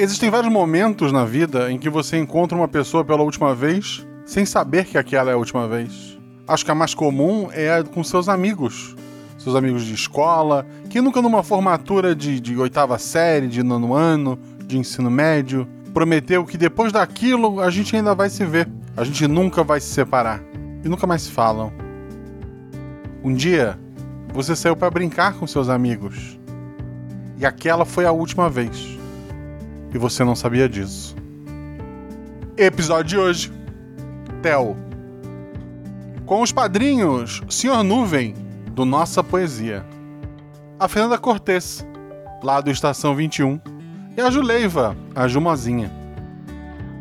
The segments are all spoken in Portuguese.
Existem vários momentos na vida em que você encontra uma pessoa pela última vez sem saber que aquela é a última vez. Acho que a mais comum é a com seus amigos. Seus amigos de escola, que nunca numa formatura de, oitava série, de nono ano, de ensino médio, prometeu que depois daquilo a gente ainda vai se ver. A gente nunca vai se separar. E nunca mais se falam. Um dia, você saiu para brincar com seus amigos. E aquela foi a última vez. E você não sabia disso. Episódio de hoje: Tel. Com os padrinhos Senhor Nuvem, do Nossa Poesia. A Fernanda Cortez, lá do Estação 21. E a Juleiva, a Jumozinha.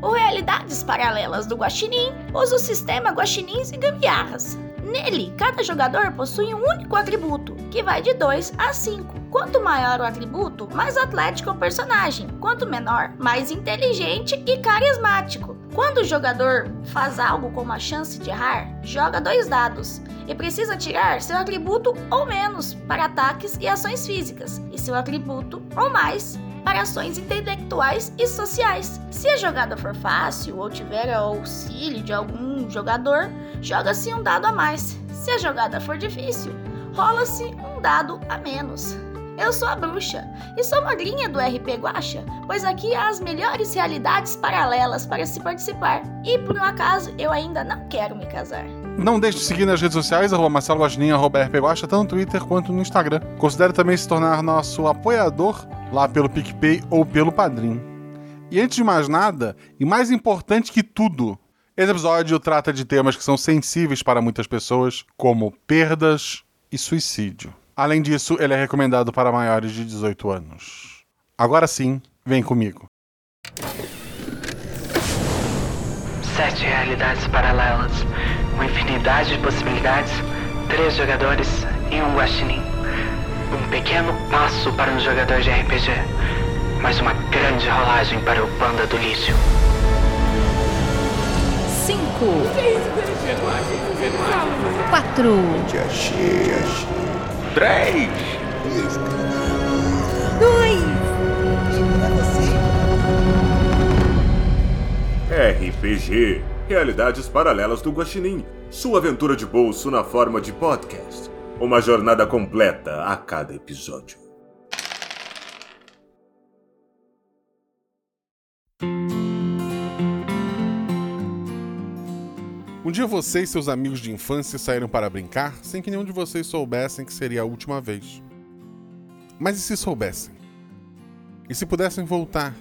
O Realidades Paralelas do Guaxinim usa o sistema Guaxinins e Gambiarras. Nele, cada jogador possui um único atributo, que vai de 2 a 5. Quanto maior o atributo, mais atlético é o personagem. Quanto menor, mais inteligente e carismático. Quando o jogador faz algo com uma chance de errar, joga dois dados e precisa tirar seu atributo ou menos para ataques e ações físicas, e seu atributo ou mais para ações intelectuais e sociais. Se a jogada for fácil ou tiver auxílio de algum jogador, joga-se um dado a mais. Se a jogada for difícil, rola-se um dado a menos. Eu sou a bruxa e sou madrinha do RP Guacha, pois aqui há as melhores realidades paralelas para se participar. E por um acaso eu ainda não quero me casar. Não deixe de seguir nas redes sociais, arroba Marcelo Guaxinim, arroba RPGuaxa, tanto no Twitter quanto no Instagram. Considere também se tornar nosso apoiador lá pelo PicPay ou pelo Padrim. E antes de mais nada, e mais importante que tudo, esse episódio trata de temas que são sensíveis para muitas pessoas, como perdas e suicídio. Além disso, ele é recomendado para maiores de 18 anos. Agora sim, vem comigo. Sete realidades paralelas, uma infinidade de possibilidades, três jogadores e um guaxinim. Um pequeno passo para um jogador de RPG, mas uma grande rolagem para o banda do lixo. Cinco. Quatro. Três! Dois. RPG Realidades Paralelas do Guaxinim. Sua aventura de bolso na forma de podcast. Uma jornada completa a cada episódio. Um dia você e seus amigos de infância saíram para brincar sem que nenhum de vocês soubessem que seria a última vez. Mas e se soubessem? E se pudessem voltar?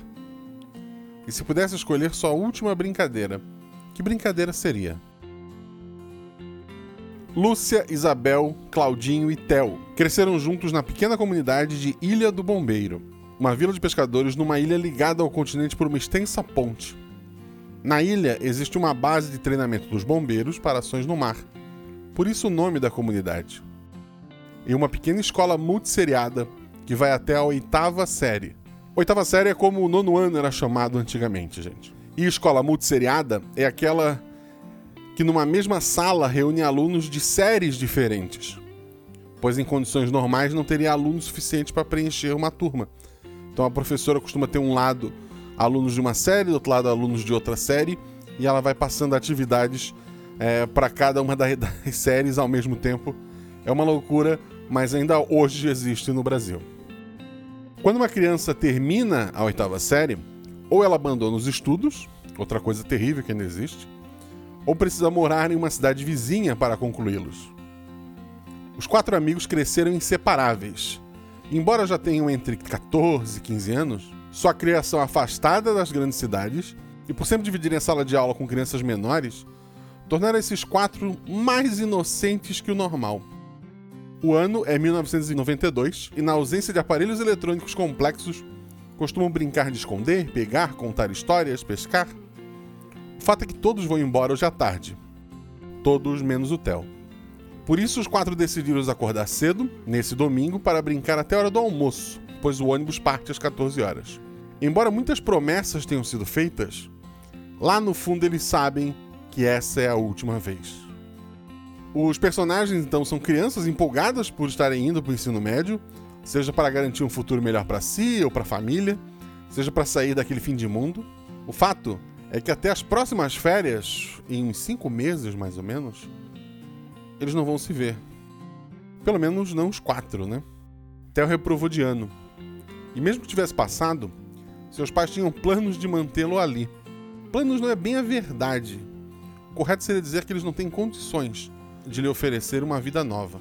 E se pudesse escolher sua última brincadeira? Que brincadeira seria? Lúcia, Isabel, Claudinho e Tel cresceram juntos na pequena comunidade de Ilha do Bombeiro, uma vila de pescadores numa ilha ligada ao continente por uma extensa ponte. Na ilha existe uma base de treinamento dos bombeiros para ações no mar, por isso o nome da comunidade. E uma pequena escola multisseriada que vai até a oitava série. Oitava série é como o nono ano era chamado antigamente, gente. E escola multisseriada é aquela que numa mesma sala reúne alunos de séries diferentes, pois em condições normais não teria aluno suficiente para preencher uma turma. Então a professora costuma ter um lado alunos de uma série, do outro lado alunos de outra série, e ela vai passando atividades é, para cada uma das, das séries ao mesmo tempo. É uma loucura, mas ainda hoje existe no Brasil. Quando uma criança termina a oitava série, ou ela abandona os estudos, outra coisa terrível que ainda existe, ou precisa morar em uma cidade vizinha para concluí-los. Os quatro amigos cresceram inseparáveis. Embora já tenham entre 14 e 15 anos, sua criação afastada das grandes cidades e por sempre dividirem a sala de aula com crianças menores, tornaram esses quatro mais inocentes que o normal. O ano é 1992 e, na ausência de aparelhos eletrônicos complexos, costumam brincar de esconder, pegar, contar histórias, pescar. O fato é que todos vão embora hoje à tarde. Todos menos o Theo. Por isso, os quatro decidiram acordar cedo, nesse domingo, para brincar até a hora do almoço, pois o ônibus parte às 14 horas. Embora muitas promessas tenham sido feitas, lá no fundo eles sabem que essa é a última vez. Os personagens então são crianças empolgadas por estarem indo para o ensino médio, seja para garantir um futuro melhor para si ou para a família, seja para sair daquele fim de mundo. O fato é que até as próximas férias, em cinco meses mais ou menos, eles não vão se ver. Pelo menos não os quatro, né? Theo reprovou de ano. E mesmo que tivesse passado, seus pais tinham planos de mantê-lo ali. Planos não é bem a verdade. O correto seria dizer que eles não têm condições de lhe oferecer uma vida nova.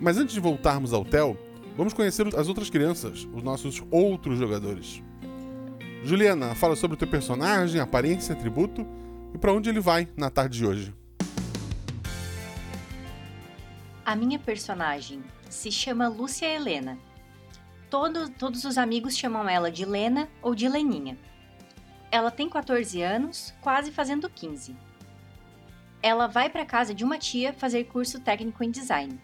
Mas antes de voltarmos ao Theo, vamos conhecer as outras crianças, os nossos outros jogadores. Juliana, fala sobre o teu personagem, aparência, atributo e para onde ele vai na tarde de hoje. A minha personagem se chama Lúcia Helena. Todo, todos os amigos chamam ela de Lena ou de Leninha. Ela tem 14 anos, quase fazendo 15. Ela vai para casa de uma tia fazer curso técnico em design.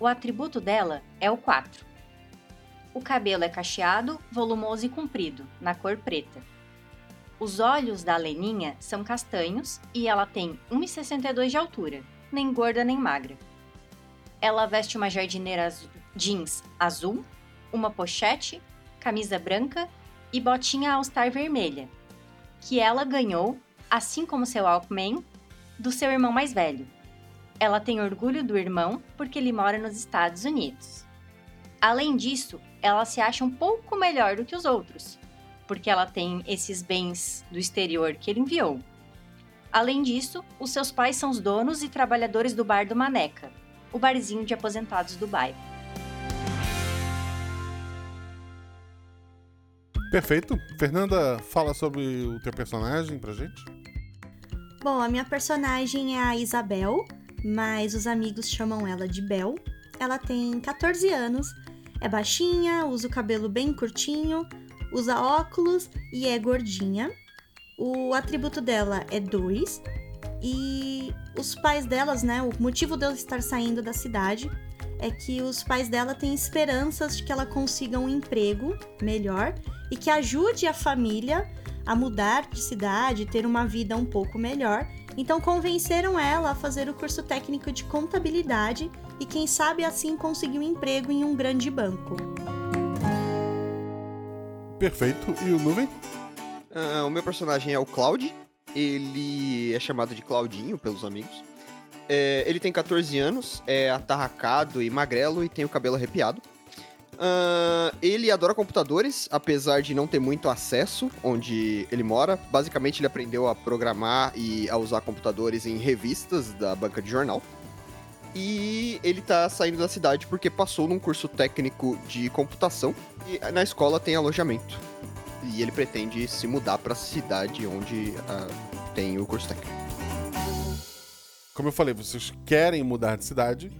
O atributo dela é o 4. O cabelo é cacheado, volumoso e comprido, na cor preta. Os olhos da Leninha são castanhos e ela tem 1,62 de altura, nem gorda nem magra. Ela veste uma jardineira azul, jeans azul, uma pochete, camisa branca e botinha All-Star vermelha, que ela ganhou, assim como seu Walkman, do seu irmão mais velho. Ela tem orgulho do irmão porque ele mora nos Estados Unidos. Além disso, ela se acha um pouco melhor do que os outros, porque ela tem esses bens do exterior que ele enviou. Além disso, os seus pais são os donos e trabalhadores do bar do Maneca, o barzinho de aposentados do bairro. Perfeito. Fernanda, fala sobre o teu personagem pra gente. Bom, a minha personagem é a Isabel, mas os amigos chamam ela de Bel. Ela tem 14 anos é baixinha, usa o cabelo bem curtinho, usa óculos e é gordinha. O atributo dela é 2. E os pais delas, né? O motivo dela estar saindo da cidade é que os pais dela têm esperanças de que ela consiga um emprego melhor e que ajude a família a mudar de cidade, ter uma vida um pouco melhor. Então convenceram ela a fazer o curso técnico de contabilidade e quem sabe assim conseguir um emprego em um grande banco. Perfeito. E o Nuvem? Uh, o meu personagem é o Cloud. Ele é chamado de Claudinho pelos amigos. É, ele tem 14 anos, é atarracado e magrelo e tem o cabelo arrepiado. Uh, ele adora computadores, apesar de não ter muito acesso onde ele mora. Basicamente, ele aprendeu a programar e a usar computadores em revistas da banca de jornal. E ele tá saindo da cidade porque passou num curso técnico de computação e na escola tem alojamento. E ele pretende se mudar para a cidade onde uh, tem o curso técnico. Como eu falei, vocês querem mudar de cidade,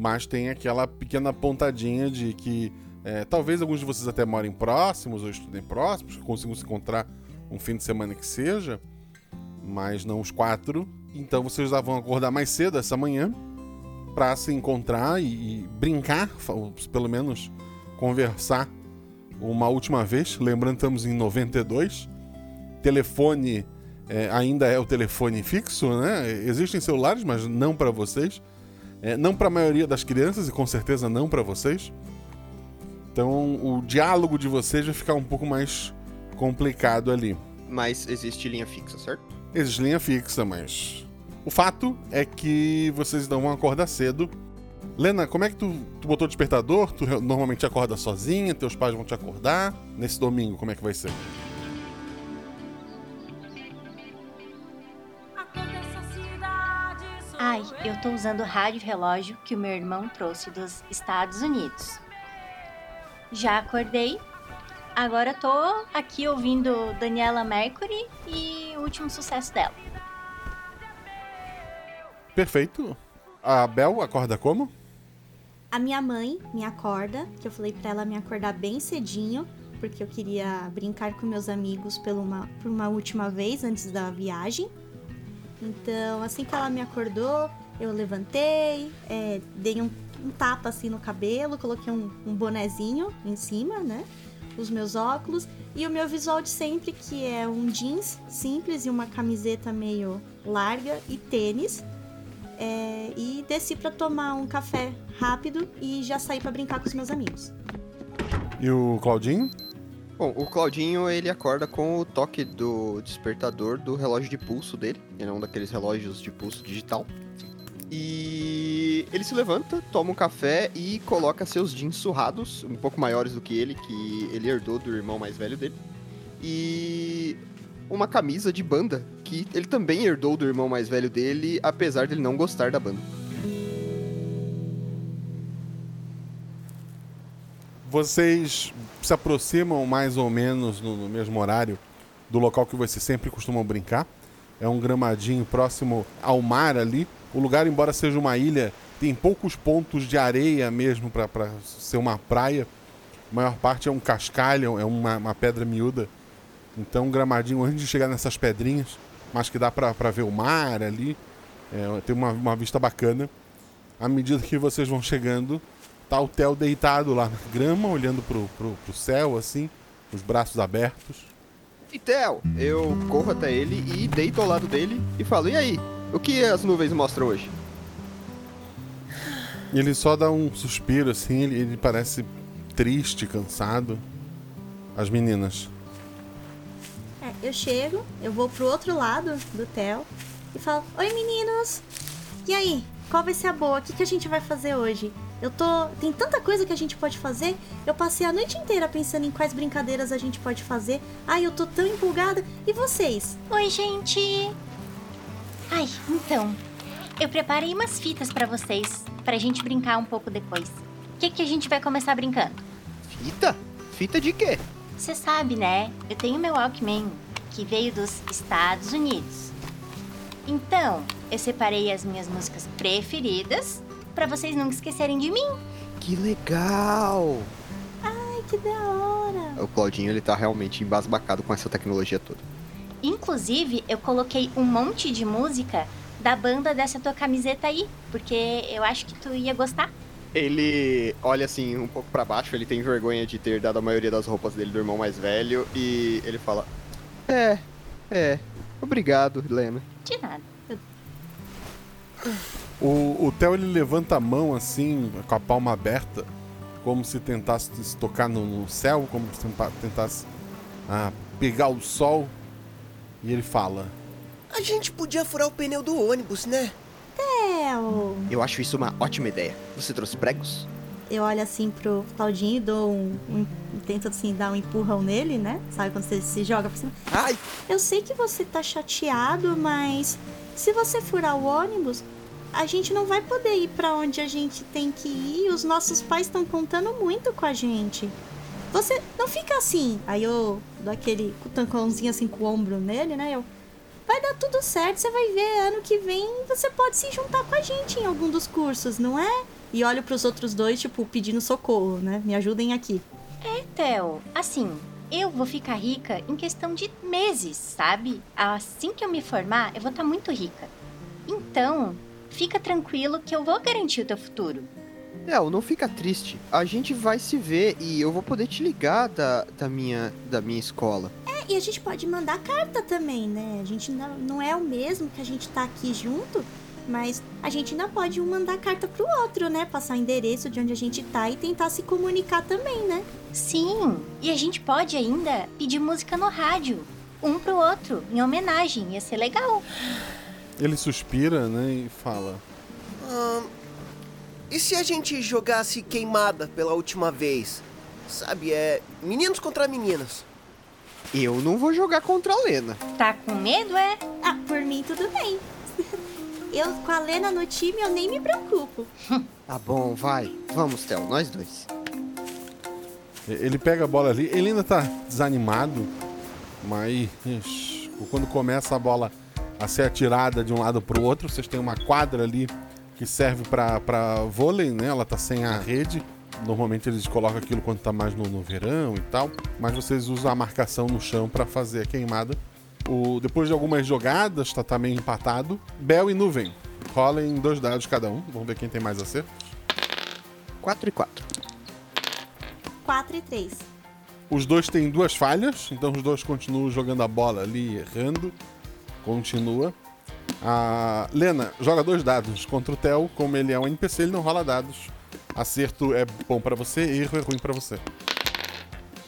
mas tem aquela pequena pontadinha de que é, talvez alguns de vocês até morem próximos ou estudem próximos, consigam se encontrar um fim de semana que seja, mas não os quatro. Então vocês já vão acordar mais cedo essa manhã para se encontrar e, e brincar, pelo menos conversar uma última vez. Lembrando, estamos em 92. Telefone é, ainda é o telefone fixo, né? Existem celulares, mas não para vocês. É, não para a maioria das crianças e com certeza não para vocês. Então o diálogo de vocês vai ficar um pouco mais complicado ali. Mas existe linha fixa, certo? Existe linha fixa, mas o fato é que vocês não vão acordar cedo. Lena, como é que tu, tu botou o despertador? Tu normalmente acorda sozinha? Teus pais vão te acordar? Nesse domingo, como é que vai ser? Ai, eu tô usando o rádio relógio que o meu irmão trouxe dos Estados Unidos. Já acordei. Agora tô aqui ouvindo Daniela Mercury e o último sucesso dela. Perfeito. A Bel acorda como? A minha mãe me acorda, que eu falei para ela me acordar bem cedinho, porque eu queria brincar com meus amigos por uma, por uma última vez antes da viagem. Então, assim que ela me acordou, eu levantei, é, dei um, um, tapa assim no cabelo, coloquei um, um bonezinho em cima, né? Os meus óculos e o meu visual de sempre, que é um jeans simples e uma camiseta meio larga e tênis. É, e desci para tomar um café rápido e já saí para brincar com os meus amigos. E o Claudinho? Bom, o Claudinho ele acorda com o toque do despertador do relógio de pulso dele. Ele é um daqueles relógios de pulso digital. E ele se levanta, toma um café e coloca seus jeans surrados, um pouco maiores do que ele, que ele herdou do irmão mais velho dele. E uma camisa de banda, que ele também herdou do irmão mais velho dele, apesar dele não gostar da banda. Vocês se aproximam mais ou menos no, no mesmo horário do local que vocês sempre costumam brincar. É um gramadinho próximo ao mar ali. O lugar, embora seja uma ilha, tem poucos pontos de areia mesmo para ser uma praia. A maior parte é um cascalho, é uma, uma pedra miúda. Então, um gramadinho antes de chegar nessas pedrinhas, mas que dá para ver o mar ali. É, tem uma, uma vista bacana. À medida que vocês vão chegando, tá o Theo deitado lá na grama, olhando pro, pro, pro céu, assim, os braços abertos. E Theo, eu corro até ele e deito ao lado dele e falo: E aí, o que as nuvens mostram hoje? E ele só dá um suspiro, assim, ele, ele parece triste, cansado. As meninas. É, eu chego, eu vou pro outro lado do Theo e falo: Oi meninos! E aí, qual vai ser a boa? O que, que a gente vai fazer hoje? Eu tô. Tem tanta coisa que a gente pode fazer. Eu passei a noite inteira pensando em quais brincadeiras a gente pode fazer. Ai, eu tô tão empolgada. E vocês? Oi, gente! Ai, então. Eu preparei umas fitas pra vocês, pra gente brincar um pouco depois. O que, que a gente vai começar brincando? Fita? Fita de quê? Você sabe, né? Eu tenho meu Walkman, que veio dos Estados Unidos. Então, eu separei as minhas músicas preferidas pra vocês nunca esquecerem de mim. Que legal! Ai, que da hora! O Claudinho ele tá realmente embasbacado com essa tecnologia toda. Inclusive, eu coloquei um monte de música da banda dessa tua camiseta aí, porque eu acho que tu ia gostar. Ele olha assim um pouco pra baixo, ele tem vergonha de ter dado a maioria das roupas dele do irmão mais velho e ele fala: É, é, obrigado, Lena. De nada. O, o Theo ele levanta a mão assim, com a palma aberta, como se tentasse se tocar no, no céu, como se tentasse ah, pegar o sol. E ele fala: A gente podia furar o pneu do ônibus, né? Theo! Eu acho isso uma ótima ideia. Você trouxe pregos? Eu olho assim pro Claudinho e dou um, um. Tento assim dar um empurrão nele, né? Sabe quando você se joga pra cima? Ai, Eu sei que você tá chateado, mas se você furar o ônibus, a gente não vai poder ir pra onde a gente tem que ir. Os nossos pais estão contando muito com a gente. Você não fica assim. Aí eu dou aquele tancãozinho assim com o ombro nele, né? Eu. Vai dar tudo certo, você vai ver. Ano que vem você pode se juntar com a gente em algum dos cursos, não é? E olho pros outros dois, tipo, pedindo socorro, né? Me ajudem aqui. É, Theo, assim, eu vou ficar rica em questão de meses, sabe? Assim que eu me formar, eu vou estar muito rica. Então, fica tranquilo que eu vou garantir o teu futuro. Theo, não fica triste. A gente vai se ver e eu vou poder te ligar da, da, minha, da minha escola. É, e a gente pode mandar carta também, né? A gente não, não é o mesmo que a gente tá aqui junto, mas a gente ainda pode um mandar carta pro outro, né? Passar o endereço de onde a gente tá e tentar se comunicar também, né? Sim, e a gente pode ainda pedir música no rádio, um pro outro, em homenagem, ia ser legal. Ele suspira, né? E fala: ahn, e se a gente jogasse queimada pela última vez? Sabe, é meninos contra meninas. Eu não vou jogar contra a Lena. Tá com medo, é? Ah, por mim tudo bem. Eu com a Lena no time eu nem me preocupo. Tá bom, vai. Vamos, Theo, nós dois. Ele pega a bola ali, ele ainda tá desanimado, mas quando começa a bola a ser atirada de um lado pro outro, vocês têm uma quadra ali que serve pra pra vôlei, né? Ela tá sem a rede. Normalmente eles colocam aquilo quando tá mais no, no verão e tal, mas vocês usam a marcação no chão pra fazer a queimada. O, depois de algumas jogadas, tá, tá meio empatado. Bel e Nuvem. Rolem dois dados cada um. Vamos ver quem tem mais acerto. 4 e 4. 4 e 3. Os dois têm duas falhas, então os dois continuam jogando a bola ali, errando. Continua. A Lena joga dois dados contra o Theo. Como ele é um NPC, ele não rola dados. Acerto é bom pra você, erro é ruim pra você.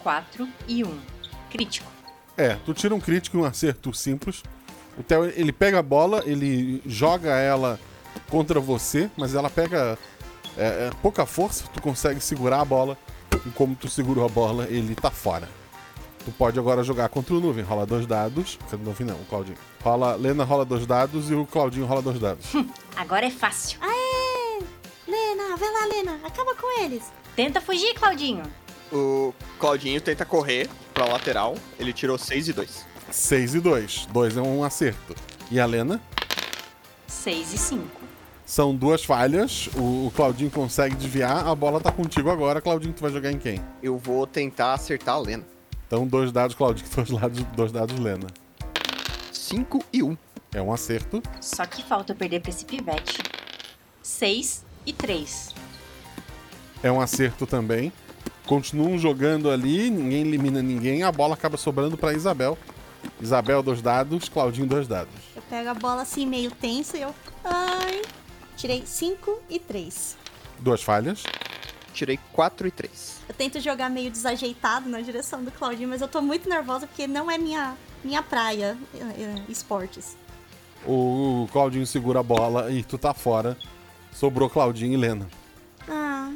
4 e 1. Crítico. É, tu tira um crítico e um acerto simples. O Theo, ele pega a bola, ele joga ela contra você, mas ela pega é, é, pouca força, tu consegue segurar a bola. E como tu segurou a bola, ele tá fora. Tu pode agora jogar contra o Nuvem. Rola dois dados. Dizer, Nuvem não, o Claudinho. Rola, Lena rola dois dados e o Claudinho rola dois dados. Agora é fácil. Aê! Lena, vai lá, Lena, acaba com eles. Tenta fugir, Claudinho. O Claudinho tenta correr pra lateral. Ele tirou 6 e 2. 6 e 2. 2 é um acerto. E a Lena? 6 e 5. São duas falhas. O, o Claudinho consegue desviar. A bola tá contigo agora. Claudinho, tu vai jogar em quem? Eu vou tentar acertar a Lena. Então, dois dados, Claudinho. Dois dados, dois dados Lena. 5 e 1. É um acerto. Só que falta eu perder pra esse pivete. 6 e 3. É um acerto também. Continuam jogando ali. Ninguém elimina ninguém. A bola acaba sobrando pra Isabel. Isabel, dois dados. Claudinho, dois dados. Eu pego a bola assim, meio tenso, e eu. Ai. Tirei 5 e 3. Duas falhas. Tirei 4 e 3. Eu tento jogar meio desajeitado na direção do Claudinho, mas eu tô muito nervosa porque não é minha, minha praia, é, é, esportes. O Claudinho segura a bola e tu tá fora. Sobrou Claudinho e Lena. Ah,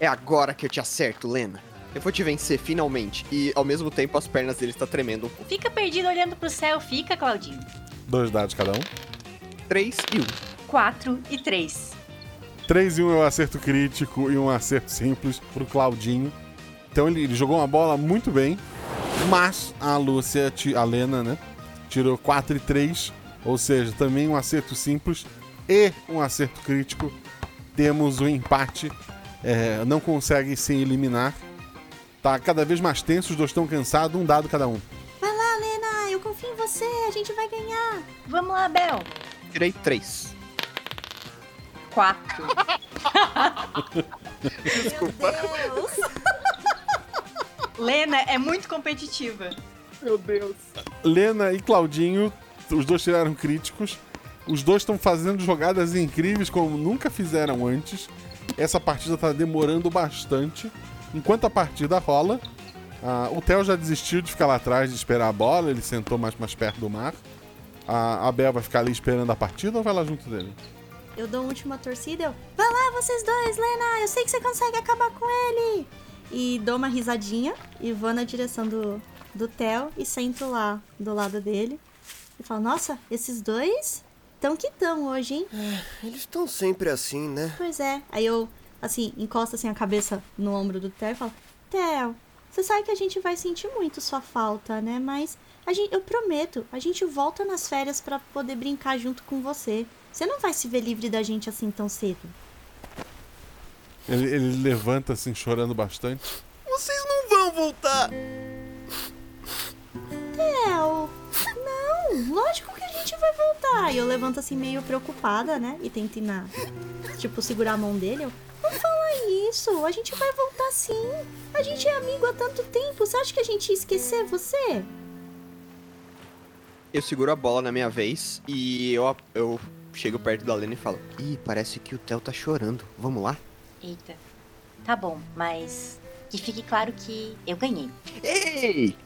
É agora que eu te acerto, Lena. Eu vou te vencer finalmente. E ao mesmo tempo as pernas dele estão tremendo um pouco. Fica perdido olhando pro céu, fica, Claudinho. Dois dados cada um. 3 e 1. 4 e 3. 3 e 1 é um acerto crítico e um acerto simples pro Claudinho. Então ele, ele jogou uma bola muito bem, mas a Lúcia, a Lena, né, tirou 4 e 3, ou seja, também um acerto simples e um acerto crítico. Temos o empate, é, não consegue se eliminar. Tá cada vez mais tenso, os dois estão cansados, um dado cada um. vai lá, Lena, eu confio em você, a gente vai ganhar. Vamos lá, Bel. Tirei 3. 4. Meu Deus. Lena é muito competitiva. Meu Deus. Lena e Claudinho, os dois tiraram críticos. Os dois estão fazendo jogadas incríveis como nunca fizeram antes. Essa partida tá demorando bastante. Enquanto a partida rola, ah, o Theo já desistiu de ficar lá atrás de esperar a bola, ele sentou mais, mais perto do mar. A, a Bel vai ficar ali esperando a partida ou vai lá junto dele? Eu dou uma última torcida, eu. Vai lá, vocês dois, Lena, eu sei que você consegue acabar com ele. E dou uma risadinha e vou na direção do, do Theo e sento lá do lado dele. E falo, nossa, esses dois tão que tão hoje, hein? Eles estão sempre assim, né? Pois é. Aí eu, assim, encosto assim a cabeça no ombro do Theo e falo, Theo, você sabe que a gente vai sentir muito sua falta, né? Mas a gente, eu prometo, a gente volta nas férias pra poder brincar junto com você. Você não vai se ver livre da gente assim tão cedo. Ele, ele levanta assim, chorando bastante. Vocês não vão voltar! Theo, não, lógico que a gente vai voltar. E eu levanto assim meio preocupada, né? E tento ir na, tipo, segurar a mão dele. Eu, não fala isso, a gente vai voltar sim. A gente é amigo há tanto tempo, você acha que a gente ia esquecer você? Eu seguro a bola na minha vez e eu, eu chego perto da Lena e falo: Ih, parece que o Theo tá chorando. Vamos lá? Eita. Tá bom, mas que fique claro que eu ganhei. Ei!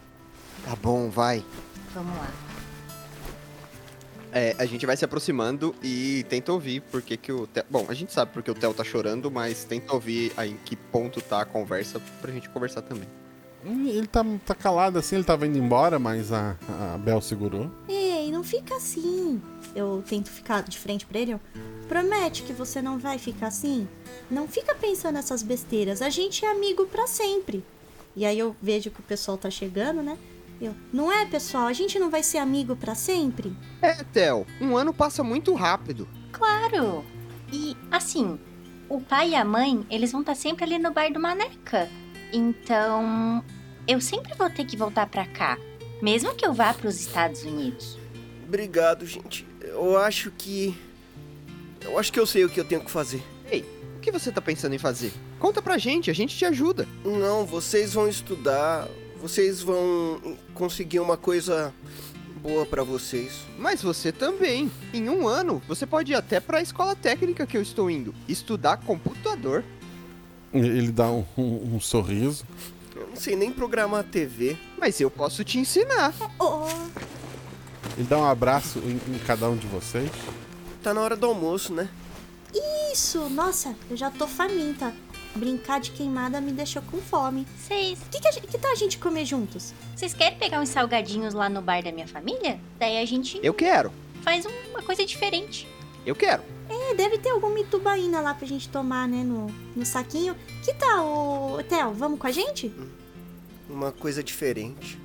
Tá bom, vai. Vamos lá. É, a gente vai se aproximando e tenta ouvir porque que o Theo... Bom, a gente sabe porque o Theo tá chorando, mas tenta ouvir aí em que ponto tá a conversa pra gente conversar também. Ele tá, tá calado assim, ele tava indo embora, mas a, a Bel segurou. Não fica assim. Eu tento ficar de frente pra ele. Eu, Promete que você não vai ficar assim? Não fica pensando nessas besteiras. A gente é amigo pra sempre. E aí eu vejo que o pessoal tá chegando, né? Eu, não é, pessoal? A gente não vai ser amigo pra sempre? É, Theo, um ano passa muito rápido. Claro! E, assim, o pai e a mãe, eles vão estar sempre ali no bar do Maneca. Então, eu sempre vou ter que voltar pra cá. Mesmo que eu vá pros Estados Unidos. Obrigado, gente. Eu acho que. Eu acho que eu sei o que eu tenho que fazer. Ei, o que você tá pensando em fazer? Conta pra gente, a gente te ajuda. Não, vocês vão estudar. Vocês vão conseguir uma coisa boa pra vocês. Mas você também. Em um ano, você pode ir até pra escola técnica que eu estou indo. Estudar computador. Ele dá um, um- um sorriso. Eu não sei nem programar a TV. Mas eu posso te ensinar. Oh, Ele dá um abraço em, em cada um de vocês. Tá na hora do almoço, né? isso! Nossa, eu já tô faminta. Brincar de queimada me deixou com fome. Vocês Que, que, a gente- que tal a gente comer juntos? vocês querem pegar uns salgadinhos lá no bar da minha família? Daí a gente Eu quero. faz uma coisa diferente. Eu quero. É, deve ter alguma itubaína lá pra gente tomar, né, no, no saquinho. Que tal, Theo? Vamos com a gente? Uma coisa diferente.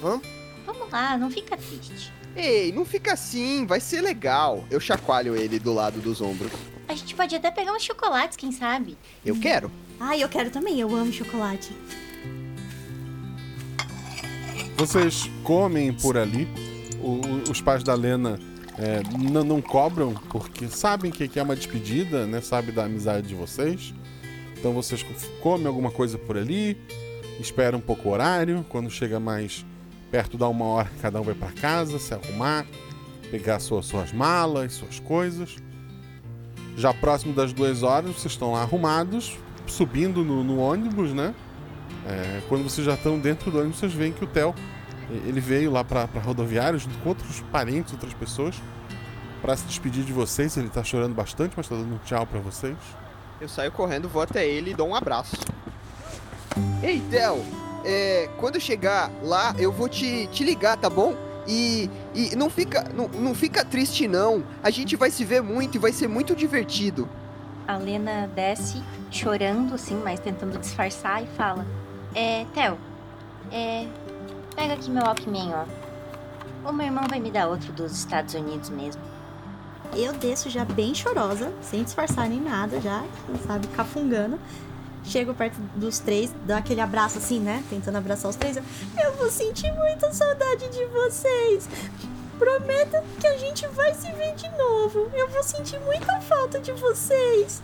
Vamos? Vamos lá, não fica triste. Ei, não fica assim, vai ser legal. Eu chacoalho ele do lado dos ombros. A gente pode até pegar uns chocolates, quem sabe? Eu quero. Ah, eu quero também, eu amo chocolate. Vocês comem por ali. O- os pais da Lena é, n- não cobram, porque sabem que que é uma despedida, né? Sabe da amizade de vocês. Então vocês co- comem alguma coisa por ali, esperam um pouco o horário. Quando chega mais perto da uma hora, cada um vai para casa, se arrumar, pegar suas, suas malas, suas coisas. Já próximo das duas horas, vocês estão lá arrumados, subindo no, no ônibus, né? É, quando vocês já estão dentro do ônibus, vocês veem que o Theo ele veio lá pra rodoviária junto com outros parentes, outras pessoas, pra se despedir de vocês. Ele tá chorando bastante, mas tá dando um tchau pra vocês. Eu saio correndo, vou até ele e dou um abraço. Ei, Theo, é, quando eu chegar lá, eu vou te, te ligar, tá bom? E, e não, fica, não, não fica triste, não. A gente vai se ver muito e vai ser muito divertido. A Lena desce chorando, assim, mas tentando disfarçar e fala: É, Theo, é. Pega aqui meu Walkman, ó. O meu irmão vai me dar outro dos Estados Unidos mesmo. Eu desço já bem chorosa, sem disfarçar nem nada, já, sabe, cafungando. Chego perto dos três, dou aquele abraço assim, né? Tentando abraçar os três. Eu, eu vou sentir muita saudade de vocês. Prometa que a gente vai se ver de novo. Eu vou sentir muita falta de vocês.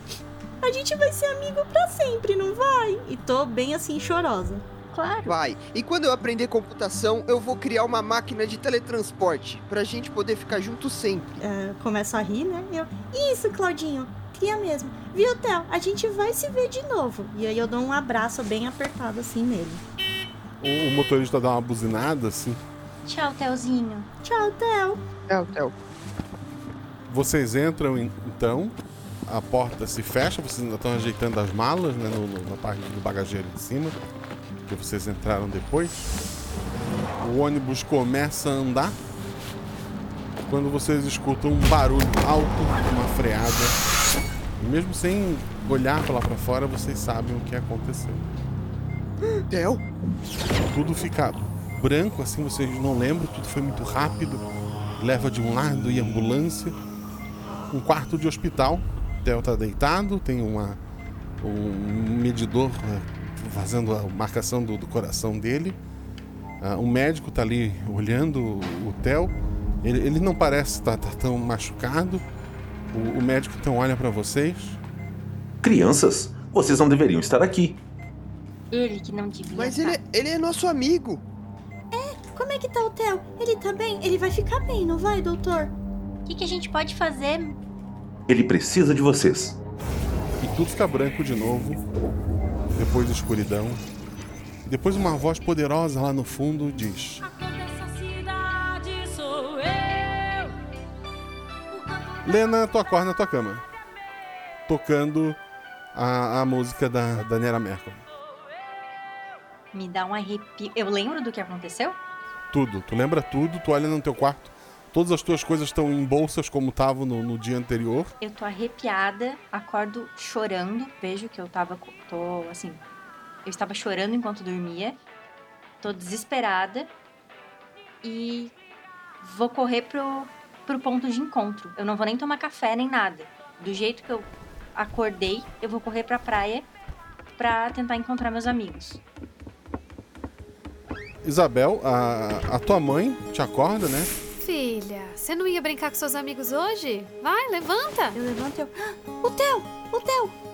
A gente vai ser amigo pra sempre, não vai? E tô bem assim, chorosa. Claro. Vai. E quando eu aprender computação, eu vou criar uma máquina de teletransporte pra gente poder ficar junto sempre. É, começo a rir, né? Eu, isso, Claudinho, cria mesmo. Viu, Theo? A gente vai se ver de novo. E aí eu dou um abraço bem apertado assim nele. O, o motorista dá uma buzinada, assim. Tchau, Theozinho. Tchau, Theo. Theo, Theo. Vocês entram en- então, a porta se fecha, vocês ainda estão ajeitando as malas, né? no- no- na parte do bagageiro de cima, que vocês entraram depois. O ônibus começa a andar. Quando vocês escutam um barulho alto, uma freada. Mesmo sem olhar pra lá pra fora, vocês sabem o que aconteceu. Theo? Tudo fica branco, assim, vocês não lembram, tudo foi muito rápido. Leva de um lado e ambulância. Um quarto de hospital. O Theo tá deitado, tem uma, um medidor eh, fazendo a marcação do, do coração dele. Ah, um médico tá ali olhando o, o Theo. Ele, ele não parece estar tão machucado. O, o médico então olha para vocês. Crianças, vocês não deveriam estar aqui. Ele que não devia. Mas ele, é- ele é nosso amigo. Como é que tá o Theo? Ele tá bem? Ele vai ficar bem, não vai, doutor? O que, que a gente pode fazer? Ele precisa de vocês. E tudo fica branco de novo. Depois escuridão. E depois uma voz poderosa lá no fundo diz: Lena, tu acorda na tua cama. Tocando a, a música da, Nera Merkel. Me dá um arrepio. Eu lembro do que aconteceu? Tudo. Tu lembra tudo, tu olha no teu quarto. Todas as tuas coisas estão em bolsas como estavam no, no dia anterior. Eu tô arrepiada, acordo chorando, vejo que eu tava. tô assim. Eu estava chorando enquanto dormia. Tô desesperada. E vou correr pro, pro ponto de encontro. Eu não vou nem tomar café nem nada. Do jeito que eu acordei, eu vou correr pra praia pra tentar encontrar meus amigos. Isabel, a, a tua mãe te acorda, né? Filha, você não ia brincar com seus amigos hoje? Vai, levanta. Eu levanto e eu. "Ah, O Theo! O Theo!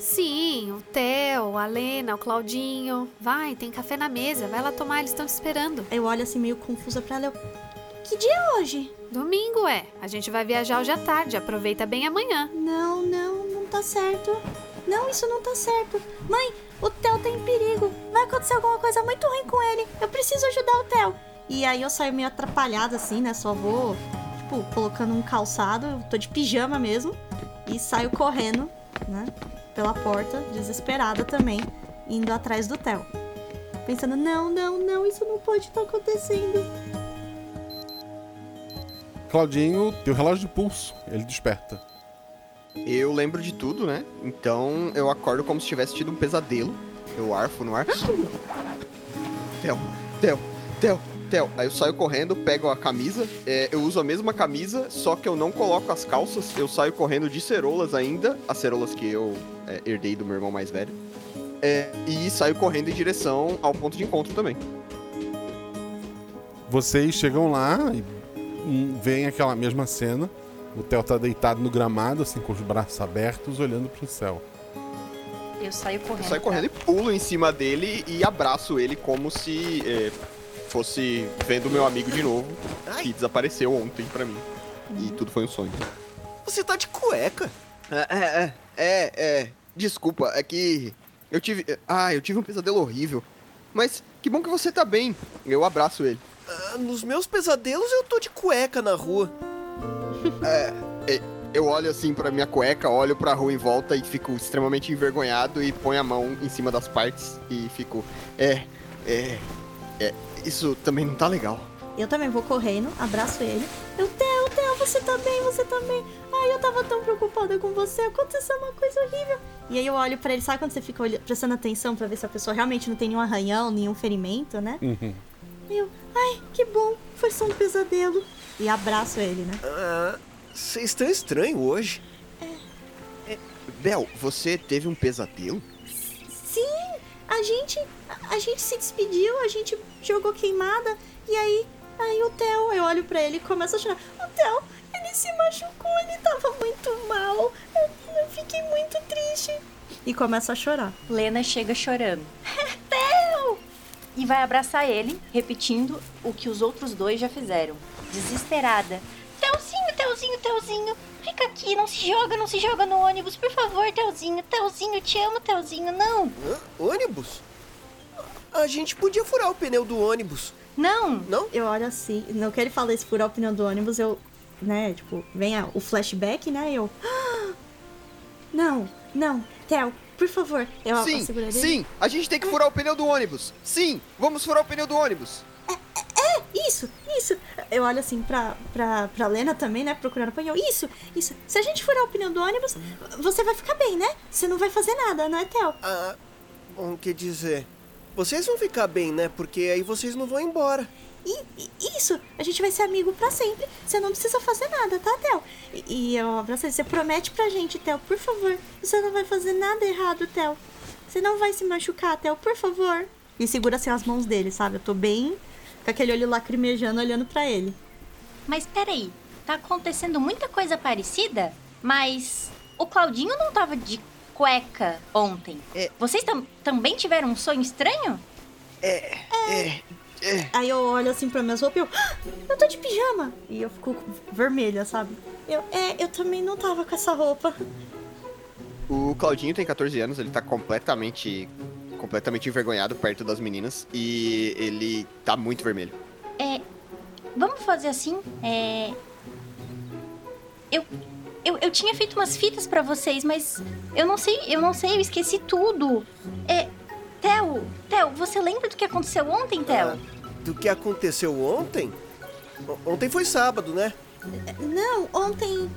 Sim, o Theo, a Lena, o Claudinho. Vai, tem café na mesa. Vai lá tomar, eles estão te esperando. Eu olho assim meio confusa pra ela. Eu, que dia é hoje? Domingo é. A gente vai viajar hoje à tarde. Aproveita bem amanhã. Não, não, não tá certo. Não, isso não tá certo. Mãe, o Theo tá em perigo. Vai acontecer alguma coisa muito ruim com ele. Eu preciso ajudar o Theo. E aí eu saio meio atrapalhada, assim, né? Só vou, tipo, colocando um calçado. Eu tô de pijama mesmo. E saio correndo, né? Pela porta, desesperada também, indo atrás do Theo. Pensando, não, não, não, isso não pode estar acontecendo. Claudinho, teu relógio de pulso, ele desperta. Eu lembro de tudo, né? Então eu acordo como se tivesse tido um pesadelo. Eu arfo no ar. Theo, Theo, Theo, Theo. Aí eu saio correndo, pego a camisa. é, eu uso a mesma camisa, só que eu não coloco as calças. Eu saio correndo de cerolas ainda. As cerolas que eu é, herdei do meu irmão mais velho. É, e saio correndo em direção ao ponto de encontro também. Vocês chegam lá e hum, veem aquela mesma cena. O Theo tá deitado no gramado, assim, com os braços abertos, olhando pro céu. Eu saio Eu correndo. saio correndo e pulo em cima dele e abraço ele como se é, fosse vendo meu amigo de novo, que desapareceu ontem pra mim. E tudo foi um sonho. Você tá de cueca. É, é, é, é. Desculpa, é que eu tive. Ah, eu tive um pesadelo horrível. Mas que bom que você tá bem. Eu abraço ele. Ah, nos meus pesadelos eu tô de cueca na rua. É, é, eu olho assim pra minha cueca, olho pra rua em volta e fico extremamente envergonhado e ponho a mão em cima das partes e fico. É, é, é. Isso também não tá legal. Eu também vou correndo, abraço ele. Eu, Theo, Theo, você tá bem, você tá bem. Ai, eu tava tão preocupada com você, aconteceu uma coisa horrível. E aí eu olho pra ele, sabe quando você fica olha- prestando atenção pra ver se a pessoa realmente não tem nenhum arranhão, nenhum ferimento, né? Uhum. Eu, ai, que bom, foi só um pesadelo. E abraço ele, né? Ah, vocês estão estranho hoje. Bel, você teve um pesadelo? Sim, a gente, a, gente se despediu, a gente jogou queimada. E aí, aí o Theo, eu olho pra ele e começo a chorar. O Theo, ele se machucou, ele tava muito mal. Eu, eu fiquei muito triste. E começa a chorar. Lena chega chorando. E vai abraçar ele, repetindo o que os outros dois já fizeram. Desesperada. Teuzinho, Teuzinho, Teuzinho. Fica aqui, não se joga, não se joga no ônibus, por favor, Teuzinho. Teuzinho, te amo, Teuzinho, não. Hã? Ônibus? A gente podia furar o pneu do ônibus. Não! Não? Eu olho assim, não que ele fala esse furar o pneu do ônibus, eu, né, tipo, vem a- o flashback, né, eu... "Ah, Não, não, Theo, por favor. Eu sim, seguro ele. sim, a gente tem que furar o pneu do ônibus. Sim, vamos furar o pneu do ônibus. É, isso, isso. Eu olho assim pra, pra, pra Lena também, né? Procurando apoio. Isso, isso. Se a gente furar o pneu do ônibus, você vai ficar bem, né? Você não vai fazer nada, não é, Theo? Ah, bom, quer dizer... Vocês vão ficar bem, né? Porque aí vocês não vão embora. E, e- isso, a gente vai ser amigo pra sempre. Você não precisa fazer nada, tá, Theo? E, e eu abraço ele. Você promete pra gente, Theo, por favor. Você não vai fazer nada errado, Theo. Você não vai se machucar, Theo, por favor. E segura assim as mãos dele, sabe? Eu tô bem com aquele olho lacrimejando olhando pra ele. Mas peraí, tá acontecendo muita coisa parecida? Mas o Claudinho não tava de cueca ontem. Vocês tam- também tiveram um sonho estranho? É, é, é. Aí eu olho assim pra minhas roupas e eu, "Ah, eu tô de pijama. E eu fico vermelha, sabe? Eu, é, eu também não tava com essa roupa. O Claudinho tem 14 anos, ele tá completamente completamente envergonhado perto das meninas e ele tá muito vermelho. É. Vamos fazer assim? É. Eu. Eu, eu tinha feito umas fitas pra vocês, mas eu não sei, eu não sei, eu esqueci tudo. É. Theo, Theo, você lembra do que aconteceu ontem, Theo? Ah, do que aconteceu ontem? Ontem foi sábado, né? Não, ontem.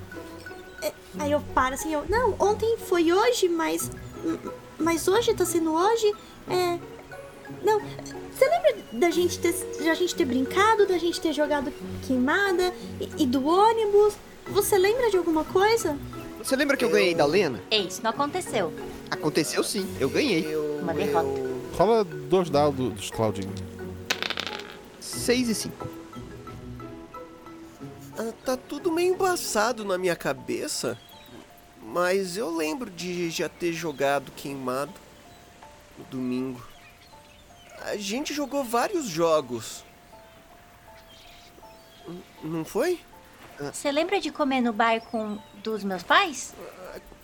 é, Aí eu paro assim, eu. Não, ontem foi hoje, mas. Mas hoje tá sendo hoje? É. Não. Você lembra da gente ter, da gente ter brincado, da gente ter jogado queimada e, e do ônibus? Você lembra de alguma coisa? Você lembra que eu ganhei da Lena? É, isso não aconteceu. Aconteceu sim, eu ganhei. Uma derrota. Rola dois dados dos Claudinho. 6 e 5. Ah, tá tudo meio embaçado na minha cabeça. Mas eu lembro de já ter jogado queimado no domingo. A gente jogou vários jogos. N- Não foi? Você lembra de comer no bar com dos meus pais?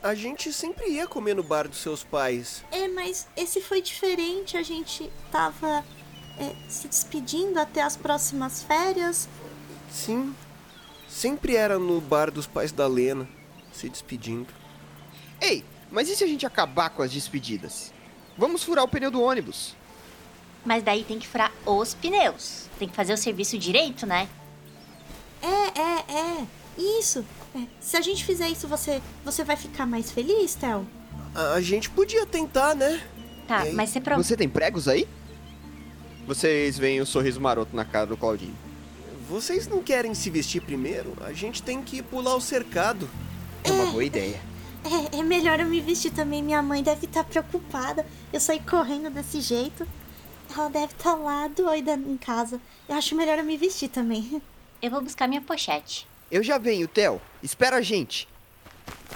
A A, a gente sempre ia comer no bar dos seus pais. É, mas esse foi diferente. A gente tava é, se despedindo até as próximas férias. Sim. Sempre era no bar dos pais da Lena, se despedindo. Ei, mas e se a gente acabar com as despedidas? Vamos furar o pneu do ônibus. Mas daí tem que furar os pneus. Tem que fazer o serviço direito, né? É, é, é. Isso. É. Se a gente fizer isso, você, você vai ficar mais feliz, Theo? A, a gente podia tentar, né? Tá, mas você prova. Você tem pregos aí? Vocês veem o sorriso maroto na cara do Claudinho. Vocês não querem se vestir primeiro? A gente tem que pular o cercado. É uma boa ideia. É, é melhor eu me vestir também. Minha mãe deve estar preocupada. Eu saí correndo desse jeito. Ela deve estar lá doida em casa. Eu acho melhor eu me vestir também. Eu vou buscar minha pochete. Eu já venho, Theo. Espera a gente.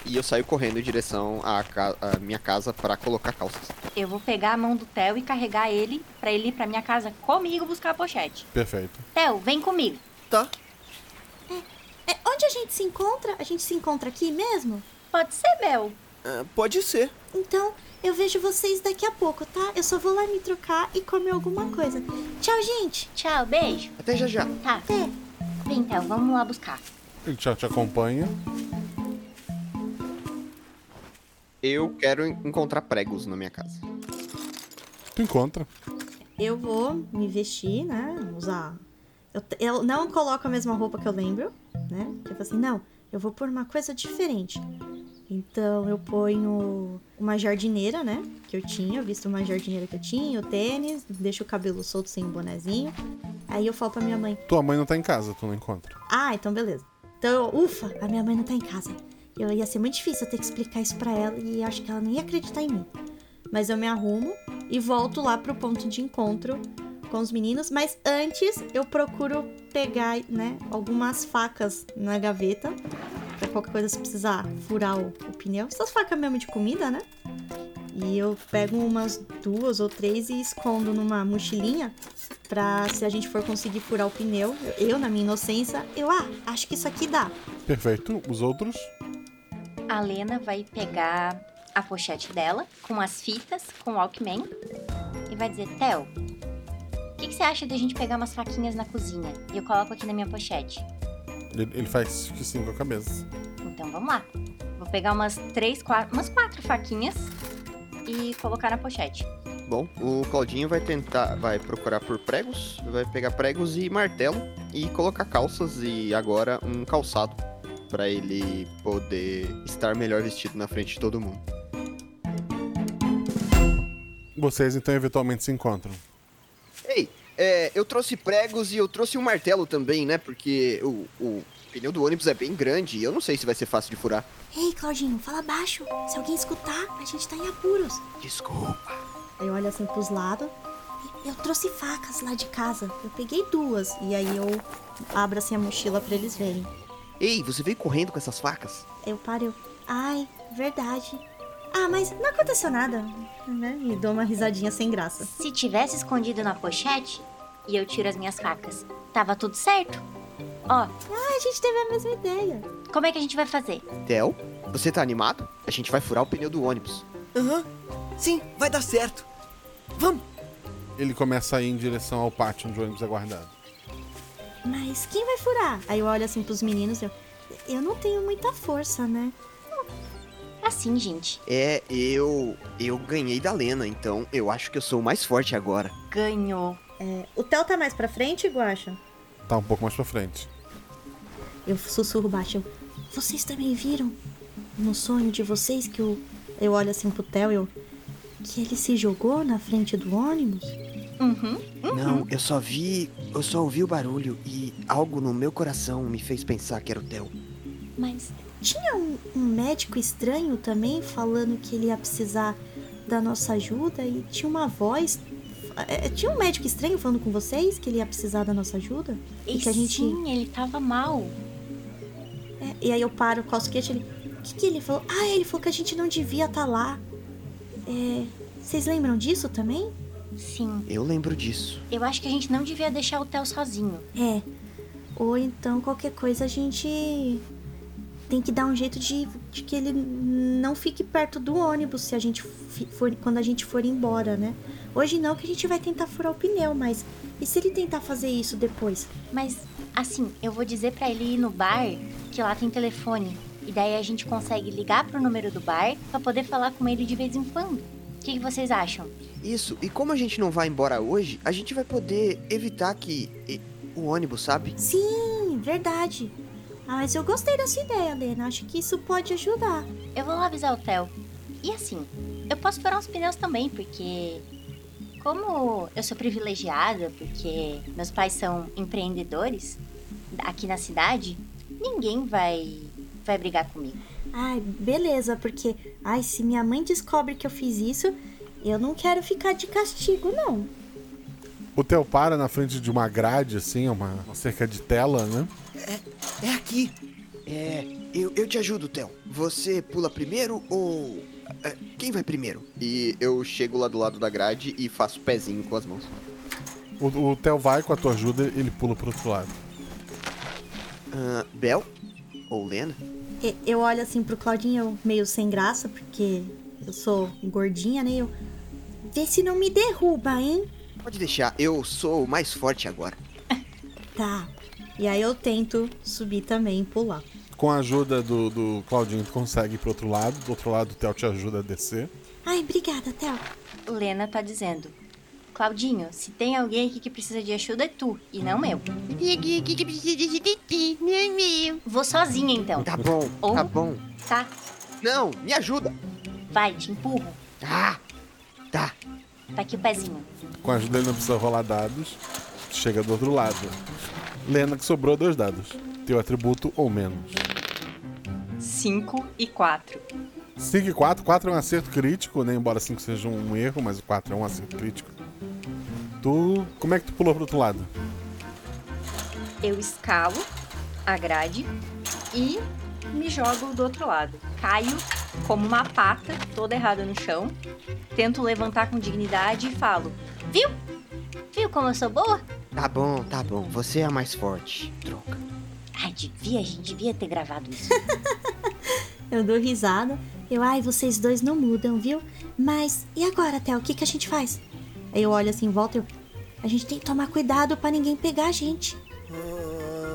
E eu saio correndo em direção à, ca- à minha casa para colocar calças. Eu vou pegar a mão do Theo e carregar ele pra ele ir pra minha casa comigo buscar a pochete. Perfeito. Theo, vem comigo. Tá. É, onde a gente se encontra? A gente se encontra aqui mesmo? Pode ser, Bel. Ah, pode ser. Então, eu vejo vocês daqui a pouco, tá? Eu só vou lá me trocar e comer alguma coisa. Tchau, gente. Tchau, beijo. Até já já. Tá. Até. Vem, Theo, vamos lá buscar. Ele já te acompanha. Eu quero en- encontrar pregos na minha casa. Tu encontra. Eu vou me vestir, né? Usar. Eu, eu não coloco a mesma roupa que eu lembro, né? Eu falo assim, não, eu vou pôr uma coisa diferente. Então eu ponho uma jardineira, né? Que eu tinha, eu visto uma jardineira que eu tinha, o tênis, deixo o cabelo solto sem o bonezinho. Aí eu falo pra minha mãe, Tua mãe não tá em casa, tu não encontra. ah, então beleza. Então, eu, ufa, a minha mãe não tá em casa. Eu ia ser muito difícil eu ter que explicar isso pra ela e acho que ela não ia acreditar em mim. Mas eu me arrumo e volto lá pro ponto de encontro com os meninos, mas antes eu procuro pegar, né, algumas facas na gaveta pra qualquer coisa se precisar furar o, pneu. Essas facas mesmo de comida, né? E eu pego umas duas ou três e escondo numa mochilinha pra se a gente for conseguir furar o pneu, eu, eu, na minha inocência, eu, ah, acho que isso aqui dá. Perfeito. Os outros? A Lena vai pegar a pochete dela com as fitas, com o Walkman e vai dizer: Theo, o que, que você acha de a gente pegar umas faquinhas na cozinha e eu coloco aqui na minha pochete? Ele, ele faz que sim com a cabeça. Então vamos lá. Vou pegar umas três, quatro, umas quatro faquinhas e colocar na pochete. Bom, o Claudinho vai tentar, vai procurar por pregos, vai pegar pregos e martelo e colocar calças e agora um calçado pra ele poder estar melhor vestido na frente de todo mundo. Vocês então eventualmente se encontram. Ei, é, eu trouxe pregos e eu trouxe um martelo também, né? Porque o, o pneu do ônibus é bem grande e eu não sei se vai ser fácil de furar. Ei, Claudinho, fala baixo. Se alguém escutar, a gente tá em apuros. Desculpa. Aí eu olho assim pros lados. Eu trouxe facas lá de casa. Eu peguei duas. E aí eu abro assim a mochila pra eles verem. Ei, você veio correndo com essas facas? Eu paro. Ai, verdade. Ah, mas não aconteceu nada. Né? Me dou uma risadinha sem graça. Se tivesse escondido na pochete e eu tiro as minhas facas, tava tudo certo? Ó, Ah, a gente teve a mesma ideia. como é que a gente vai fazer? Theo, você tá animado? A gente vai furar o pneu do ônibus. Aham. Sim, vai dar certo. Vamos. Ele começa a ir em direção ao pátio onde o ônibus é guardado. Mas quem vai furar? Aí eu olho assim pros meninos. Eu, eu não tenho muita força, né? Assim, gente. É, eu. Eu ganhei da Lena, então eu acho que eu sou o mais forte agora. Ganhou. É, o Theo tá mais pra frente, Guaxa? Tá um pouco mais pra frente. Eu sussurro baixo. Eu, vocês também viram no sonho de vocês que eu, eu olho assim pro Theo e eu. Que ele se jogou na frente do ônibus? Uhum. Não, eu só vi. Eu só ouvi o barulho e algo no meu coração me fez pensar que era o Theo. Mas Tinha um, um médico estranho também falando que ele ia precisar da nossa ajuda e tinha uma voz. é, Tinha um médico estranho falando com vocês que ele ia precisar da nossa ajuda? e que a gente. sim, ele tava mal. É, e aí eu paro com o queixo ele. O que, que ele falou? Ah, ele falou que a gente não devia estar lá. É. Vocês lembram disso também? Sim. Eu lembro disso. Eu acho que a gente não devia deixar o Theo sozinho. É. Ou então qualquer coisa a gente. tem que dar um jeito de, de que ele não fique perto do ônibus se a gente for, quando a gente for embora, né? Hoje não, que a gente vai tentar furar o pneu, mas e se ele tentar fazer isso depois? Mas, assim, eu vou dizer pra ele ir no bar que lá tem telefone. E daí a gente consegue ligar pro número do bar pra poder falar com ele de vez em quando. O que, que vocês acham? Isso, e como a gente não vai embora hoje, a gente vai poder evitar que e, o ônibus, sabe? Sim, verdade. Ah, mas eu gostei dessa ideia, Lena. Acho que isso pode ajudar. Eu vou lá avisar o Theo. E assim, eu posso furar uns pneus também, porque. Como eu sou privilegiada, porque meus pais são empreendedores aqui na cidade, ninguém vai vai brigar comigo. Ai, beleza, porque ai, se minha mãe descobre que eu fiz isso, eu não quero ficar de castigo, não. O Theo para na frente de uma grade, assim, uma, uma cerca de tela, né? É aqui. É, eu, eu te ajudo, Theo. Você pula primeiro ou. é, quem vai primeiro? E eu chego lá do lado da grade e faço pezinho com as mãos. O, o Theo vai com a tua ajuda, ele pula pro outro lado. Ah, Bel? Ou Lena? E- Eu olho assim pro Claudinho, eu meio sem graça, porque eu sou gordinha, né? Eu. Vê se não me derruba, hein? Pode deixar, eu sou o mais forte agora. Tá. E aí eu tento subir também, pular. Com a ajuda do, do Claudinho, tu consegue ir pro outro lado. Do outro lado, o Theo te ajuda a descer. Ai, obrigada, Theo. Lena tá dizendo: Claudinho, se tem alguém aqui que precisa de ajuda é tu, e não eu. Vou sozinha então. Tá bom, Ou- tá bom. Tá? Não, me ajuda. Vai, te empurro. Ah, tá. Tá aqui o pezinho. Com a ajuda, ele não precisa rolar dados. Chega do outro lado. Lena, que sobrou dois dados. Teu atributo ou menos. 5 e 4. 5 e 4. 4 é um acerto crítico, né? Embora 5 seja um erro, mas o 4 é um acerto crítico. Tu. Como é que tu pulou pro outro lado? Eu escalo a grade e me jogo do outro lado. Caio como uma pata, toda errada no chão. Tento levantar com dignidade e falo: Viu? Viu como eu sou boa? Tá bom, tá bom. Você é a mais forte. Troca. Ai, devia, a gente devia ter gravado isso. Eu dou risada. Eu, ai, vocês dois não mudam, viu? Mas e agora, Theo? O que, que a gente faz? Aí eu olho assim volta e eu. A gente tem que tomar cuidado pra ninguém pegar a gente.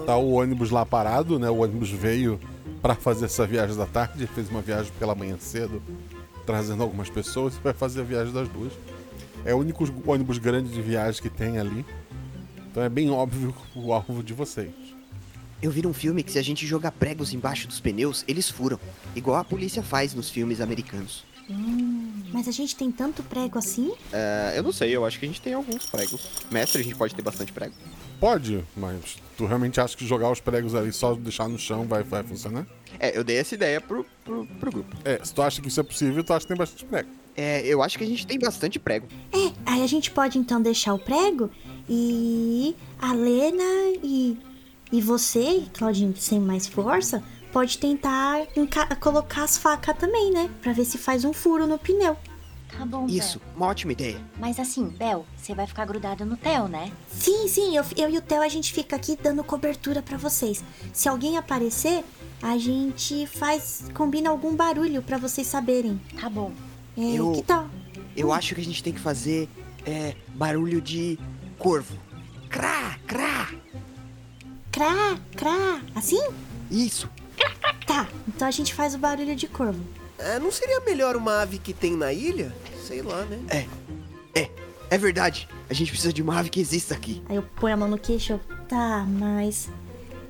Tá o ônibus lá parado, né? O ônibus veio pra fazer essa viagem da tarde. Fez uma viagem pela manhã cedo, trazendo algumas pessoas. E vai fazer a viagem das duas. É o único ônibus grande de viagem que tem ali. Então é bem óbvio o alvo de vocês. Eu vi num filme que se a gente jogar pregos embaixo dos pneus, eles furam. Igual a polícia faz nos filmes americanos. Mas a gente tem tanto prego assim? É, eu não sei, eu acho que a gente tem alguns pregos. Mestre, a gente pode ter bastante prego. Pode, mas tu realmente acha que jogar os pregos ali só deixar no chão vai, vai funcionar? É, eu dei essa ideia pro, pro, pro grupo. É, se tu acha que isso é possível, tu acha que tem bastante prego. É, eu acho que a gente tem bastante prego. É, aí a gente pode então deixar o prego e a Lena e, e você, Claudinho, sem mais força, pode tentar colocar as facas também, né? Pra ver se faz um furo no pneu. Tá bom, Isso, uma ótima ideia. Bel. Mas assim, Bel, você vai ficar grudada no Theo, né? Sim, sim, eu, eu e o Theo a gente fica aqui dando cobertura pra vocês. Se alguém aparecer, a gente faz. combina algum barulho pra vocês saberem. Tá bom. É, Eu- que tal? Eu acho que a gente tem que fazer é, barulho de corvo. Crá, crá. Crá, crá, assim? Isso. Tá, então a gente faz o barulho de corvo. É, não seria melhor uma ave que tem na ilha? Sei lá, né? É, é, é verdade. A gente precisa de uma ave que exista aqui. Aí eu ponho a mão no queixo, eu, tá, mas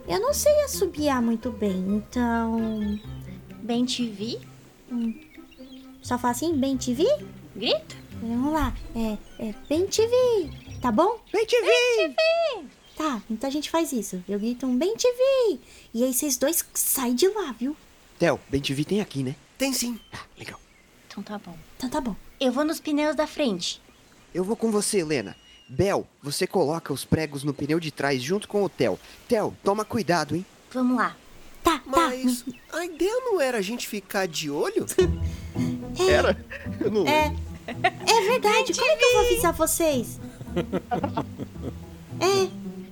eu não sei assobiar muito bem, então Bem te vi, só fala assim, bem te vi? grita. Vamos lá, é, é bem te vi, tá bom? Vem te ver! Tá, então a gente faz isso. Eu grito um bem te vi, e aí vocês dois saem de lá, viu? Theo, bem te vi tem aqui, né? Tem sim. Ah, legal. Então tá bom. Então tá bom. Eu vou nos pneus da frente. Eu vou com você, Helena. Bel, você coloca os pregos no pneu de trás junto com o Theo. Theo, toma cuidado, hein? Vamos lá. Tá, Mas a ideia não era a gente ficar de olho? Era? Eu não tá. É, é verdade, como é que eu vou avisar vocês? É,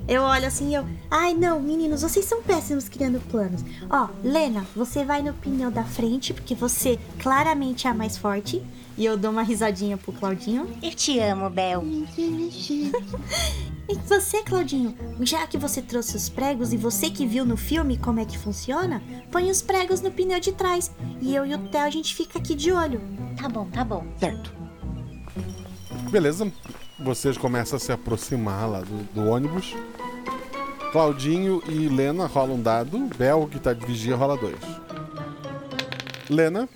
Eu olho assim e eu. Ai, não, meninos, vocês são péssimos criando planos. Ó, Lena, você vai no pneu da frente, porque você claramente é a mais forte. E eu dou uma risadinha pro Claudinho. Eu te amo, Bel. E você, Claudinho, já que você trouxe os pregos e você que viu no filme como é que funciona, põe os pregos no pneu de trás. E eu e o Theo a gente fica aqui de olho. Tá bom, tá bom. Certo. Beleza. Vocês começam a se aproximar lá do, do ônibus. Claudinho e Lena rolam um dado. Bel, que tá de vigia, rola dois. Lena,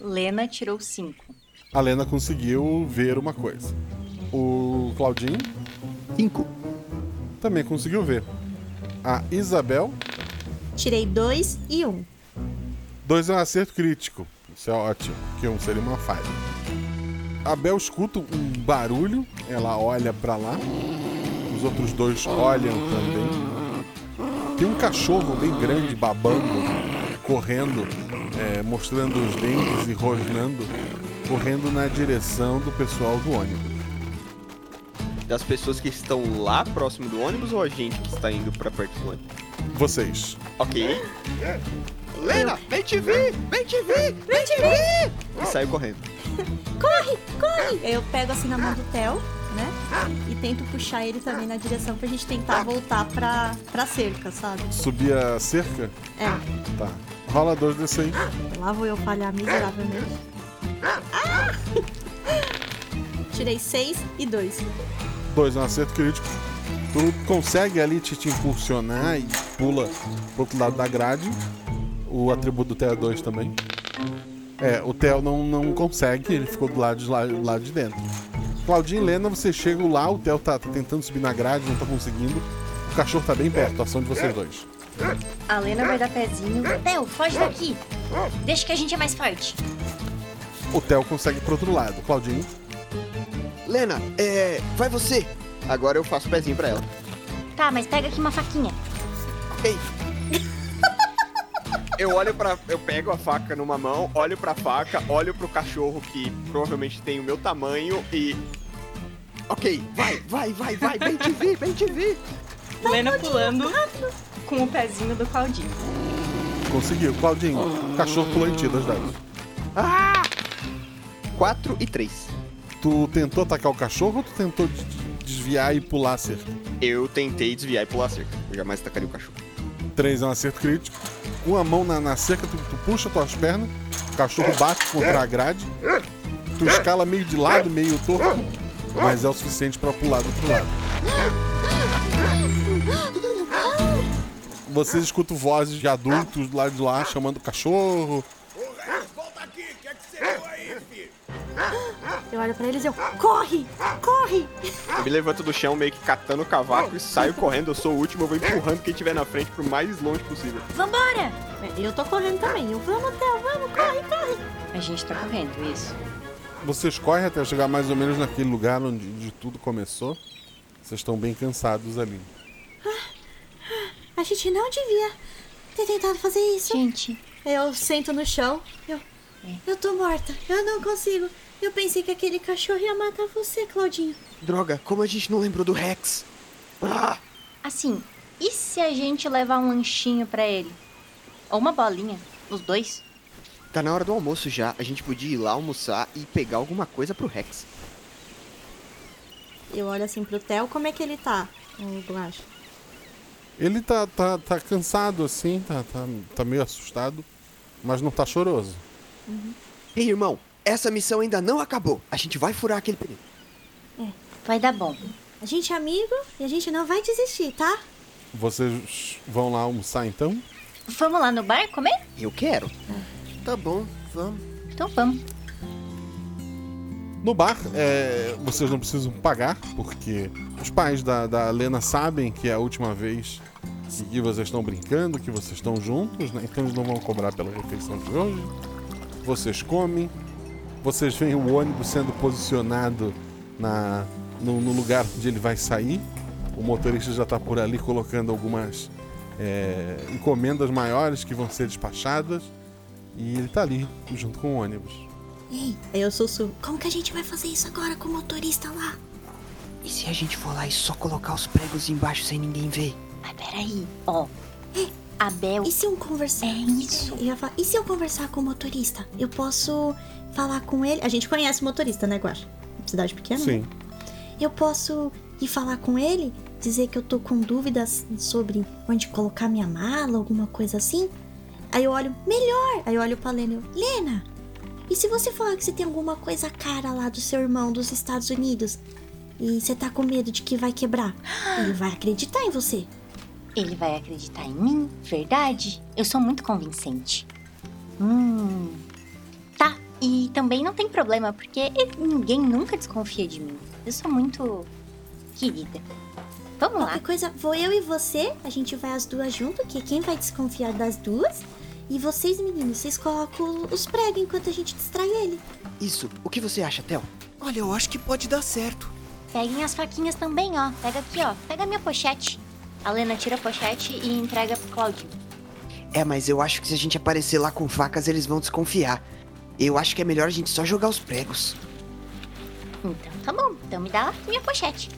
Lena tirou cinco. a Lena conseguiu ver uma coisa. O Claudinho Cinco. também conseguiu ver. A Isabel, Tirei dois e um. dois é um acerto crítico. Isso é ótimo, porque um seria uma falha. A Bel escuta um barulho, ela olha pra lá. Os outros dois olham também. Tem um cachorro bem grande babando, correndo, é, mostrando os dentes e rosnando, correndo na direção do pessoal do ônibus. Das pessoas que estão lá próximo do ônibus ou a gente que está indo pra perto do ônibus? Vocês. Ok. Lena, vem te ver! Vem te ver! Vem te ver! E saiu correndo. Corre, corre! Eu pego assim na mão do Theo, né? E tento puxar ele também na direção pra gente tentar voltar pra, pra cerca, sabe? Subir a cerca? É. Tá. Rola dois desse aí. Lá vou eu falhar miseravelmente. Ah! Tirei seis e dois. Dois é um acerto crítico. Tu consegue ali te, te impulsionar e pula pro outro lado da grade. O atributo do Theo é 2 também. É, o Theo não, não consegue, ele ficou do lado de, lá, do lado de dentro. Claudinho e Lena, vocês chegam lá, o Theo tá, tá tentando subir na grade, não tá conseguindo. O cachorro tá bem perto, a ação de vocês dois. A Lena vai dar pezinho. Theo, foge daqui. Deixa que a gente é mais forte. O Theo consegue ir pro outro lado. Claudinho, Lena, é. Vai você! Agora eu faço pezinho pra ela. Tá, mas pega aqui uma faquinha. Ok. Eu olho para, eu pego a faca numa mão, olho pra faca, olho pro cachorro que provavelmente tem o meu tamanho e Ok, vai, vai, vai, vai, vem te ver, vem te ver. Lena pulando com o pezinho do Claudinho. conseguiu. Claudinho, o cachorro pulou em ti, dois dados. Ah! 4 e 3. Tu tentou atacar o cachorro ou tu tentou des- desviar e pular a cerca? Eu tentei desviar e pular a cerca. Eu jamais tacaria o cachorro. 3 é um acerto crítico. Com a mão na, na cerca, tu, tu puxa tuas pernas, o cachorro bate contra a grade, tu escala meio de lado, meio torto, mas é o suficiente pra pular do outro lado. Vocês escutam vozes de adultos lado de lá chamando o cachorro. Eu olho pra eles e eu. Corre! Corre! Eu me levanto do chão meio que catando o cavaco e saio correndo. Eu sou o último, eu vou empurrando quem tiver na frente pro mais longe possível. Vambora! Eu tô correndo também. Eu, vamos, Theo, vamos, corre, corre! A gente tá correndo, isso. Vocês correm até chegar mais ou menos naquele lugar onde, onde tudo começou. Vocês estão bem cansados ali. A gente não devia ter tentado fazer isso. Gente, Eu sento no chão. Eu. Eu tô morta. Eu não consigo. Eu pensei que aquele cachorro ia matar você, Claudinho. Droga, como a gente não lembrou do Rex? Ah! assim, e se a gente levar um lanchinho pra ele? Ou uma bolinha? Os dois? Tá na hora do almoço já. A gente podia ir lá almoçar e pegar alguma coisa pro Rex. Eu olho assim pro Theo. Como é que ele tá, o Guache? Ele tá, tá, tá cansado assim, tá, tá, tá meio assustado, mas não tá choroso. Ei, irmão, essa missão ainda não acabou. A gente vai furar aquele pneu. Vai dar bom. A gente é amigo e a gente não vai desistir, tá? Vocês vão lá almoçar então? Vamos lá no bar comer? Eu quero. Tá bom, vamos. Então vamos. No bar, é, vocês não precisam pagar, porque os pais da, da Lena sabem que é a última vez que, que vocês estão brincando, que vocês estão juntos, né? Então eles não vão cobrar pela refeição de hoje. Vocês comem, vocês veem o ônibus sendo posicionado na, no, no lugar onde ele vai sair. O motorista já está por ali colocando algumas é, encomendas maiores que vão ser despachadas. E ele está ali, junto com o ônibus. Ei, aí eu sussurro. Como que a gente vai fazer isso agora com o motorista lá? E se a gente for lá e só colocar os pregos embaixo sem ninguém ver? Mas peraí, ó. A Bel. E se eu conversar? É isso. Eu ia falar, e se eu conversar com o motorista? Eu posso falar com ele? A gente conhece o motorista, né, Guaxa? Cidade pequena? né? Sim. Eu posso ir falar com ele? Dizer que eu tô com dúvidas sobre onde colocar minha mala, alguma coisa assim? Aí eu olho, melhor! Aí eu olho pra Lena e eu, Lena! E se você falar que você tem alguma coisa cara lá do seu irmão dos Estados Unidos e você tá com medo de que vai quebrar? Ele vai acreditar em você. Ele vai acreditar em mim? Verdade? Eu sou muito convincente. Hum. E também não tem problema, porque ninguém nunca desconfia de mim. Eu sou muito querida. Vamos lá. Qualquer coisa, vou eu e você, a gente vai as duas junto, que quem vai desconfiar das duas? E vocês, meninos, vocês colocam os pregos enquanto a gente distrai ele. Isso. O que você acha, Theo? Olha, eu acho que pode dar certo. Peguem as faquinhas também, ó. Pega aqui, ó. Pega a minha pochete. A Lena tira a pochete e entrega pro Claudinho. É, mas eu acho que se a gente aparecer lá com facas, eles vão desconfiar. Eu acho que é melhor a gente só jogar os pregos. Então tá bom. Então me dá a minha pochete.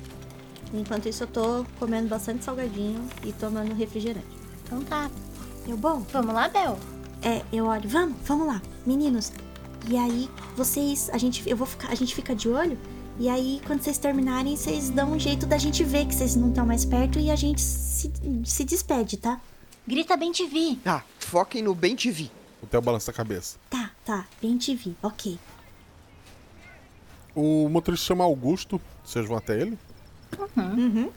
Enquanto isso, eu tô comendo bastante salgadinho e tomando refrigerante. Então tá. Eu, bom, Vamos lá, Bel. é, eu olho, vamos, vamos lá, meninos. E aí, vocês, a gente, eu vou ficar, a gente fica de olho. E aí, quando vocês terminarem, vocês dão um jeito da gente ver que vocês não estão mais perto e a gente se, se despede, tá? Grita bem TV. Tá, foquem no Bem TV. O Theo balança a cabeça. Tá, tá, bem te vi, ok. O motorista chama Augusto. Vocês vão até ele? Uhum.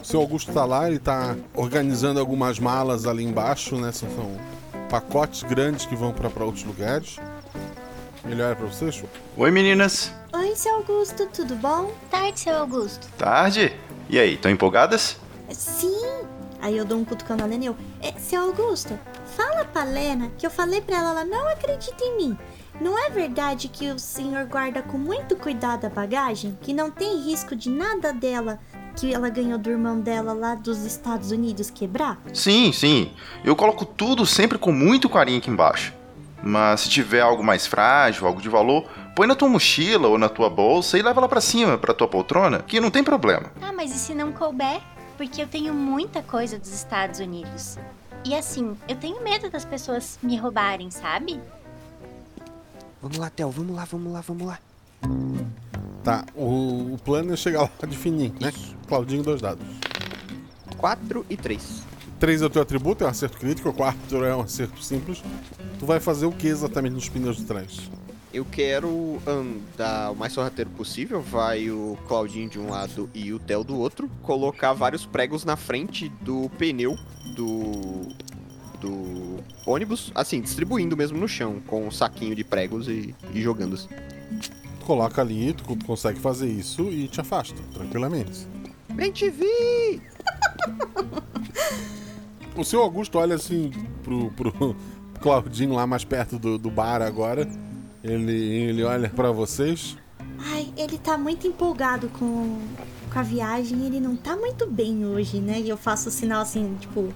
O seu Augusto tá lá, ele tá organizando algumas malas ali embaixo, né? São, são pacotes grandes que vão pra pra outros lugares. Ele olha pra vocês. Oi meninas, Oi, seu Augusto, tudo bom? Tarde, seu Augusto. tarde? E aí, estão empolgadas? Sim! Aí eu dou um cutucão na Lena e eu, é, seu Augusto, fala pra Lena que eu falei pra ela, ela não acredita em mim. Não é verdade que o senhor guarda com muito cuidado a bagagem? Que não tem risco de nada dela que ela ganhou do irmão dela lá dos Estados Unidos quebrar? Sim, sim. Eu coloco tudo sempre com muito carinho aqui embaixo. Mas se tiver algo mais frágil, algo de valor, põe na tua mochila ou na tua bolsa e leva lá pra cima, pra tua poltrona, que não tem problema. Ah, mas e se não couber? Porque eu tenho muita coisa dos Estados Unidos. E assim, eu tenho medo das pessoas me roubarem, sabe? Vamos lá, Theo, vamos lá, vamos lá, vamos lá. Tá, o, o plano é chegar lá de fininho, né? Claudinho, dois dados. 4 e 3. 3 é o teu atributo, é um acerto crítico. 4 é um acerto simples. Tu vai fazer o que exatamente nos pneus de trás? Eu quero andar o mais sorrateiro possível. Vai o Claudinho de um lado e o Theo do outro. Colocar vários pregos na frente do pneu do. do ônibus. Assim, distribuindo mesmo no chão, com um saquinho de pregos e, e jogando assim. Tu coloca ali, tu consegue fazer isso e te afasta, tranquilamente. Bem te vi! O seu Augusto olha assim pro, pro Claudinho lá mais perto do, do bar agora. Ele, ele olha pra vocês. Ai, ele tá muito empolgado com, com a viagem, ele não tá muito bem hoje, né? E eu faço o sinal assim, tipo,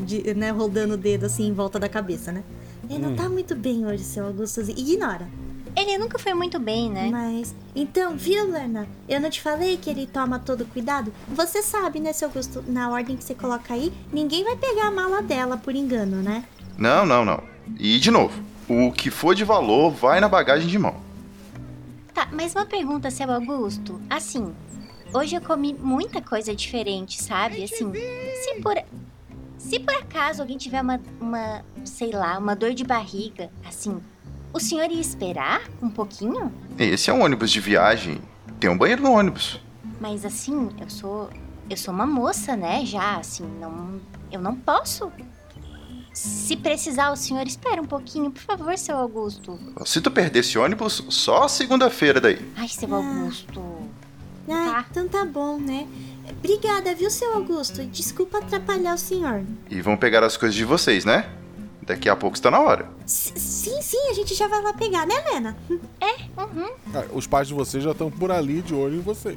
de, né, rodando o dedo assim em volta da cabeça, né? Ele não Hum. tá muito bem hoje, seu Augusto. Ignora. Ele nunca foi muito bem, né? Mas. Então, viu, Lena? Eu não te falei que ele toma todo cuidado? Você sabe, né, seu Augusto? Na ordem que você coloca aí, ninguém vai pegar a mala dela por engano, né? Não, não, não. E de novo, o que for de valor vai na bagagem de mão. Tá, mas uma pergunta, seu Augusto. Assim, hoje eu comi muita coisa diferente, sabe? Assim, se por. Se por acaso alguém tiver uma, uma, sei lá, uma dor de barriga, assim, o senhor ia esperar um pouquinho? Esse é um ônibus de viagem. Tem um banheiro no ônibus. Mas assim, eu sou. Eu sou uma moça, né? Já, assim, não. Eu não posso. Se precisar, o senhor espera um pouquinho, por favor, seu Augusto. Se tu perder esse ônibus, só segunda-feira daí. Ai, seu Augusto. Ah, então tá bom, né? Obrigada, viu, seu Augusto? E Desculpa atrapalhar o senhor. E vão pegar as coisas de vocês, né? Daqui a pouco está na hora. S- sim, sim, a gente já vai lá pegar, né, Lena? É, uhum. Ah, Os pais de vocês já estão por ali de olho em vocês.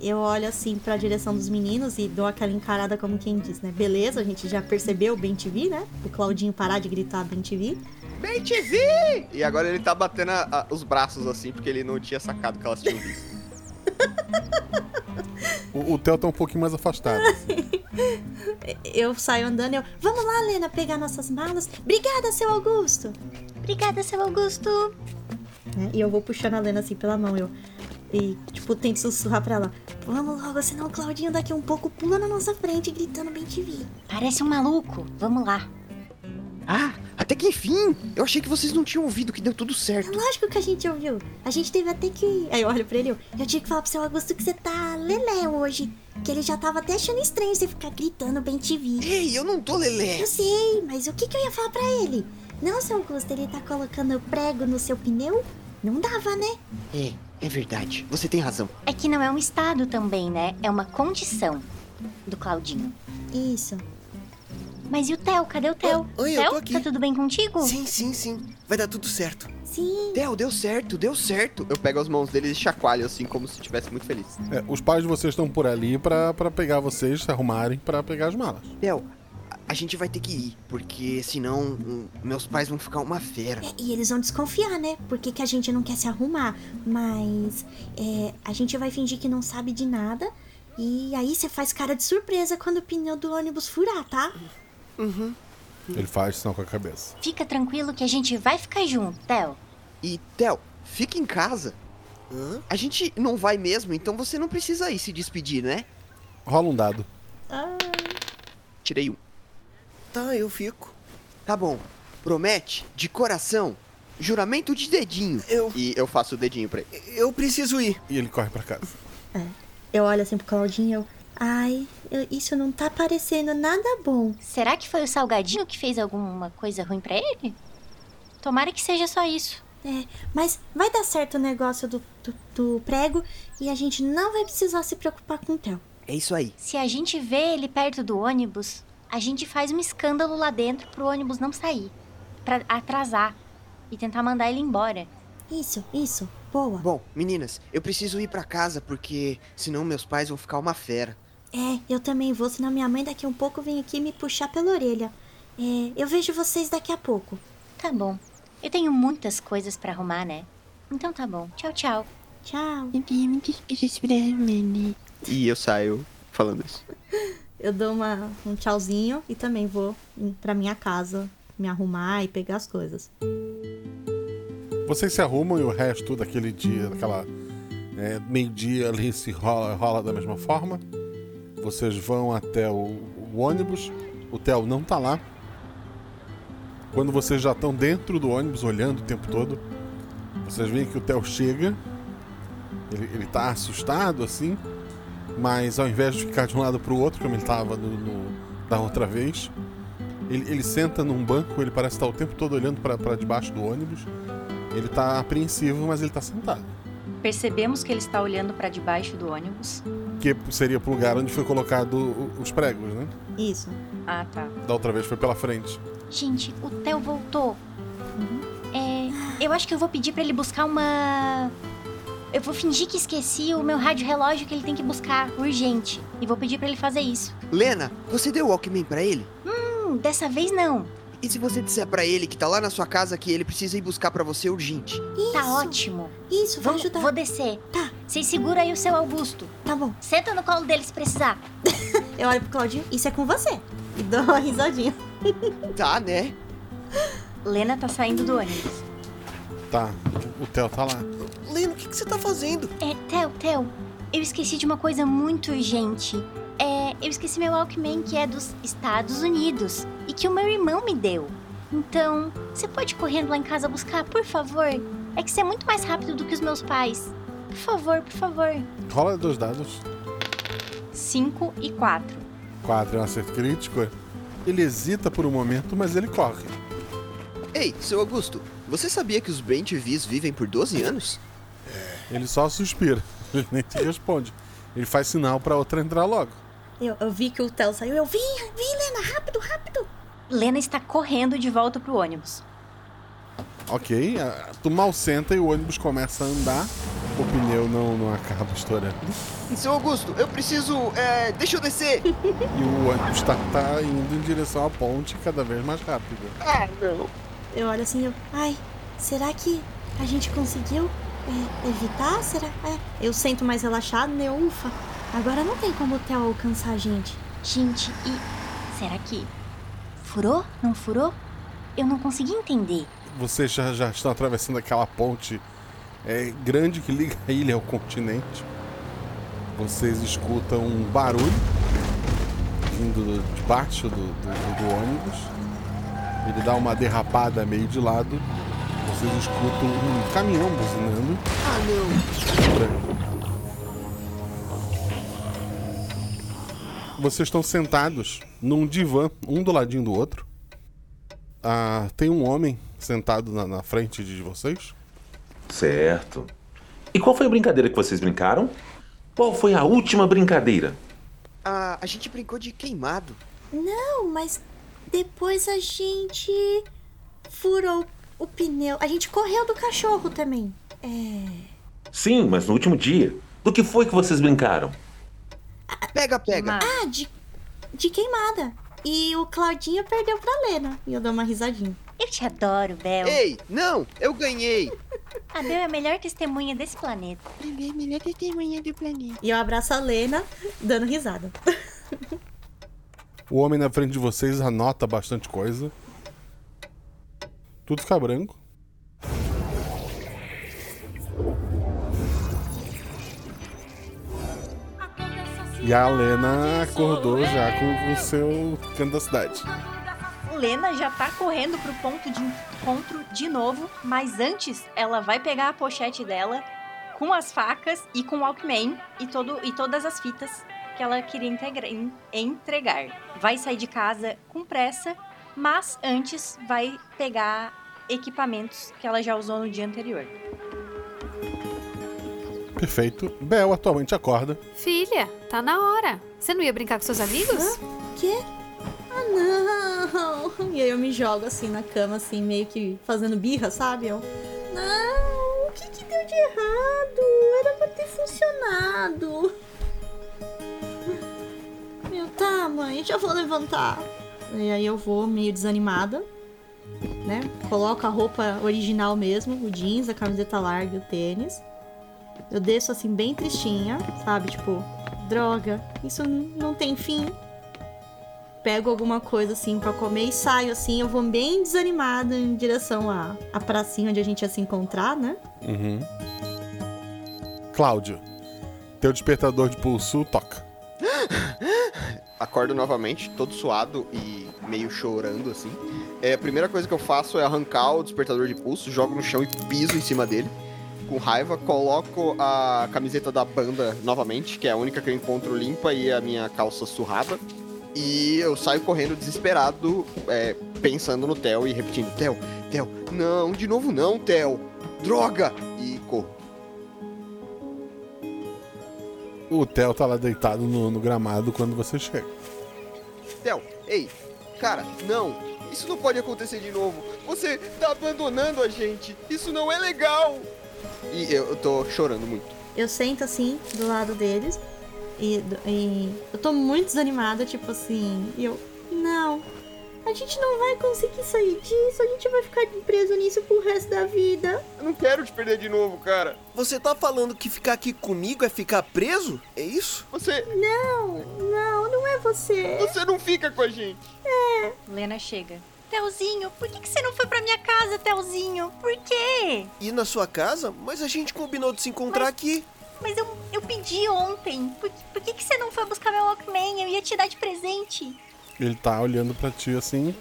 Eu olho assim pra direção dos meninos e dou aquela encarada como quem diz, né? Beleza, a gente já percebeu o Bem TV, né? O Claudinho parar de gritar Bem TV. Bem te vi! E agora ele tá batendo a- a- os braços assim, porque ele não tinha sacado que elas tinham visto. O, o Theo tá um pouquinho mais afastado. Eu saio andando e eu. Vamos lá, Lena, pegar nossas malas. Obrigada, seu Augusto. Obrigada, seu Augusto. né? E eu vou puxando a Lena assim pela mão. Eu. E, tipo, tento sussurrar pra ela. Vamos logo, senão o Claudinho daqui a um pouco pula na nossa frente gritando bem te vi. Parece um maluco. Vamos lá. Ah, até que enfim! Eu achei que vocês não tinham ouvido que deu tudo certo. Lógico que a gente ouviu. A gente teve até que. Aí eu olho pra ele. Eu, eu tinha que falar pro seu Augusto que você tá lelé hoje. Que ele já tava até achando estranho você ficar gritando bem te vi. Ei, eu não tô lelé. Eu sei, mas o que, que eu ia falar pra ele? Não, seu Augusto, ele tá colocando prego no seu pneu? Não dava, né? É, é verdade. Você tem razão. É que não é um estado também, né? É uma condição do Claudinho. Isso. Mas e o Theo? Cadê o Theo? oi, eu Theo, tô aqui. tá tudo bem contigo? Sim, sim, sim. Vai dar tudo certo. Sim. Theo, deu certo, deu certo. Eu pego as mãos dele e chacoalho assim, como se estivesse muito feliz. É, os pais de vocês estão por ali pra, pra pegar vocês, se arrumarem pra pegar as malas. Theo, a- gente vai ter que ir, porque senão hum, meus pais vão ficar uma fera. É, e eles vão desconfiar, né? Por que, que a gente não quer se arrumar? Mas é, a gente vai fingir que não sabe de nada. E aí você faz cara de surpresa quando o pneu do ônibus furar, tá? Uhum. Ele faz sinal com a cabeça. Fica tranquilo que a gente vai ficar junto, Theo. E, Theo, fica em casa. A gente não vai mesmo, então você não precisa ir se despedir, né? Rola um dado. Tirei um. Tá, eu fico. Tá bom. Promete, de coração, juramento de dedinho. Eu. E eu faço o dedinho pra ele. Eu preciso ir. E ele corre pra casa. Eu olho assim pro Claudinho e eu. Ai, eu- isso não tá parecendo nada bom. Será que foi o Salgadinho que fez alguma coisa ruim pra ele? Tomara que seja só isso. É, mas vai dar certo o negócio do, do, do prego e a gente não vai precisar se preocupar com o Theo. É isso aí. Se a gente vê ele perto do ônibus, a gente faz um escândalo lá dentro pro ônibus não sair. Pra atrasar. E tentar mandar ele embora. Isso, isso. Boa. Bom, meninas, eu preciso ir pra casa porque senão meus pais vão ficar uma fera. É, eu também vou, senão minha mãe daqui a um pouco vem aqui me puxar pela orelha. É, eu vejo vocês daqui a pouco. Tá bom. Eu tenho muitas coisas pra arrumar, né? Então tá bom. Tchau, tchau. Tchau. E eu saio falando isso. Eu dou uma, um tchauzinho e também vou pra minha casa me arrumar e pegar as coisas. Vocês se arrumam e o resto daquele dia, daquela é, meio-dia ali se rola, rola da mesma forma. Vocês vão até o, o ônibus. O Theo não tá lá. Quando vocês já estão dentro do ônibus, olhando o tempo todo, vocês veem que o Theo chega. Ele, ele tá assustado assim, mas ao invés de ficar de um lado pro outro, como ele tava no, no- da outra vez, ele, ele senta num banco. Ele parece estar o tempo todo olhando para debaixo do ônibus. Ele tá apreensivo, mas ele tá sentado. Percebemos que ele está olhando pra debaixo do ônibus. Que seria pro lugar onde foi colocado o- os pregos, né? Isso. Ah, tá. Da outra vez foi pela frente. Gente, o Theo voltou. É, eu acho que eu vou pedir pra ele buscar uma. Eu vou fingir que esqueci o meu rádio relógio que ele tem que buscar urgente. E vou pedir pra ele fazer isso. Lena, você deu o Walkman pra ele? Hum, dessa vez não. E se você disser pra ele que tá lá na sua casa que ele precisa ir buscar pra você urgente? Tá ótimo. Isso, Vou, ajudar. vou descer. Tá. Vocês segura aí o seu Augusto. Tá bom. Senta no colo dele se precisar. Eu olho pro Claudinho, isso é com você. E dou uma risadinha. Tá, né? Lena tá saindo do ônibus. Tá, o Theo tá lá. Leno, o que, que você tá fazendo? É, Theo, Theo, eu esqueci de uma coisa muito urgente. É, eu esqueci meu Walkman que é dos Estados Unidos e que o meu irmão me deu. Então, você pode ir correndo lá em casa buscar, por favor? É que você é muito mais rápido do que os meus pais. Por favor, por favor. Rola dois dados. 5 e 4. 4 é um acerto crítico. Ele hesita por um momento, mas ele corre. Ei, seu Augusto, você sabia que os Ben TVs vivem por 12 anos? Ele só suspira. Ele nem te responde. Ele faz sinal pra outra entrar logo. Eu, eu vi que o Theo saiu, eu vi, vi, Lena, rápido, rápido. Lena está correndo de volta pro ônibus. Ok, tu mal senta e o ônibus começa a andar. O pneu não, não acaba estourando. Seu Augusto, eu preciso. É, deixa eu descer! E o ônibus tá, tá indo em direção à ponte cada vez mais rápido. Ah, não. eu olho assim, eu, ai, será que a gente conseguiu é, evitar? Será? É. Eu sento mais relaxado, né? Ufa, agora não tem como o Theo alcançar a gente. Gente, e será que furou? Não furou? Eu não consegui entender. Vocês já, já estão atravessando aquela ponte é, grande que liga a ilha ao continente. Vocês escutam um barulho vindo de baixo do, do, do ônibus. Ele dá uma derrapada meio de lado. Vocês escutam um caminhão buzinando. Ah, não! Vocês estão sentados num divã, um do ladinho do outro. Ah, tem um homem sentado na, na frente de vocês. Certo. E qual foi a brincadeira que vocês brincaram? Qual foi a última brincadeira? Ah, a gente brincou de queimado. Não, mas depois a gente furou o pneu. A gente correu do cachorro também. É. Sim, mas no último dia. Do que foi que vocês brincaram? Pega, pega. Ah, de, de queimada. E o Claudinho perdeu pra Lena. E eu dou uma risadinha. Eu te adoro, Bel. Ei, não, eu ganhei. A Bel é a melhor testemunha desse planeta. Ele é a melhor testemunha do planeta. E eu abraço a Lena, dando risada. O homem na frente de vocês anota bastante coisa. Tudo fica branco. E a Lena acordou já com o seu canto da cidade. Lena já tá correndo pro ponto de encontro de novo, mas antes ela vai pegar a pochete dela com as facas e com o Walkman e, todo, e todas as fitas que ela queria integra- en- entregar. Vai sair de casa com pressa, mas antes vai pegar equipamentos que ela já usou no dia anterior. Perfeito. Bel atualmente acorda. Filha, tá na hora. Você não ia brincar com seus amigos? Quê? Ah, não! E aí eu me jogo assim na cama, assim, meio que fazendo birra, sabe? Eu, não, o que que deu de errado? Era pra ter funcionado. Meu, tá, mãe, já vou levantar. E aí eu vou meio desanimada, né? Coloco a roupa original mesmo, o jeans, a camiseta larga e o tênis. Eu desço assim bem tristinha, sabe? Tipo, droga, isso não tem fim. Pego alguma coisa assim pra comer e saio assim, eu vou bem desanimada em direção à, à pracinha onde a gente ia se encontrar, né? Uhum. Cláudio, teu despertador de pulso toca. Acordo novamente, todo suado e meio chorando, assim. É, a primeira coisa que eu faço é arrancar o despertador de pulso, jogo no chão e piso em cima dele. Com raiva, coloco a camiseta da banda novamente, que é a única que eu encontro limpa, e a minha calça surrada. E eu saio correndo desesperado, é, pensando no Theo e repetindo: Theo, Theo, não, de novo não, Theo, droga! E corro. O Theo tá lá deitado no, no gramado quando você chega. Theo, ei, cara, não, isso não pode acontecer de novo. Você tá abandonando a gente, isso não é legal! E eu, tô chorando muito. Eu sento assim, do lado deles. E, e eu tô muito desanimada, tipo assim. E eu, não, a gente não vai conseguir sair disso, a gente vai ficar preso nisso pro resto da vida. Eu não quero te perder de novo, cara. Você tá falando que ficar aqui comigo é ficar preso? É isso? Você. Não, não, não é você. Você não fica com a gente. É. Lena chega. Telzinho, por que, que você não foi pra minha casa, Telzinho? Por quê? Ir na sua casa? Mas a gente combinou de se encontrar aqui. Mas eu, eu pedi ontem. Por, por que, que você não foi buscar meu Walkman? Eu ia te dar de presente. Ele tá olhando pra ti assim,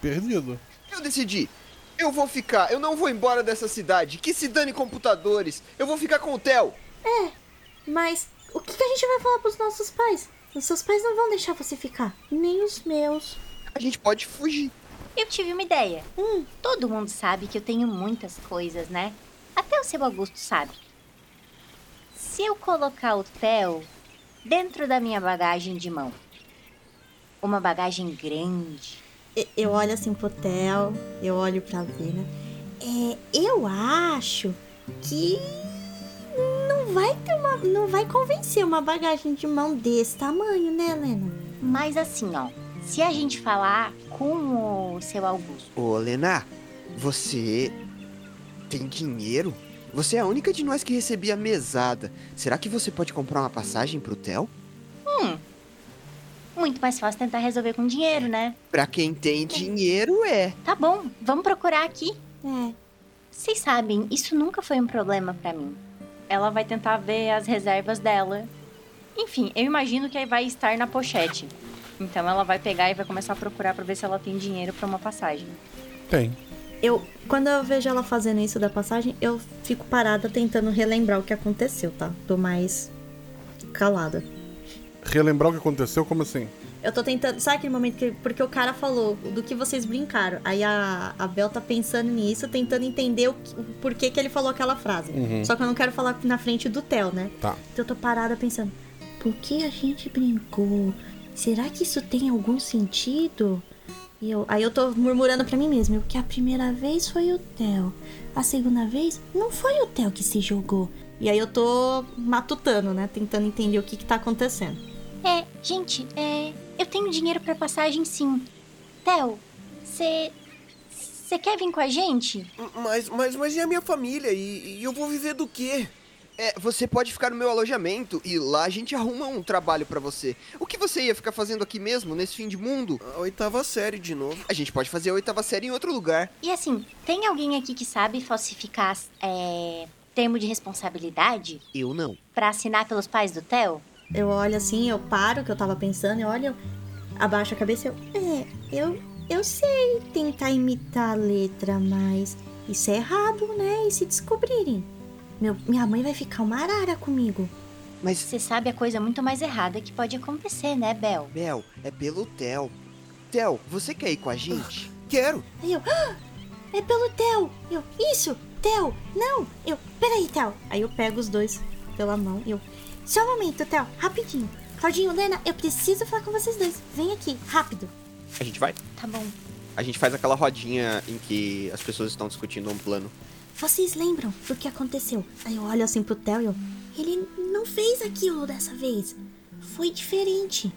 perdido. Eu decidi. Eu vou ficar, eu não vou embora dessa cidade. Que se dane computadores. Eu vou ficar com o Theo. É, mas o que, que a gente vai falar pros nossos pais? Os seus pais não vão deixar você ficar, nem os meus. A gente pode fugir. Eu tive uma ideia. Todo mundo sabe que eu tenho muitas coisas, né? Até o seu Augusto sabe. Se eu colocar o Theo dentro da minha bagagem de mão, uma bagagem grande, Eu olho assim pro Theo, eu olho pra Lena. É, eu acho que não vai ter uma. Não vai convencer uma bagagem de mão desse tamanho, né, Lena? mas assim, ó. Se a gente falar com o seu Augusto, Ô, Lena, Você tem dinheiro? Você é a única de nós que recebia mesada. Será que você pode comprar uma passagem pro Theo? Hum. Muito mais fácil tentar resolver com dinheiro, né? Pra quem tem dinheiro, é. Tá bom, vamos procurar aqui. É. Vocês sabem, isso nunca foi um problema pra mim. Ela vai tentar ver as reservas dela. Enfim, eu imagino que aí vai estar na pochete. Então ela vai pegar e vai começar a procurar pra ver se ela tem dinheiro pra uma passagem. Tem. Eu, quando eu vejo ela fazendo isso da passagem, eu fico parada tentando relembrar o que aconteceu, tá? Tô mais calada. Relembrar o que aconteceu, como assim? Eu tô tentando. Sabe aquele momento que. Porque o cara falou do que vocês brincaram. Aí a, a Bel tá pensando nisso, tentando entender o, o porquê que ele falou aquela frase. Uhum. Só que eu não quero falar na frente do Theo, né? Tá. Então eu tô parada pensando. Por que a gente brincou? Será que isso tem algum sentido? E eu, aí eu tô murmurando pra mim mesma. eu, Que a primeira vez foi o Theo. A segunda vez não foi o Theo que se jogou. E aí eu tô matutando, né? Tentando entender o que que tá acontecendo. É, gente, é. Eu tenho dinheiro pra passagem sim. Theo, você. Você quer vir com a gente? Mas, mas, mas e a minha família? E, e eu vou viver do quê? É, você pode ficar no meu alojamento e lá a gente arruma um trabalho pra você. O que você ia ficar fazendo aqui mesmo, nesse fim de mundo? A oitava série de novo. A gente pode fazer a oitava série em outro lugar. E assim, tem alguém aqui que sabe falsificar é, termo de responsabilidade Eu não. pra assinar pelos pais do Theo? Eu olho assim, eu paro o que eu tava pensando, eu olho, eu abaixo a cabeça e eu. É, eu, eu sei tentar imitar a letra, mas isso é errado, né? E se descobrirem? Meu, minha mãe vai ficar uma arara comigo. Mas, Você sabe a coisa muito mais errada que pode acontecer, né, Bel? Bel, é pelo Theo. Theo, você quer ir com a gente? Quero. Aí eu. "Ah, é pelo Theo! Eu, isso! Theo! Não! Eu, peraí, Theo! Aí eu pego os dois pela mão e eu. Só um momento, Theo, rapidinho. Claudinho, Lena, eu preciso falar com vocês dois. Vem aqui, rápido. A gente vai? Tá bom. A gente faz aquela rodinha em que as pessoas estão discutindo um plano. Vocês lembram do que aconteceu? Aí eu olho assim pro Theo e eu. Ele não fez aquilo dessa vez. Foi diferente.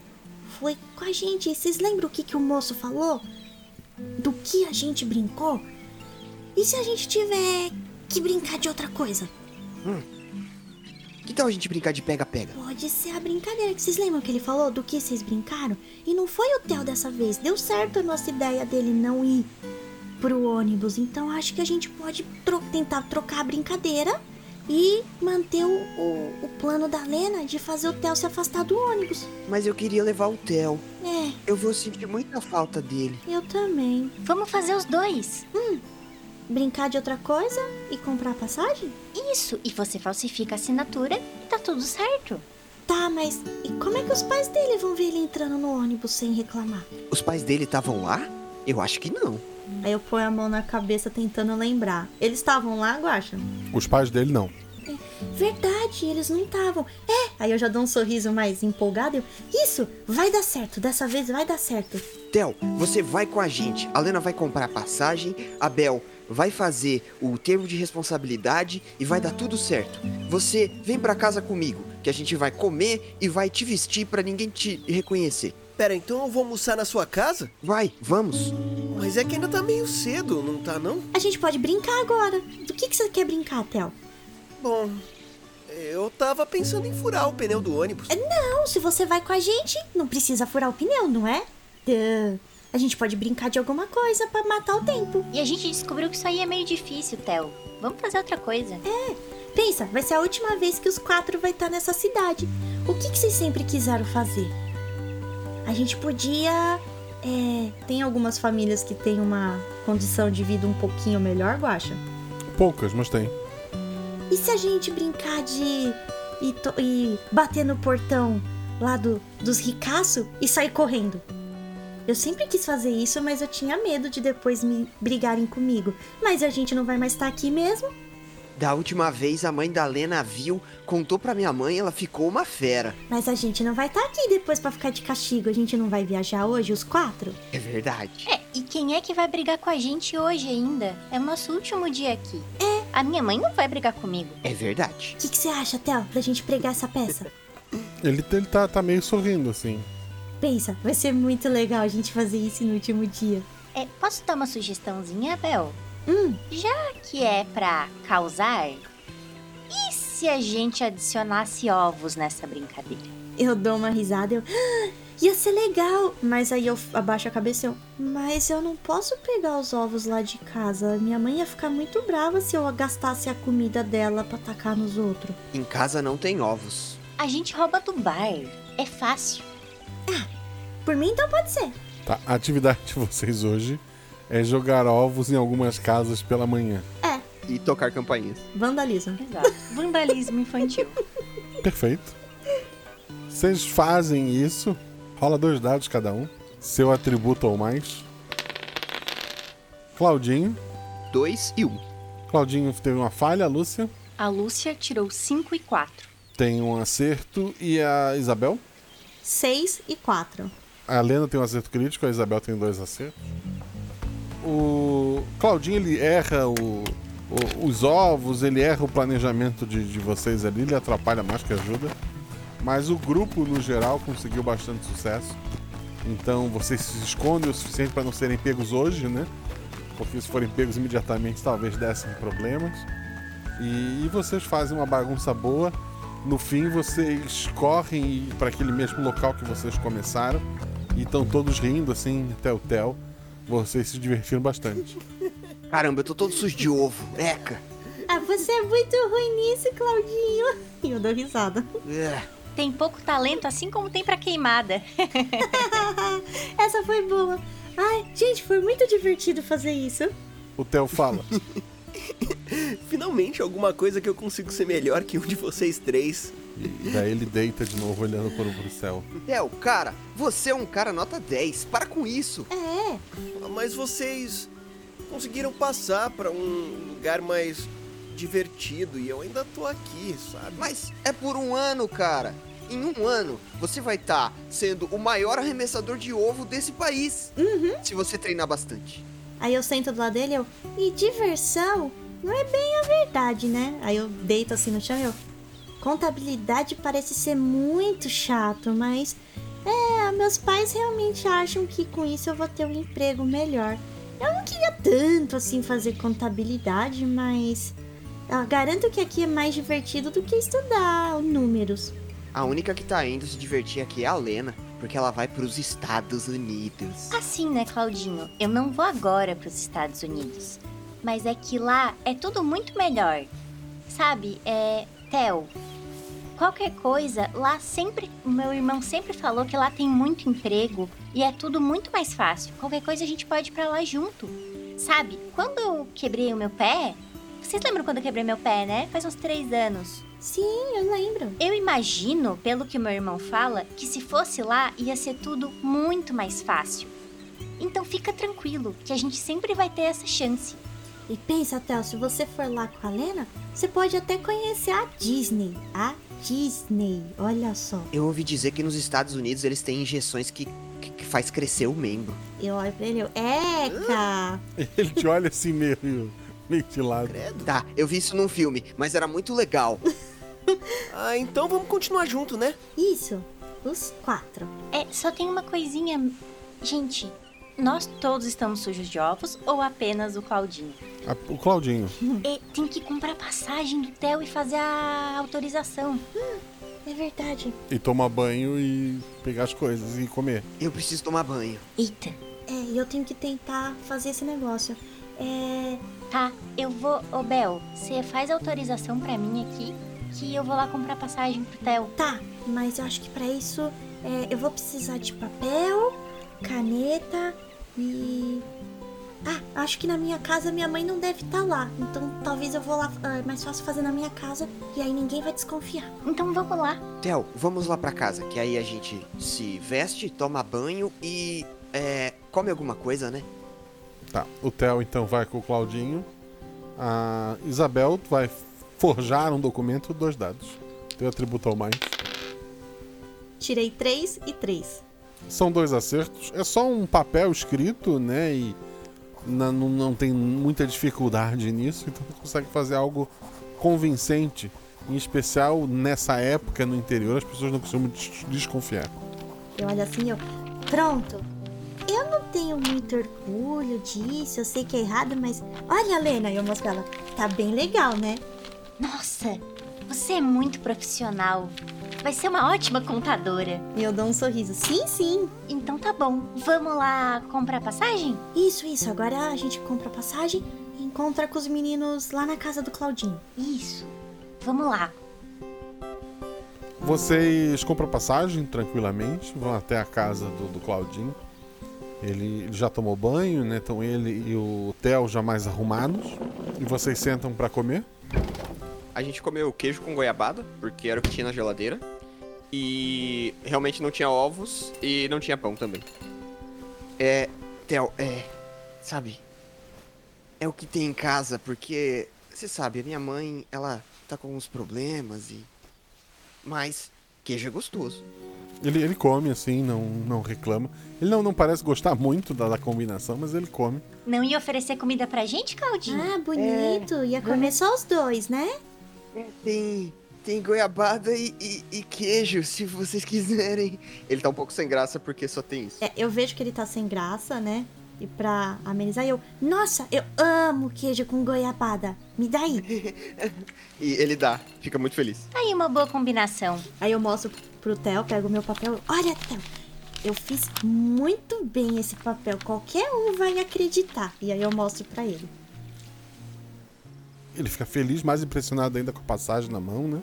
Foi com a gente. Vocês lembram o que, que o moço falou? Do que a gente brincou? E se a gente tiver que brincar de outra coisa? Que tal a gente brincar de pega-pega? Pode ser a brincadeira que vocês lembram que ele falou do que vocês brincaram? E não foi o Theo dessa vez. Deu certo a nossa ideia dele não ir pro ônibus. Então acho que a gente pode tro- tentar trocar a brincadeira e manter o, o, o plano da Lena de fazer o Theo se afastar do ônibus. Mas eu queria levar o Theo. É, Eu vou sentir muita falta dele. eu também. Vamos fazer os dois. Brincar de outra coisa e comprar passagem? Isso, e você falsifica a assinatura e tá tudo certo. Tá, mas e como é que os pais dele vão ver ele entrando no ônibus sem reclamar? Os pais dele estavam lá? Eu acho que não. Aí eu ponho a mão na cabeça tentando lembrar. Eles estavam lá, Guaxa? Os pais dele não. Verdade, eles não estavam. É, aí eu já dou um sorriso mais empolgado. e Eu, Isso, vai dar certo. Dessa vez vai dar certo. Theo, você vai com a gente. A Lena vai comprar passagem, a Bel vai fazer o termo de responsabilidade e vai dar tudo certo. Você vem pra casa comigo, que a gente vai comer e vai te vestir pra ninguém te reconhecer. Pera, então eu vou almoçar na sua casa? Vai, vamos. Mas é que ainda tá meio cedo, não tá não? A gente pode brincar agora. Do que, que você quer brincar, Theo? Bom, eu tava pensando em furar o pneu do ônibus. Não, se você vai com a gente, não precisa furar o pneu, não é? A gente pode brincar de alguma coisa pra matar o tempo. E a gente descobriu que isso aí é meio difícil, Theo. Vamos fazer outra coisa. Pensa, vai ser a última vez que os quatro vai estar nessa cidade. O que, que vocês sempre quiseram fazer? A gente podia. É, tem algumas famílias que têm uma condição de vida um pouquinho melhor, Guaxa? Poucas, mas tem. E se a gente brincar de ir, to- ir bater no portão lá do, dos ricaços e sair correndo? Eu sempre quis fazer isso, mas eu tinha medo de depois me brigarem comigo. Mas a gente não vai mais estar aqui mesmo? Da última vez a mãe da Lena viu, contou pra minha mãe, ela ficou uma fera. Mas a gente não vai estar aqui depois pra ficar de castigo. A gente não vai viajar hoje, os quatro? É verdade. É, e quem é que vai brigar com a gente hoje ainda? É o nosso último dia aqui. É. A minha mãe não vai brigar comigo. É verdade. O que, que você acha, Theo, da gente pregar essa peça? Ele, ele tá, tá meio sorrindo, assim. Pensa, vai ser muito legal a gente fazer isso no último dia. É, posso dar uma sugestãozinha, Bel? Hum, Já que é pra causar, e se a gente adicionasse ovos nessa brincadeira? eu dou uma risada, eu. "Ah, ia ser legal! Mas aí eu abaixo a cabeça e eu. Mas eu não posso pegar os ovos lá de casa. Minha mãe ia ficar muito brava se eu gastasse a comida dela pra tacar nos outros. Em casa não tem ovos. A gente rouba do bar. É fácil. Por mim, então pode ser. Tá, a atividade de vocês hoje é jogar ovos em algumas casas pela manhã. É, E tocar campainhas. vandalismo. Exato. Vandalismo infantil. Perfeito. Vocês fazem isso. Rola dois dados cada um. Seu atributo ou mais. Claudinho. Dois e um. Claudinho teve uma falha, Lúcia. A Lúcia tirou 5 e 4. Tem um acerto. E a Isabel? 6 e 4. A Helena tem um acerto crítico, a Isabel tem dois acertos. O Claudinho ele erra o, o- os ovos, ele erra o planejamento de, de vocês ali, ele atrapalha mais que ajuda. Mas o grupo, no geral, conseguiu bastante sucesso. Então vocês se escondem o suficiente para não serem pegos hoje, né? Porque se forem pegos imediatamente, talvez dessem problemas. E, e vocês fazem uma bagunça boa. No fim, vocês correm para aquele mesmo local que vocês começaram. E estão todos rindo, assim, até o tel. Vocês se divertiram bastante. Caramba, eu tô todo sujo de ovo. Eca. Ah, você é muito ruim nisso, Claudinho. E eu dou risada. É. Tem pouco talento, assim como tem pra queimada. Essa foi boa. Ai, gente, foi muito divertido fazer isso. O Theo fala. Finalmente alguma coisa que eu consigo ser melhor que um de vocês três. E daí ele deita de novo olhando para o céu. Theo, cara, você é um cara nota 10. Para com isso. É, Mas vocês conseguiram passar pra um lugar mais divertido e eu ainda tô aqui, sabe? Mas é por um ano, cara. Em um ano, você vai estar sendo o maior arremessador de ovo desse país. Se você treinar bastante. Aí eu sento do lado dele e eu. E diversão não é bem a verdade, né? Aí eu deito assim no chão e eu. Contabilidade parece ser muito chato, mas. É, meus pais realmente acham que com isso eu vou ter um emprego melhor. Eu não queria tanto assim fazer contabilidade, mas. Eu garanto que aqui é mais divertido do que estudar números. A única que tá indo se divertir aqui é a Lena, porque ela vai pros Estados Unidos. Assim, né, Claudinho? Eu não vou agora pros Estados Unidos. Mas é que lá é tudo muito melhor. Sabe, é. Theo, qualquer coisa, lá sempre. Meu irmão sempre falou que lá tem muito emprego e é tudo muito mais fácil. Qualquer coisa a gente pode ir pra lá junto. Sabe, quando eu quebrei o meu pé. Vocês lembram quando eu quebrei meu pé, né? Faz uns três anos. Sim, eu lembro. Eu imagino, pelo que meu irmão fala, que se fosse lá ia ser tudo muito mais fácil. Então fica tranquilo, que a gente sempre vai ter essa chance. E pensa, Théo, se você for lá com a Lena, você pode até conhecer a Disney. A Disney, olha só. Eu ouvi dizer que nos Estados Unidos eles têm injeções que, que, que faz crescer o membro. Eu olho pra ele, eu, Eca! Ele te olha assim meio, meio de lado. Tá, eu vi isso num filme, mas era muito legal. Ah, então vamos continuar junto, né? Isso, os quatro. É, só tem uma coisinha. Gente, nós todos estamos sujos de ovos ou apenas o Claudinho? A- o Claudinho. É, tem que comprar passagem do Theo e fazer a autorização. É verdade. E tomar banho e pegar as coisas e comer. Eu preciso tomar banho. Eita. É, e eu tenho que tentar fazer esse negócio. É. Tá, eu vou. Ô Bel, você faz autorização pra mim aqui que eu vou lá comprar passagem pro Theo. Tá, mas eu acho que pra isso é, eu vou precisar de papel, caneta e. Ah, acho que na minha casa minha mãe não deve estar lá. Então talvez eu vou lá. ah, É mais fácil fazer na minha casa e aí ninguém vai desconfiar. Então vamos lá. Theo, vamos lá pra casa, que aí a gente se veste, toma banho e. É. come alguma coisa, né? Tá, o Theo então vai com o Claudinho. A Isabel vai forjar um documento, dois dados. Teu atributo ao mais. Tirei três e três. São dois acertos. É só um papel escrito, né? E não, não tem muita dificuldade nisso, então você consegue fazer algo convincente. Em especial nessa época no interior, as pessoas não costumam des- desconfiar. Eu olho assim eu. Pronto! eu não tenho muito orgulho disso, eu sei que é errado, mas olha, Lena, eu mostro pra ela, tá bem legal, né? Nossa, você é muito profissional. Vai ser uma ótima contadora. E eu dou um sorriso. Sim, sim. Então tá bom. Vamos lá comprar passagem? Isso, isso. Agora a gente compra passagem e encontra com os meninos lá na casa do Claudinho. Isso. Vamos lá. Vocês compram passagem tranquilamente, vão até a casa do, do Claudinho. Ele, já tomou banho, né? Então ele e o Theo já mais arrumados. E vocês sentam pra comer. A gente comeu queijo com goiabada, porque era o que tinha na geladeira. E realmente não tinha ovos e não tinha pão também. É. Theo, é. Sabe? É o que tem em casa, porque. Você sabe, a minha mãe, ela tá com uns problemas e. Mas queijo é gostoso. Ele, ele come, assim, não, não reclama. Ele não, não parece gostar muito da, da combinação, mas ele come. Não ia oferecer comida pra gente, Claudinho? Ah, bonito. Ia comer só os dois, né? Tem. Tem goiabada e, e- e queijo, se vocês quiserem. Ele tá um pouco sem graça porque só tem isso. É, eu vejo que ele tá sem graça, né? E pra amenizar, eu. Nossa, eu amo queijo com goiabada. Me dá aí. E ele dá, fica muito feliz. Aí uma boa combinação. Aí eu mostro pro Theo, pego o meu papel. Olha, Theo, eu fiz muito bem esse papel. Qualquer um vai acreditar. E aí eu mostro pra ele. Ele fica feliz, mais impressionado ainda com a passagem na mão, né?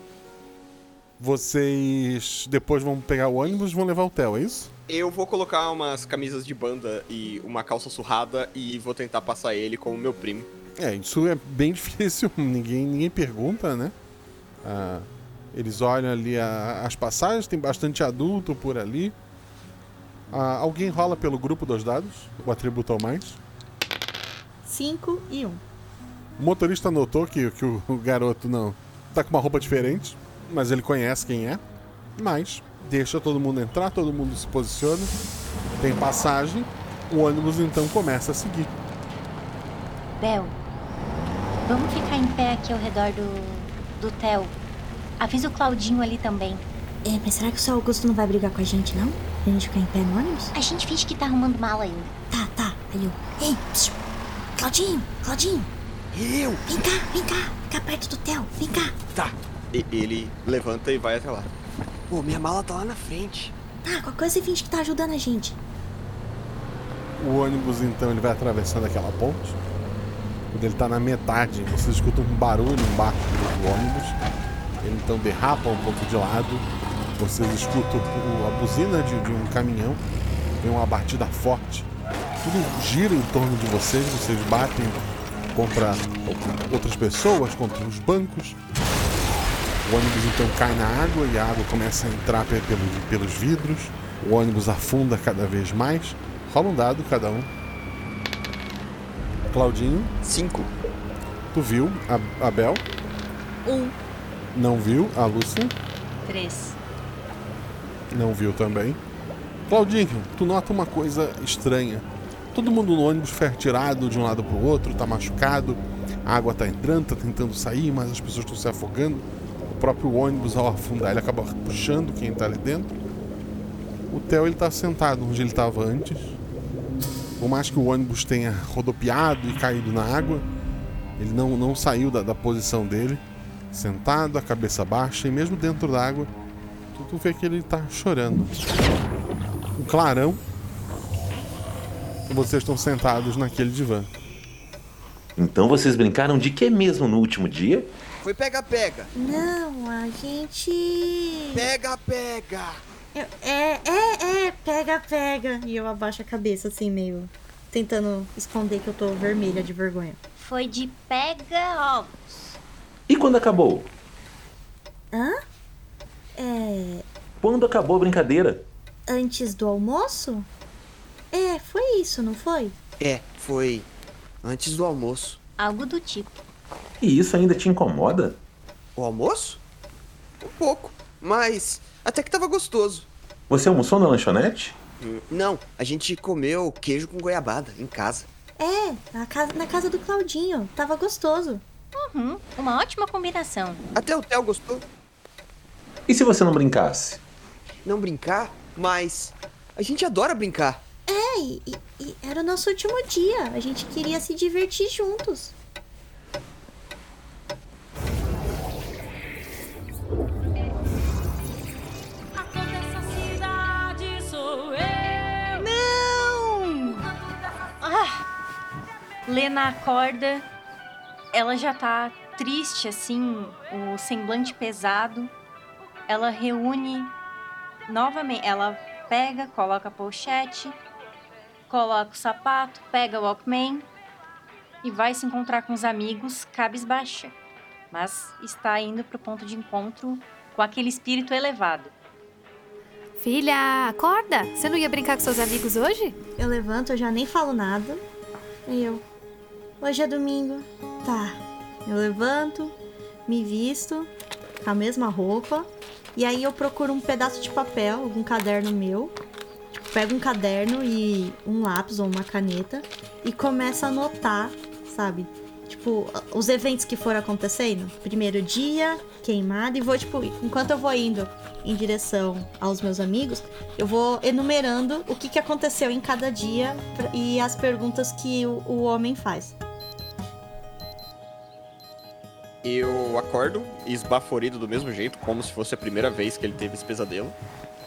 Vocês depois vão pegar o ônibus e vão levar o Theo, é isso? Eu vou colocar umas camisas de banda e uma calça surrada e vou tentar passar ele como meu primo. É, isso é bem difícil, ninguém, ninguém pergunta, né? Ah, eles olham ali a- as passagens, tem bastante adulto por ali. Ah, alguém rola pelo grupo dos dados, o atributo ao mais. 5 e 1. Um. O motorista notou que, que o, o garoto não tá com uma roupa diferente, mas ele conhece quem é. Mas deixa todo mundo entrar, todo mundo se posiciona. Tem passagem, o ônibus então começa a seguir. Bel, vamos ficar em pé aqui ao redor do, do Theo. Avisa o Claudinho ali também. É, mas será que o seu Augusto não vai brigar com a gente, não? Pra gente ficar em pé no ônibus? A gente finge que tá arrumando mala ainda. Tá, tá. Aí eu. Ei, psiu. Claudinho, Claudinho. Eu? Vem cá, vem cá. Fica perto do Theo. Vem cá. Tá. E ele levanta e vai até lá. Pô, minha mala tá lá na frente. Tá, qualquer coisa você finge que tá ajudando a gente. O ônibus então ele vai atravessando aquela ponte. Quando ele tá na metade, vocês escutam um barulho embaixo do ônibus. Ele então derrapa um pouco de lado. Vocês escutam a buzina de, de um caminhão. Vem uma batida forte. Tudo gira em torno de vocês. Vocês batem contra outras pessoas, contra os bancos. O ônibus então cai na água e a água começa a entrar pe- pelo- pelos vidros. O ônibus afunda cada vez mais. Rola um dado cada um. Claudinho. Cinco. Tu viu a, a Bel? Um. Não viu a Lúcia? Três. Não viu também. Claudinho, tu nota uma coisa estranha. Todo mundo no ônibus foi atirado de um lado pro outro, tá machucado. A água tá entrando, tá tentando sair, mas as pessoas estão se afogando. Próprio ônibus, ao afundar, ele acaba puxando quem tá ali dentro. O Theo, ele tá sentado onde ele tava antes. Por mais que o ônibus tenha rodopiado e caído na água, ele não, não saiu da, da posição dele. Sentado, a cabeça baixa, e mesmo dentro da água, tu, tu vê que ele tá chorando. Um clarão. Vocês estão sentados naquele divã. Então vocês brincaram de que mesmo no último dia? Foi pega-pega. Não, a gente. Pega-pega. Eu- É, é, é, pega, pega. E eu abaixo a cabeça, assim, meio. Tentando esconder que eu tô vermelha de vergonha. Foi de pega ovos. E quando acabou? Hã? É. Quando acabou a brincadeira? Antes do almoço? É, foi isso, não foi? É, foi antes do almoço. Algo do tipo. E isso ainda te incomoda? O almoço? Um pouco, mas até que tava gostoso. Você almoçou na lanchonete? Hum, Não, a gente comeu queijo com goiabada em casa. É, na casa, na casa do Claudinho. Tava gostoso. Uhum, uma ótima combinação. Até o Theo gostou. E se você não brincasse? Não brincar, mas a gente adora brincar. É, e, e- e era o nosso último dia. A gente queria se divertir juntos. Lena acorda, ela já tá triste, assim, o semblante pesado. Ela reúne novamente, ela pega, coloca a pochete, coloca o sapato, pega o Walkman e vai se encontrar com os amigos cabisbaixa. Mas está indo pro ponto de encontro com aquele espírito elevado. Filha, acorda! Você não ia brincar com seus amigos hoje? Eu levanto, eu já nem falo nada. Aí eu. Hoje é domingo. Tá. Eu levanto, me visto com a mesma roupa. E aí eu procuro um pedaço de papel, algum caderno meu. Tipo, pego um caderno e um lápis ou uma caneta e começo a anotar, sabe? Tipo, os eventos que foram acontecendo. Primeiro dia, queimada, e vou, tipo, enquanto eu vou indo em direção aos meus amigos, eu vou enumerando o que, que aconteceu em cada dia e as perguntas que o, o homem faz. Eu acordo esbaforido do mesmo jeito, como se fosse a primeira vez que ele teve esse pesadelo.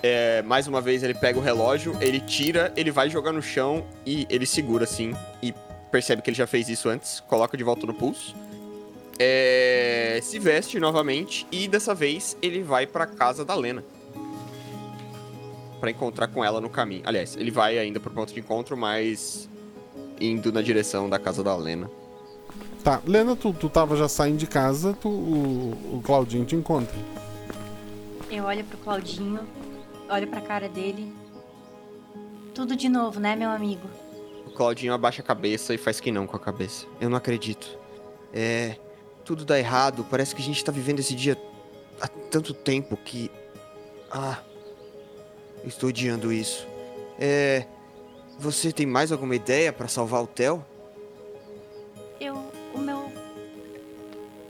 É, mais uma vez ele pega o relógio, ele tira, ele vai jogar no chão e ele segura assim e percebe que ele já fez isso antes, coloca de volta no pulso. É, se veste novamente e dessa vez ele vai pra casa da Lena. Pra encontrar com ela no caminho. Aliás, ele vai ainda pro ponto de encontro, mas indo na direção da casa da Lena. Tá, Lena, tu, tu tava já saindo de casa, tu, o, o Claudinho te encontra. Eu olho pro Claudinho, olho pra cara dele. Tudo de novo, né, meu amigo? O Claudinho abaixa a cabeça e faz que não com a cabeça. Eu não acredito. É. Tudo dá errado. Parece que a gente tá vivendo esse dia há tanto tempo que. Ah. Eu estou odiando isso. É. Você tem mais alguma ideia pra salvar o Theo? Eu.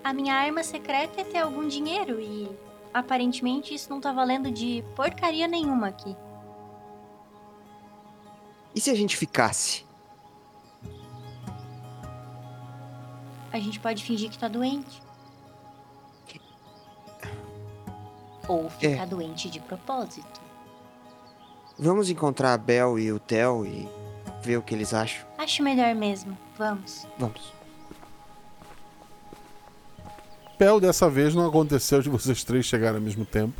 A minha arma secreta é ter algum dinheiro e. Aparentemente isso não tá valendo de porcaria nenhuma aqui. E se a gente ficasse? A gente pode fingir que tá doente. Ou ficar doente de propósito. Vamos encontrar a Bel e o Theo e ver o que eles acham. Acho melhor mesmo. Vamos. Vamos. Pel, dessa vez não aconteceu de vocês três chegarem ao mesmo tempo.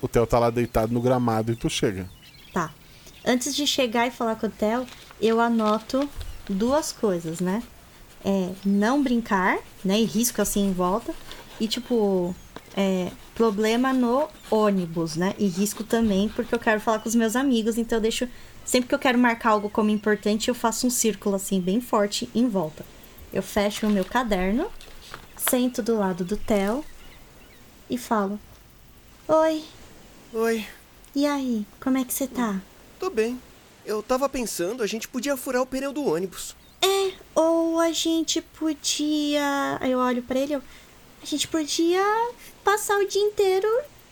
O Theo tá lá deitado no gramado e tu chega. Tá. Antes de chegar e falar com o Theo, eu anoto duas coisas, né? É não brincar, né? E risco assim em volta. E tipo, é, problema no ônibus, né? E risco também, porque eu quero falar com os meus amigos, então eu deixo. Sempre que eu quero marcar algo como importante, eu faço um círculo assim, bem forte em volta. Eu fecho o meu caderno, sento do lado do Theo e falo: Oi, Oi, e aí, como é que você tá? tô bem. Eu tava pensando, a gente podia furar o pneu do ônibus. É, ou a gente podia. Aí eu olho pra ele, eu... a gente podia passar o dia inteiro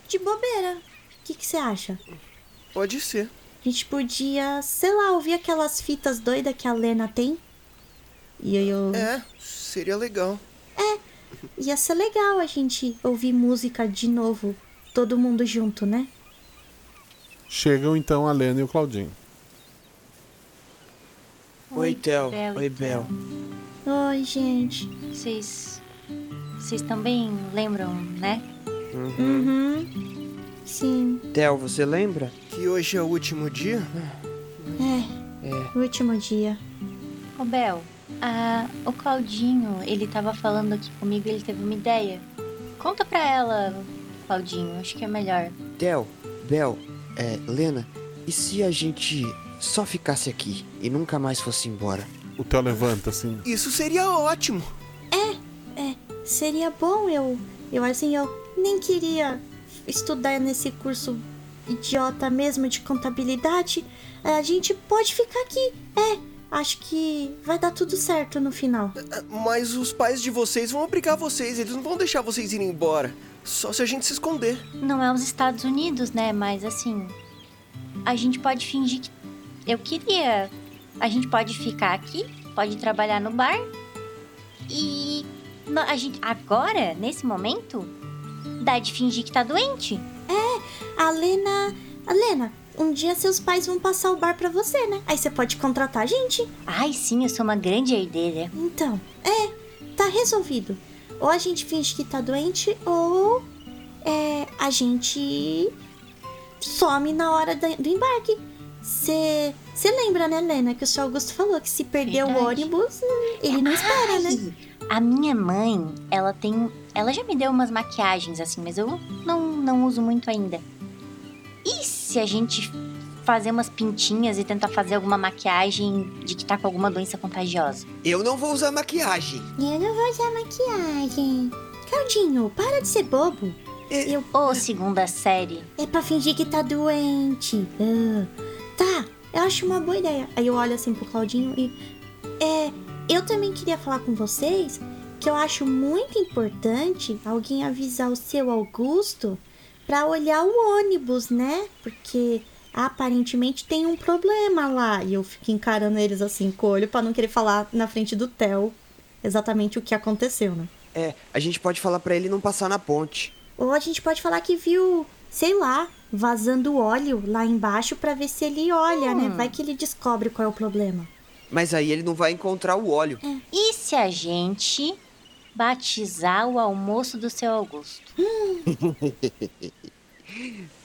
de bobeira. O que que você acha? Pode ser. A gente podia, sei lá, ouvir aquelas fitas doidas que a Lena tem. E aí eu. É, seria legal. Ia ser legal a gente ouvir música de novo, todo mundo junto, né? Chegam então a Lena e o Claudinho. Oi, e Oi, Bel. Oi, gente. Vocês. Vocês também lembram, né? Uhum. Sim. Theo, você lembra? Que hoje é o último dia? É, É. último dia. Ô, Bel, ah, o Claudinho, ele tava falando aqui comigo e ele teve uma ideia. Conta pra ela, Claudinho, acho que é melhor. Theo, Bel, é, Lena, e se a gente só ficasse aqui e nunca mais fosse embora? O Theo levanta assim. Isso seria ótimo. É, seria bom eu. Eu assim, eu nem queria estudar nesse curso idiota mesmo de contabilidade. A gente pode ficar aqui. É, acho que vai dar tudo certo no final. Mas os pais de vocês vão obrigar vocês, eles não vão deixar vocês irem embora. Só se a gente se esconder. Não é os Estados Unidos, né? Mas assim. A gente pode fingir que eu queria. A gente pode ficar aqui, pode trabalhar no bar. E no- a gente agora, nesse momento, dá de fingir que tá doente. A Lena. A Lena, um dia seus pais vão passar o bar pra você, né? Aí você pode contratar a gente. Ai, sim, eu sou uma grande herdeira. Então, é, tá resolvido. Ou a gente finge que tá doente, ou é, a gente some na hora do embarque. Você lembra, né, Lena, que o seu Augusto falou que se perder o Verdade. ônibus, ele não espera, né? A minha mãe, ela tem. Ela já me deu umas maquiagens assim, mas eu não, não uso muito ainda. E se a gente fazer umas pintinhas e tentar fazer alguma maquiagem de que tá com alguma doença contagiosa? Eu não vou usar maquiagem. Eu não vou usar maquiagem. Claudinho, para de ser bobo. Eu, Ô, segunda série. É pra fingir que tá doente. Ah, tá, eu acho uma boa ideia. Aí eu olho assim pro Claudinho e. É, eu também queria falar com vocês que eu acho muito importante alguém avisar o seu Augusto pra olhar o ônibus, né? Porque aparentemente tem um problema lá. E eu fico encarando eles assim com o olho pra não querer falar na frente do Theo exatamente o que aconteceu, né? É, a gente pode falar pra ele não passar na ponte. Ou a gente pode falar que viu, sei lá, vazando óleo lá embaixo pra ver se ele olha, né? Vai que ele descobre qual é o problema. Mas aí ele não vai encontrar o óleo. E se a gente batizar o almoço do seu Augusto?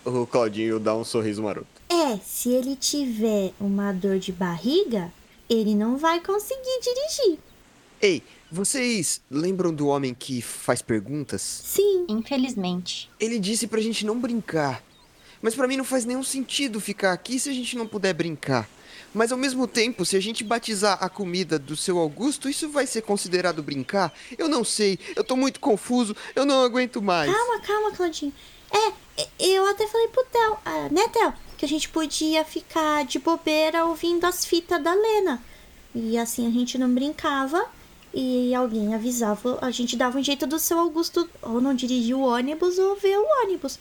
O Claudinho dá um sorriso maroto. É, se ele tiver uma dor de barriga, ele não vai conseguir dirigir. Ei, vocês lembram do homem que faz perguntas? Sim. Infelizmente. Ele disse pra gente não brincar. Mas pra mim não faz nenhum sentido ficar aqui se a gente não puder brincar. Mas ao mesmo tempo, se a gente batizar a comida do seu Augusto, isso vai ser considerado brincar? Eu não sei, eu tô muito confuso, eu não aguento mais. Calma, calma, Claudinho. É, eu até falei pro Theo, ah, né, Theo? Que a gente podia ficar de bobeira ouvindo as fitas da Lena. E assim a gente não brincava e alguém avisava, a gente dava um jeito do seu Augusto ou não dirigir o ônibus ou ver o ônibus.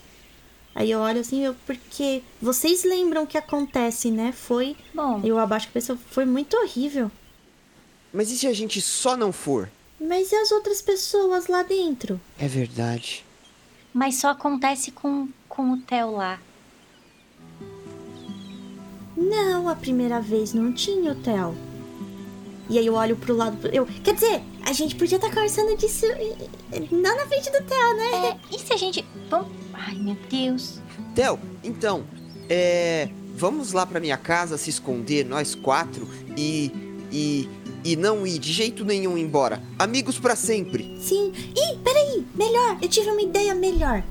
Aí eu olho assim, eu, porque vocês lembram o que acontece, né? Foi. Bom. Eu abaixo a cabeça, foi muito horrível. Mas e se a gente só não for? Mas e as outras pessoas lá dentro? É verdade. Mas só acontece com, com o Theo lá. Não, a primeira vez não tinha o Theo. E aí eu olho pro lado. Eu, quer dizer, a gente podia estar conversando disso. Não na frente do Theo, né? É, e se a gente. Vamos. Ai, meu Deus. Theo, então, é. Vamos lá pra minha casa se esconder, nós quatro, e. e. e não ir de jeito nenhum embora. Amigos pra sempre. Sim. Ih, peraí, melhor, eu tive uma ideia melhor.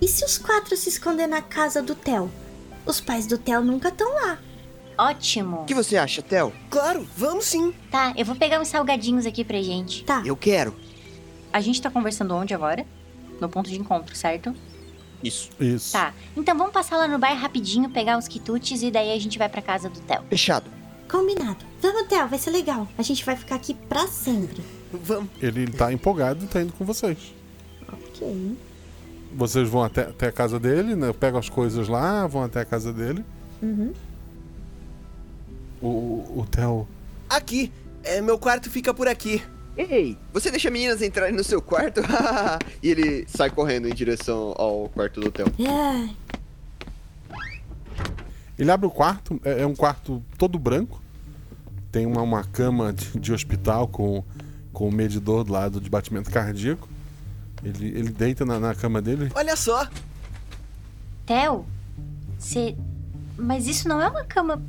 E se os quatro se esconder na casa do Theo? Os pais do Theo nunca estão lá. Ótimo. O que você acha, Theo? Claro, vamos sim. Tá, eu vou pegar uns salgadinhos aqui pra gente. Tá. Eu quero. A gente tá conversando onde agora? No ponto de encontro, certo? Isso. Isso. Tá. Então vamos passar lá no bar rapidinho, pegar uns quitutes e daí a gente vai pra casa do Theo. Fechado. Combinado. Vamos, Theo, vai ser legal. A gente vai ficar aqui pra sempre. Vamos. Ele, ele tá empolgado e tá indo com vocês. Ok. Vocês vão até, até a casa dele, né? Pegam as coisas lá, vão até a casa dele. Uhum. O, Theo. Aqui. É, meu quarto fica por aqui. Ei, você deixa meninas entrarem no seu quarto? e ele sai correndo em direção ao quarto do Theo. É. Ele abre o quarto, é, é um quarto todo branco. Tem uma, uma cama de, de hospital com, com o medidor do lado de batimento cardíaco. Ele, ele deita na, na cama dele. Olha só. Theo, você. Mas isso não é uma cama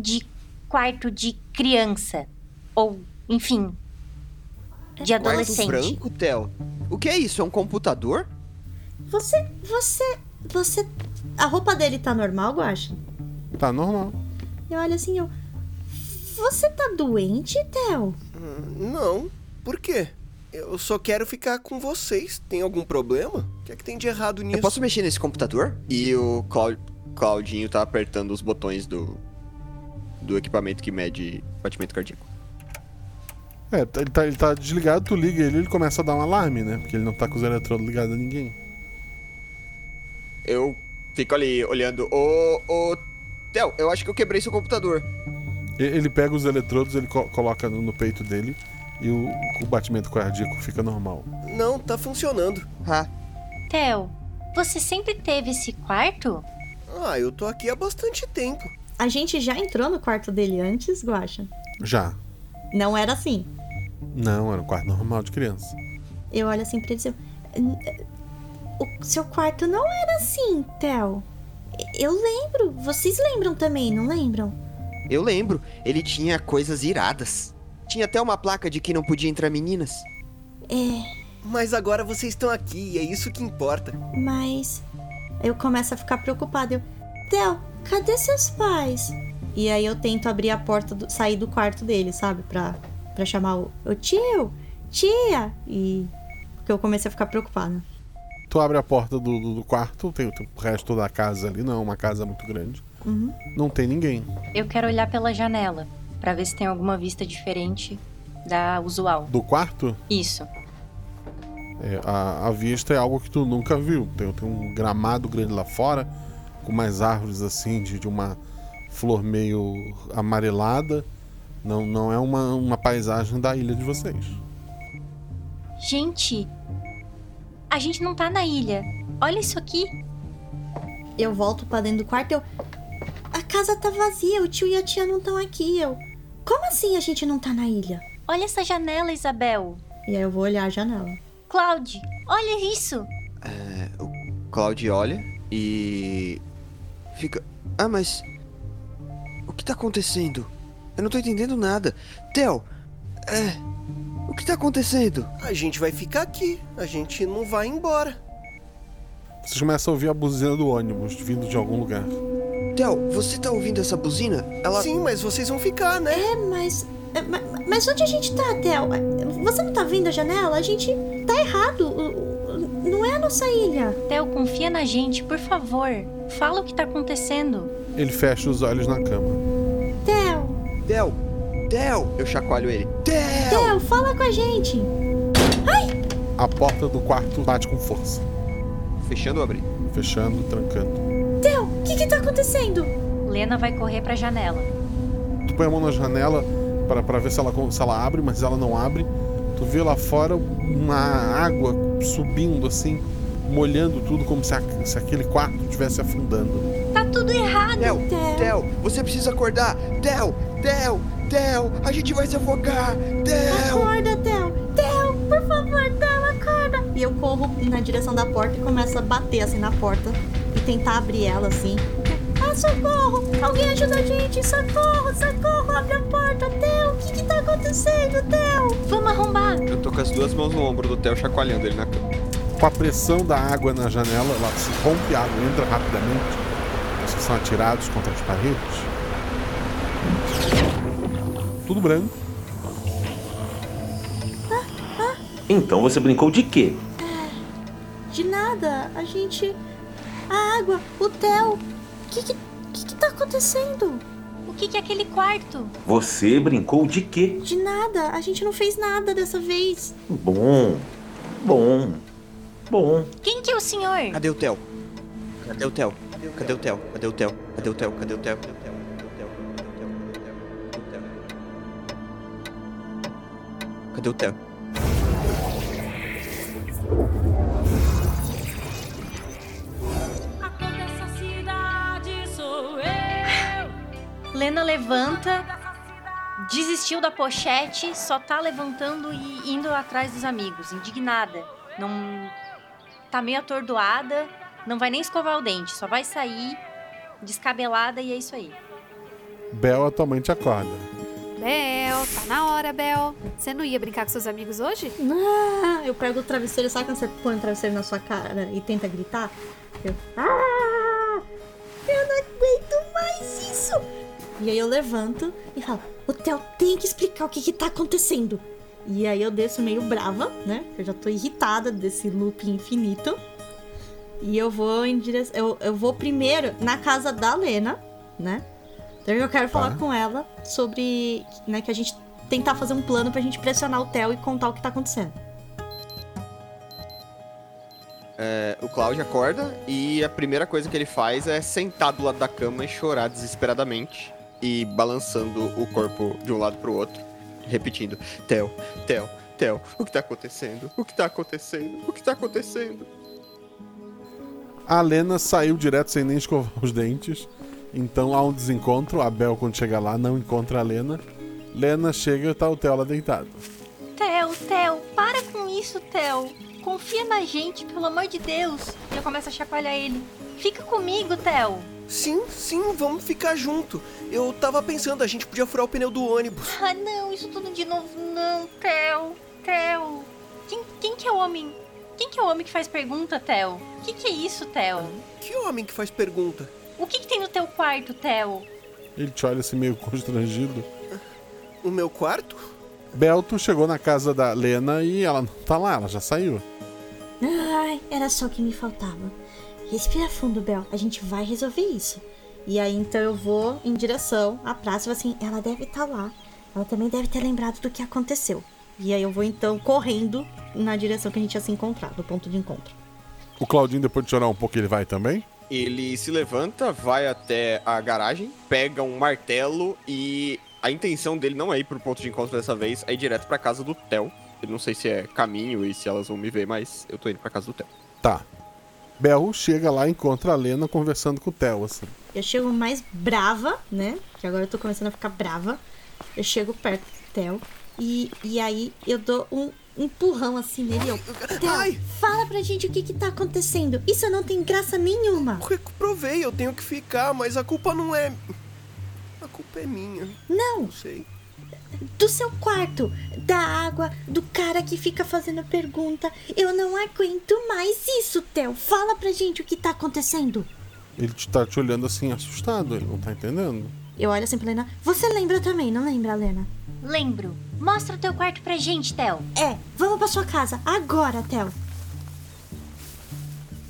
de quarto de criança. Ou, enfim, de adolescente. Quarto branco, Theo? O que é isso? É um computador? Você. Você. Você. A roupa dele tá normal, Guaxa? Tá normal. Eu olho assim, eu. Você tá doente, Theo? Hum, Não. Por quê? Eu só quero ficar com vocês. Tem algum problema? O que é que tem de errado nisso? Eu posso mexer nesse computador? E o Clau- Claudinho tá apertando os botões do. Do equipamento que mede batimento cardíaco. É, tá- ele tá, ele tá desligado, tu liga ele ele começa a dar um alarme, né? Porque ele não tá com os eletrodos ligados a ninguém. Eu fico ali olhando. Ô, ô, Theo, eu acho que eu quebrei seu computador. Ele pega os eletrodos, ele co- coloca no, no peito dele e o, o batimento cardíaco fica normal. Não, tá funcionando. Ah, Theo, você sempre teve esse quarto? Ah, eu tô aqui há bastante tempo. A gente já entrou no quarto dele antes, Guaxa? Já. Não era assim. Não, era um quarto normal de criança. Eu olho assim pra ele e digo, "N- O seu quarto não era assim, Theo. Eu lembro. Vocês lembram também, não lembram? eu lembro. Ele tinha coisas iradas. Tinha até uma placa de que não podia entrar meninas. É, Mas agora vocês estão aqui e é isso que importa. mas. Eu começo a ficar preocupada. Eu, Theo, cadê seus pais? E aí eu tento abrir a porta, do, sair do quarto dele, sabe? Pra, pra chamar o, o tio, tia. E. Porque eu comecei a ficar preocupada. Tu abre a porta do, do- do quarto, tem, tem o resto da casa ali, não é uma casa muito grande. Uhum. Não tem ninguém. Eu quero olhar pela janela pra ver se tem alguma vista diferente da usual. Do quarto, Isso. é, a, a vista é algo que tu nunca viu. Tem, tem um gramado grande lá fora, com mais árvores assim, de, de uma flor meio amarelada. Não, não é uma, uma paisagem da ilha de vocês. Gente, a gente não tá na ilha. Olha isso aqui. Eu volto pra dentro do quarto e eu. A casa tá vazia, o tio e a tia não estão aqui. Eu. Como assim a gente não tá na ilha? Olha essa janela, Isabel. E aí eu vou olhar a janela. Cloud, olha isso. Claudio olha e. Fica. Ah, mas. O que tá acontecendo? Eu não tô entendendo nada. Theo! É. O que tá acontecendo? A gente vai ficar aqui. A gente não vai embora. Vocês começam a ouvir a buzina do ônibus vindo de algum lugar. Theo, você tá ouvindo essa buzina? Ela. Sim, mas vocês vão ficar, né? É, mas. é, ma- Mas onde a gente tá, Theo? Você não tá vendo a janela? A gente tá errado. Não é a nossa ilha. Theo, confia na gente, por favor. Fala o que tá acontecendo. Ele fecha os olhos na cama. Theo, Theo! Theo! Eu chacoalho ele. Theo! Theo, fala com a gente. A porta do quarto bate com força, Fechando ou abrindo? fechando, trancando. Theo, o que que tá acontecendo? Lena vai correr pra janela. Tu põe a mão na janela para pra ver se ela, se ela abre, mas ela não abre. Tu vê lá fora uma água subindo assim, molhando tudo como se, a- se aquele quarto estivesse afundando. Tá tudo errado. Theo! Theo. Theo! Você precisa acordar! Theo! Theo! Theo! A gente vai se afogar! Theo! Acorda, Theo. Theo, por favor, Theo, acorda. E eu corro na direção da porta e começo a bater assim na porta e tentar abrir ela assim. Ah, socorro! Alguém ajuda a gente! Socorro, socorro! Abre a porta, Theo! O que que tá acontecendo, Theo? Vamos arrombar. Eu tô com as duas mãos no ombro do Theo chacoalhando ele na cama. Com a pressão da água na janela, ela se rompe a água, entra rapidamente. Vocês são atirados contra as paredes. Tudo branco. Então você brincou de quê? De nada, a gente. A água, o Theo. O que que, que que tá acontecendo? O que que é aquele quarto? Você brincou de quê? De nada, a gente não fez nada dessa vez. Bom, bom, bom. Quem que é o senhor? Cadê o Theo? Cadê o Theo? Cadê o Theo? Cadê o Theo? Cadê o Theo? Cadê o Theo? Cadê o Theo? Lena levanta, desistiu da pochete, só tá levantando e indo atrás dos amigos, indignada. Não tá meio atordoada, não vai nem escovar o dente, só vai sair descabelada e é isso aí. Bel, a tua mãe te acorda. Bel, tá na hora, Bel. Você não ia brincar com seus amigos hoje? Ah, eu pego o travesseiro, sabe quando você põe o travesseiro na sua cara e tenta gritar? Eu. Ah, E aí eu levanto e falo: O Theo tem que explicar o que, que tá acontecendo. E aí eu desço meio brava, né? Eu já tô irritada desse loop infinito. E eu vou em direção. Eu, eu vou primeiro na casa da Lena, né? Então eu quero falar Tá. com ela sobre. Né, que a gente tentar fazer um plano pra gente pressionar o Theo e contar o que tá acontecendo. É, o Cláudio acorda e a primeira coisa que ele faz é sentar do lado da cama e chorar desesperadamente e balançando o corpo de um lado pro outro, repetindo: Theo, Theo, Theo, o que tá acontecendo? O que tá acontecendo? O que tá acontecendo? A Lena saiu direto sem nem escovar os dentes. Então há um desencontro. A Bel, quando chega lá, não encontra a Lena. Lena chega e tá o Theo lá deitado. Theo, Theo, para com isso, Theo. Confia na gente, pelo amor de Deus. E eu começo a chacoalhar ele. Fica comigo, Theo. Sim, sim, vamos ficar junto. Eu tava pensando, a gente podia furar o pneu do ônibus. Ah, não, isso tudo de novo não, Theo. Theo. Quem, quem que é o homem? Quem que é o homem que faz pergunta, Theo? O que, que é isso, Theo? Que homem que faz pergunta? O que, que tem no teu quarto, Theo? Ele te olha assim meio constrangido. O meu quarto? Belto chegou na casa da Lena e ela não tá lá, ela já saiu. Ai, era só o que me faltava. Respira fundo, Bel. A gente vai resolver isso. E aí então eu vou em direção à praça e falo assim, ela deve estar lá. Ela também deve ter lembrado do que aconteceu. E aí eu vou então correndo na direção que a gente ia se encontrar, do ponto de encontro. O Claudinho, depois de chorar um pouco, ele vai também? Ele se levanta, vai até a garagem, pega um martelo e a intenção dele não é ir pro ponto de encontro dessa vez, é ir direto pra casa do Theo. Eu não sei se é caminho e se elas vão me ver, mas eu tô indo pra casa do Theo. Tá. Bel chega lá e encontra a Lena conversando com o Theo, assim. Eu chego mais brava, né? Que agora eu tô começando a ficar brava. Eu chego perto do Theo e, e aí eu dou um empurrão assim nele. Eu, Theo, fala pra gente o que que tá acontecendo. Isso não tem graça nenhuma. Provei, eu tenho que ficar, mas a culpa não é. A culpa é minha. Não. Não sei. Do seu quarto, da água, do cara que fica fazendo pergunta. Eu não aguento mais isso, Theo. Fala pra gente o que tá acontecendo. Ele te tá te olhando assim, assustado, ele não tá entendendo. Eu olho assim pra Lena. Você lembra também, não lembra, Lena? Lembro. Mostra o teu quarto pra gente, Theo. É, vamos pra sua casa. Agora, Theo.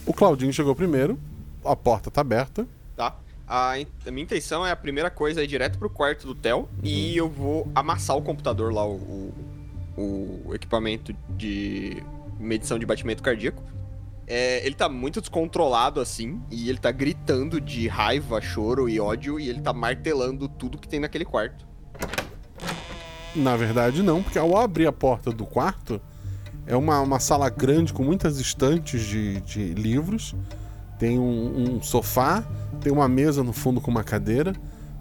O Claudinho chegou primeiro, a porta tá aberta. Tá? A, a minha intenção é a primeira coisa é ir direto pro quarto do Theo e eu vou amassar o computador lá, o, o, o equipamento de medição de batimento cardíaco. É, ele tá muito descontrolado assim, e ele tá gritando de raiva, choro e ódio, e ele tá martelando tudo que tem naquele quarto. Na verdade, não, porque ao abrir a porta do quarto, é uma, uma sala grande com muitas estantes de, de livros. Tem um, um sofá, tem uma mesa no fundo com uma cadeira,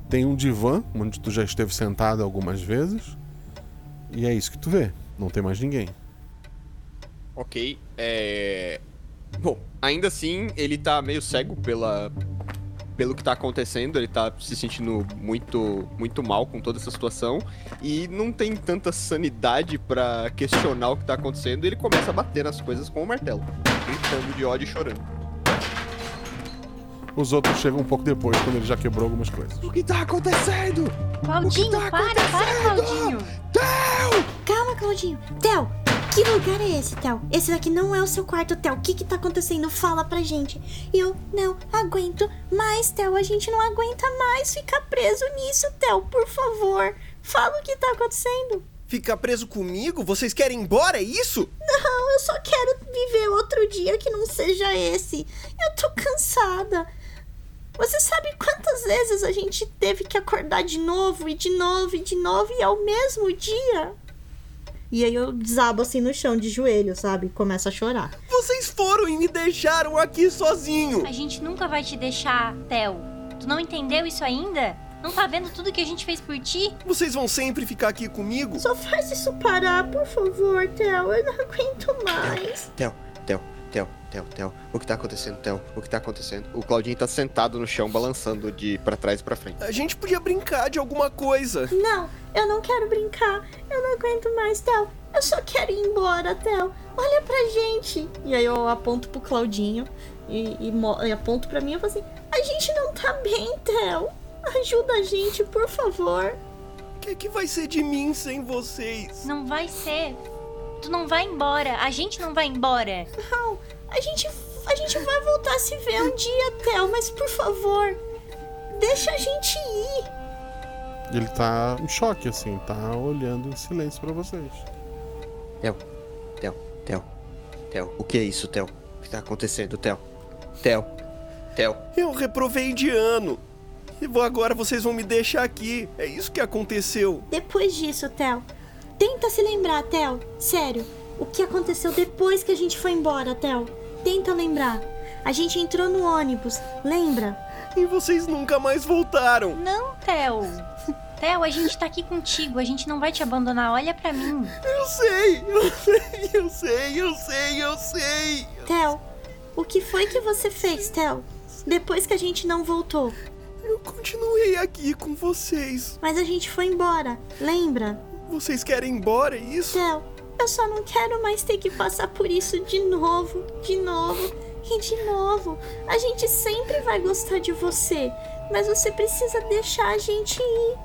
tem um divã, onde tu já esteve sentado algumas vezes. E é isso que tu vê, não tem mais ninguém. Ok, é. Bom, ainda assim, ele tá meio cego pela. Pelo que tá acontecendo, ele tá se sentindo muito, muito mal com toda essa situação e não tem tanta sanidade pra questionar o que tá acontecendo. E ele começa a bater nas coisas com o martelo, gritando de ódio e chorando. Os outros chegam um pouco depois, quando ele já quebrou algumas coisas. O que tá acontecendo? Claudinho, tá para, para, Claudinho. Calma, Claudinho. Theo, que lugar é esse, Theo? Esse daqui não é o seu quarto, Theo. O que que tá acontecendo? Fala pra gente. Eu não aguento mais, Theo. A gente não aguenta mais ficar preso nisso, Theo. Por favor, fala o que tá acontecendo. Ficar preso comigo? Vocês querem ir embora, é isso? Não, eu só quero viver outro dia que não seja esse. Eu tô cansada. Você sabe quantas vezes a gente teve que acordar de novo e de novo e de novo e é o mesmo dia? E aí eu desabo assim no chão de joelho, sabe? Começo a chorar. Vocês foram e me deixaram aqui sozinho. A gente nunca vai te deixar, Theo. Tu não entendeu isso ainda? Não tá vendo tudo que a gente fez por ti? Vocês vão sempre ficar aqui comigo? Só faz isso parar, por favor, Theo. Eu não aguento mais. Theo, Theo, Theo. O que tá acontecendo, Theo? O que tá acontecendo? O Claudinho tá sentado no chão, balançando de pra trás e pra frente. A gente podia brincar de alguma coisa. Não, eu não quero brincar. Eu não aguento mais, Theo. Eu só quero ir embora, Theo. Olha pra gente. E aí eu aponto pro Claudinho e, e, e aponto pra mim e falo assim: A gente não tá bem, Theo. Ajuda a gente, por favor. O que, que vai ser de mim sem vocês? Não vai ser. Tu não vai embora. A gente não vai embora. Não, a gente, a gente vai voltar a se ver um dia, Theo, mas por favor, deixa a gente ir. Ele tá em choque, assim, tá olhando em silêncio pra vocês. Theo, Theo, Theo, Theo. O que é isso, Theo? O que tá acontecendo, Theo? Theo? Theo? Eu reprovei de ano. E vou agora vocês vão me deixar aqui. É isso que aconteceu. Depois disso, Theo, tenta se lembrar, Theo. Sério, o que aconteceu depois que a gente foi embora, Theo? Tenta lembrar. A gente entrou no ônibus, lembra? E vocês nunca mais voltaram. Não, Theo. Theo, a gente tá aqui contigo, a gente não vai te abandonar. Olha pra mim. Eu sei, eu sei, eu sei, eu sei, eu sei. Theo, o que foi que você fez, Theo? Depois que a gente não voltou. Eu continuei aqui com vocês. Mas a gente foi embora, lembra? Vocês querem ir embora, é isso? Theo, eu só não quero mais ter que passar por isso de novo, de novo e de novo. A gente sempre vai gostar de você, mas você precisa deixar a gente ir.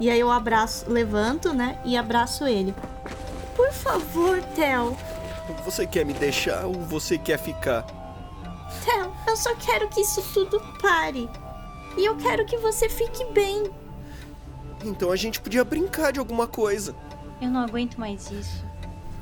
E aí eu abraço, levanto, né, e abraço ele. Por favor, Theo. Você quer me deixar ou você quer ficar? Theo, eu só quero que isso tudo pare. E eu quero que você fique bem. Então a gente podia brincar de alguma coisa. Eu não aguento mais isso.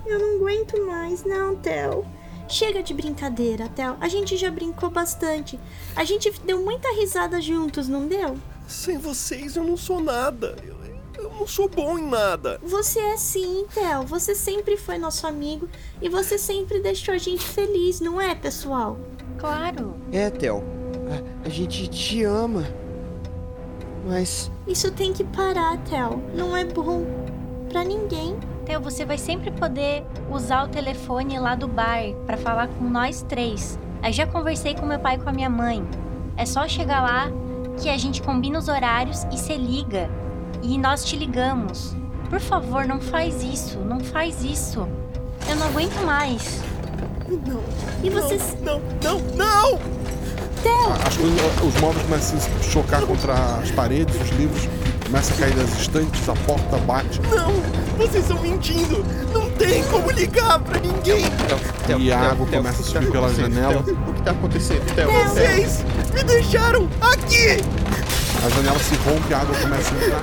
Eu não aguento mais, não, Theo. Chega de brincadeira, Theo. A gente já brincou bastante. A gente deu muita risada juntos, não deu? Sem vocês eu não sou nada. Eu, eu não sou bom em nada. Você é sim, Theo. Você sempre foi nosso amigo e você sempre deixou a gente feliz, não é, pessoal? Claro. É, Theo. A, a gente te ama. Mas. Isso tem que parar, Theo. Não é bom para ninguém. Theo, você vai sempre poder usar o telefone lá do bar para falar com nós três. Aí já conversei com meu pai e com a minha mãe. É só chegar lá que a gente combina os horários e se liga. E nós te ligamos. Por favor, não faz isso. Não faz isso. Eu não aguento mais. Não. E vocês. Não, não, não! não! Theo! As coisas, os móveis começam a se chocar contra as paredes, os livros começam a cair das estantes, a porta bate. Não! Vocês estão mentindo! Não tem como ligar pra ninguém! Theo, e a água começa a subir pela janela. O que tá acontecendo, Theo? Vocês me deixaram aqui! A janela se rompe, a água começa a entrar.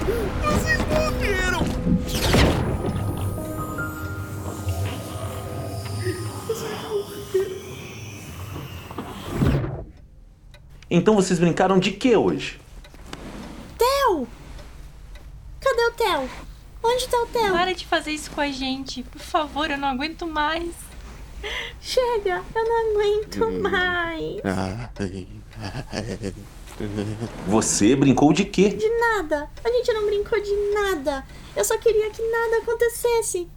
Vocês morreram! Então vocês brincaram de que hoje? Theo! Cadê o Theo? Onde tá o Theo? Para de fazer isso com a gente. Por favor, eu não aguento mais. Chega, eu não aguento Hum. mais. Você brincou de quê? De nada. A gente não brincou de nada. Eu só queria que nada acontecesse.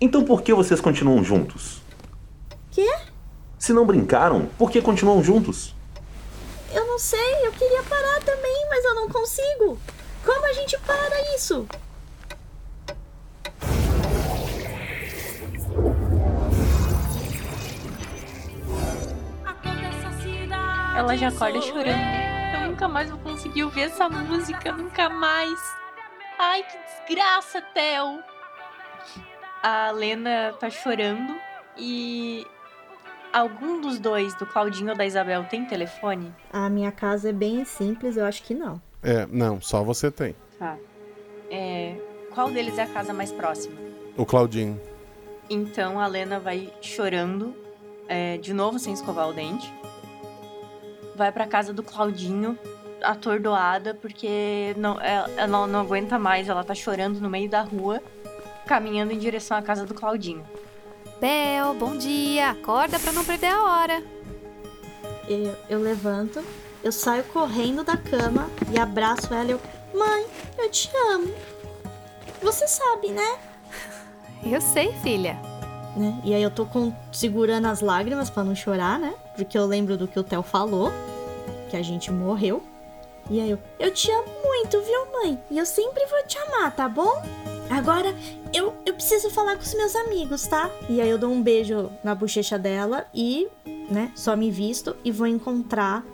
Então por que vocês continuam juntos? Quê? Se não brincaram, por que continuam juntos? Eu não sei, eu queria parar também, mas eu não consigo. Como a gente para isso? Ela já acorda chorando. Eu nunca mais vou conseguir ouvir essa música, nunca mais. Ai, que desgraça, Theo. A Lena tá chorando e algum dos dois, do Claudinho ou da Isabel, tem telefone? A minha casa é bem simples, eu acho que não. É, não, só você tem. Tá. É, qual deles é a casa mais próxima? O Claudinho. Então a Lena vai chorando, é, de novo sem escovar o dente. Vai pra casa do Claudinho, atordoada, porque não, ela, ela não aguenta mais. Ela tá chorando no meio da rua, caminhando em direção à casa do Claudinho. Bel, bom dia. Acorda pra não perder a hora. Eu, eu levanto, eu saio correndo da cama e abraço ela e eu. Mãe, eu te amo. Você sabe, né? Eu sei, filha. né? E aí eu tô com- segurando as lágrimas pra não chorar, né? Porque eu lembro do que o Theo falou, que a gente morreu. E aí eu, eu te amo muito, viu, mãe? E eu sempre vou te amar, tá bom? Agora eu, eu preciso falar com os meus amigos, tá? E aí eu dou um beijo na bochecha dela e, né, só me visto e vou encontrar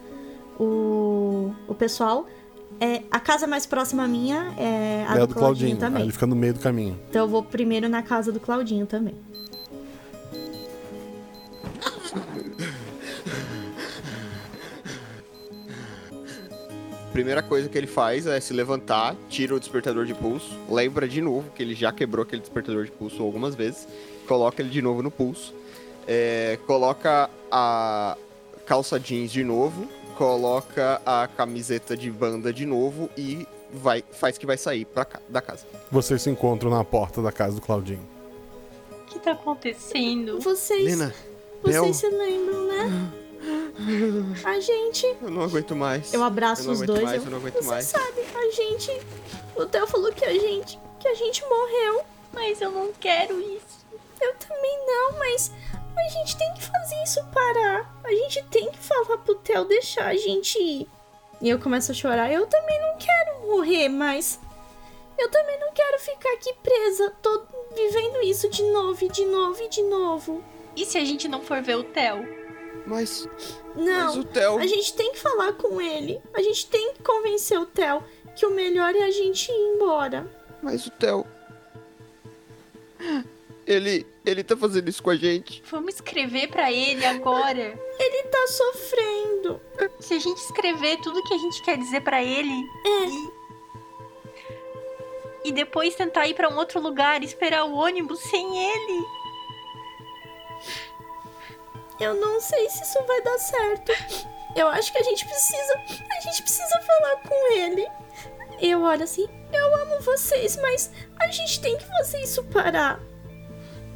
o, o pessoal. É, a casa mais próxima minha é a é do, do Claudinho. Aí também. ele fica no meio do caminho. Então eu vou primeiro na casa do Claudinho também. Primeira coisa que ele faz é se levantar, tira o despertador de pulso, lembra de novo que ele já quebrou aquele despertador de pulso algumas vezes, coloca ele de novo no pulso. É, coloca a calça jeans de novo, coloca a camiseta de banda de novo e vai, faz que vai sair pra, da casa. Vocês se encontram na porta da casa do Claudinho. O que tá acontecendo? Vocês. Lena, Vocês Bel, se lembram, né? A gente. eu não aguento mais. Eu abraço Eu não os aguento dois. mais, eu, eu não aguento Você mais. sabe, a gente. O Theo falou que a gente. que a gente morreu. Mas eu não quero isso. Eu também não, mas. A gente tem que fazer isso parar. A gente tem que falar pro Theo deixar a gente ir. E eu começo a chorar. Eu também não quero morrer, mas. Eu também não quero ficar aqui presa, tô vivendo isso de novo e de novo e de novo. E se a gente não for ver o Theo? Mas. Não, Mas o Theo. a gente tem que falar com ele. A gente tem que convencer o Theo que o melhor é a gente ir embora. Mas o Theo. Ele. Ele tá fazendo isso com a gente. Vamos escrever pra ele agora. Ele tá sofrendo. Se a gente escrever tudo que a gente quer dizer pra ele. É. E depois tentar ir pra um outro lugar, esperar o ônibus sem ele. Eu não sei se isso vai dar certo. Eu acho que a gente precisa. A gente precisa falar com ele. Eu olho assim, eu amo vocês, mas a gente tem que fazer isso parar.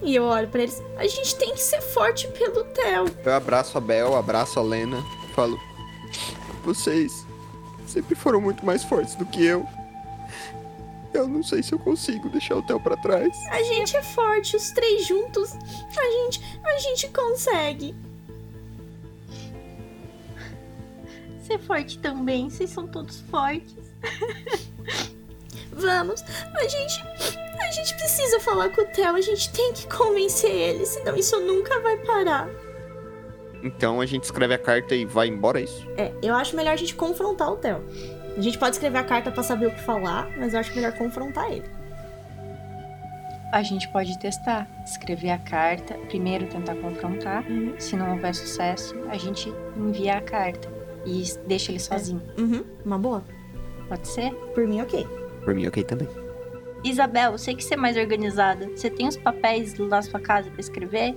E eu olho pra eles, a gente tem que ser forte pelo Theo. Eu abraço a Bel, abraço a Lena, falo. Vocês sempre foram muito mais fortes do que eu. Eu não sei se eu consigo deixar o Theo pra trás. A gente é forte, os três juntos. A gente, a gente consegue. Ser forte também, vocês são todos fortes. Vamos, a gente, a gente precisa falar com o Theo. A gente tem que convencer ele, senão isso nunca vai parar. Então a gente escreve a carta e vai embora, é isso? É, eu acho melhor a gente confrontar o Theo. A gente pode escrever a carta pra saber o que falar, mas eu acho melhor confrontar ele. A gente pode testar. Escrever a carta, primeiro tentar confrontar. Se não houver sucesso, a gente envia a carta e deixa ele sozinho. Uhum, uma boa. Pode ser? Por mim, ok. Por mim, ok também. Isabel, eu sei que você é mais organizada. Você tem os papéis lá na sua casa pra escrever?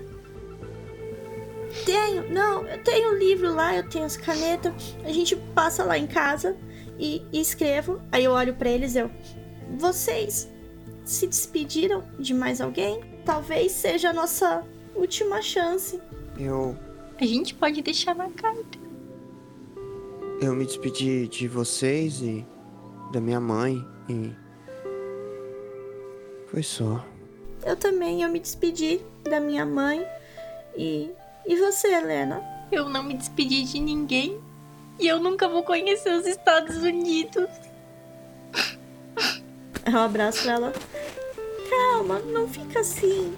Tenho, não, eu tenho o livro lá, eu tenho as canetas. A gente passa lá em casa e, e escrevo. Aí eu olho pra eles eu. Vocês se despediram de mais alguém? Talvez seja a nossa última chance. Eu. A gente pode deixar na carta. Eu me despedi de vocês e da minha mãe e. Foi só. Eu também, eu me despedi da minha mãe. E. E você, Helena? Eu não me despedi de ninguém. E eu nunca vou conhecer os Estados Unidos. Eu abraço ela. Calma, não fica assim.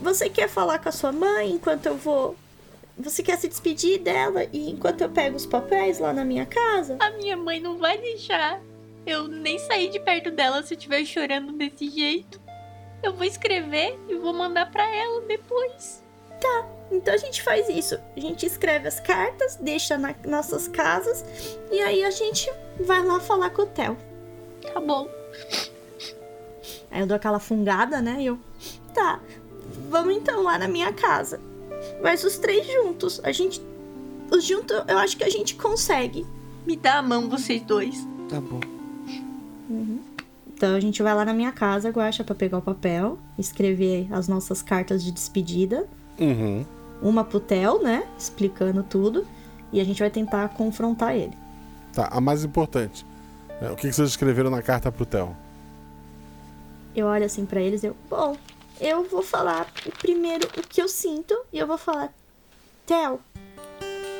Você quer falar com a sua mãe enquanto eu vou. Você quer se despedir dela e enquanto eu pego os papéis lá na minha casa? A minha mãe não vai deixar. Eu nem sair de perto dela se eu estiver chorando desse jeito. Eu vou escrever e vou mandar pra ela depois. Tá, então a gente faz isso. A gente escreve as cartas, deixa nas nossas casas e aí a gente vai lá falar com o Theo. Tá bom. Aí eu dou aquela fungada, né? E eu. Tá, vamos então lá na minha casa. Mas os três juntos. A gente. Os juntos eu acho que a gente consegue. Me dá a mão, vocês dois. Tá bom. Então a gente vai lá na minha casa, Guaxa, pra pegar o papel, escrever as nossas cartas de despedida. Uhum. Uma pro Theo, né? Explicando tudo. E a gente vai tentar confrontar ele. Tá, a mais importante. É, o que que vocês escreveram na carta pro Theo? Eu olho assim pra eles e eu. Bom, eu vou falar o primeiro o que eu sinto. E eu vou falar. Theo,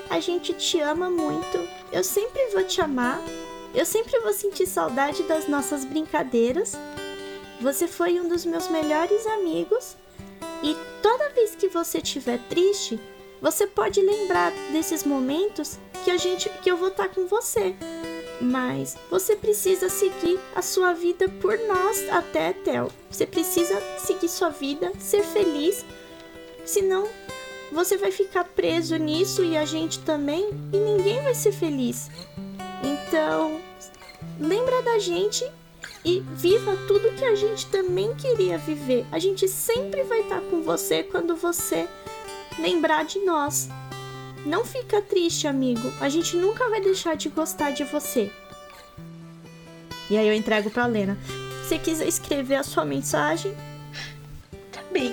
a gente te ama muito. Eu sempre vou te amar. Eu sempre vou sentir saudade das nossas brincadeiras. Você foi um dos meus melhores amigos. E toda vez que você estiver triste, você pode lembrar desses momentos que a gente que eu vou estar com você. Mas você precisa seguir a sua vida por nós até Theo. Você precisa seguir sua vida, ser feliz. Senão você vai ficar preso nisso e a gente também e ninguém vai ser feliz. Então, lembra da gente e viva tudo que a gente também queria viver. A gente sempre vai estar com você quando você lembrar de nós. Não fica triste, amigo. A gente nunca vai deixar de gostar de você. E aí eu entrego pra Lena. Se quiser escrever a sua mensagem, Tá bem.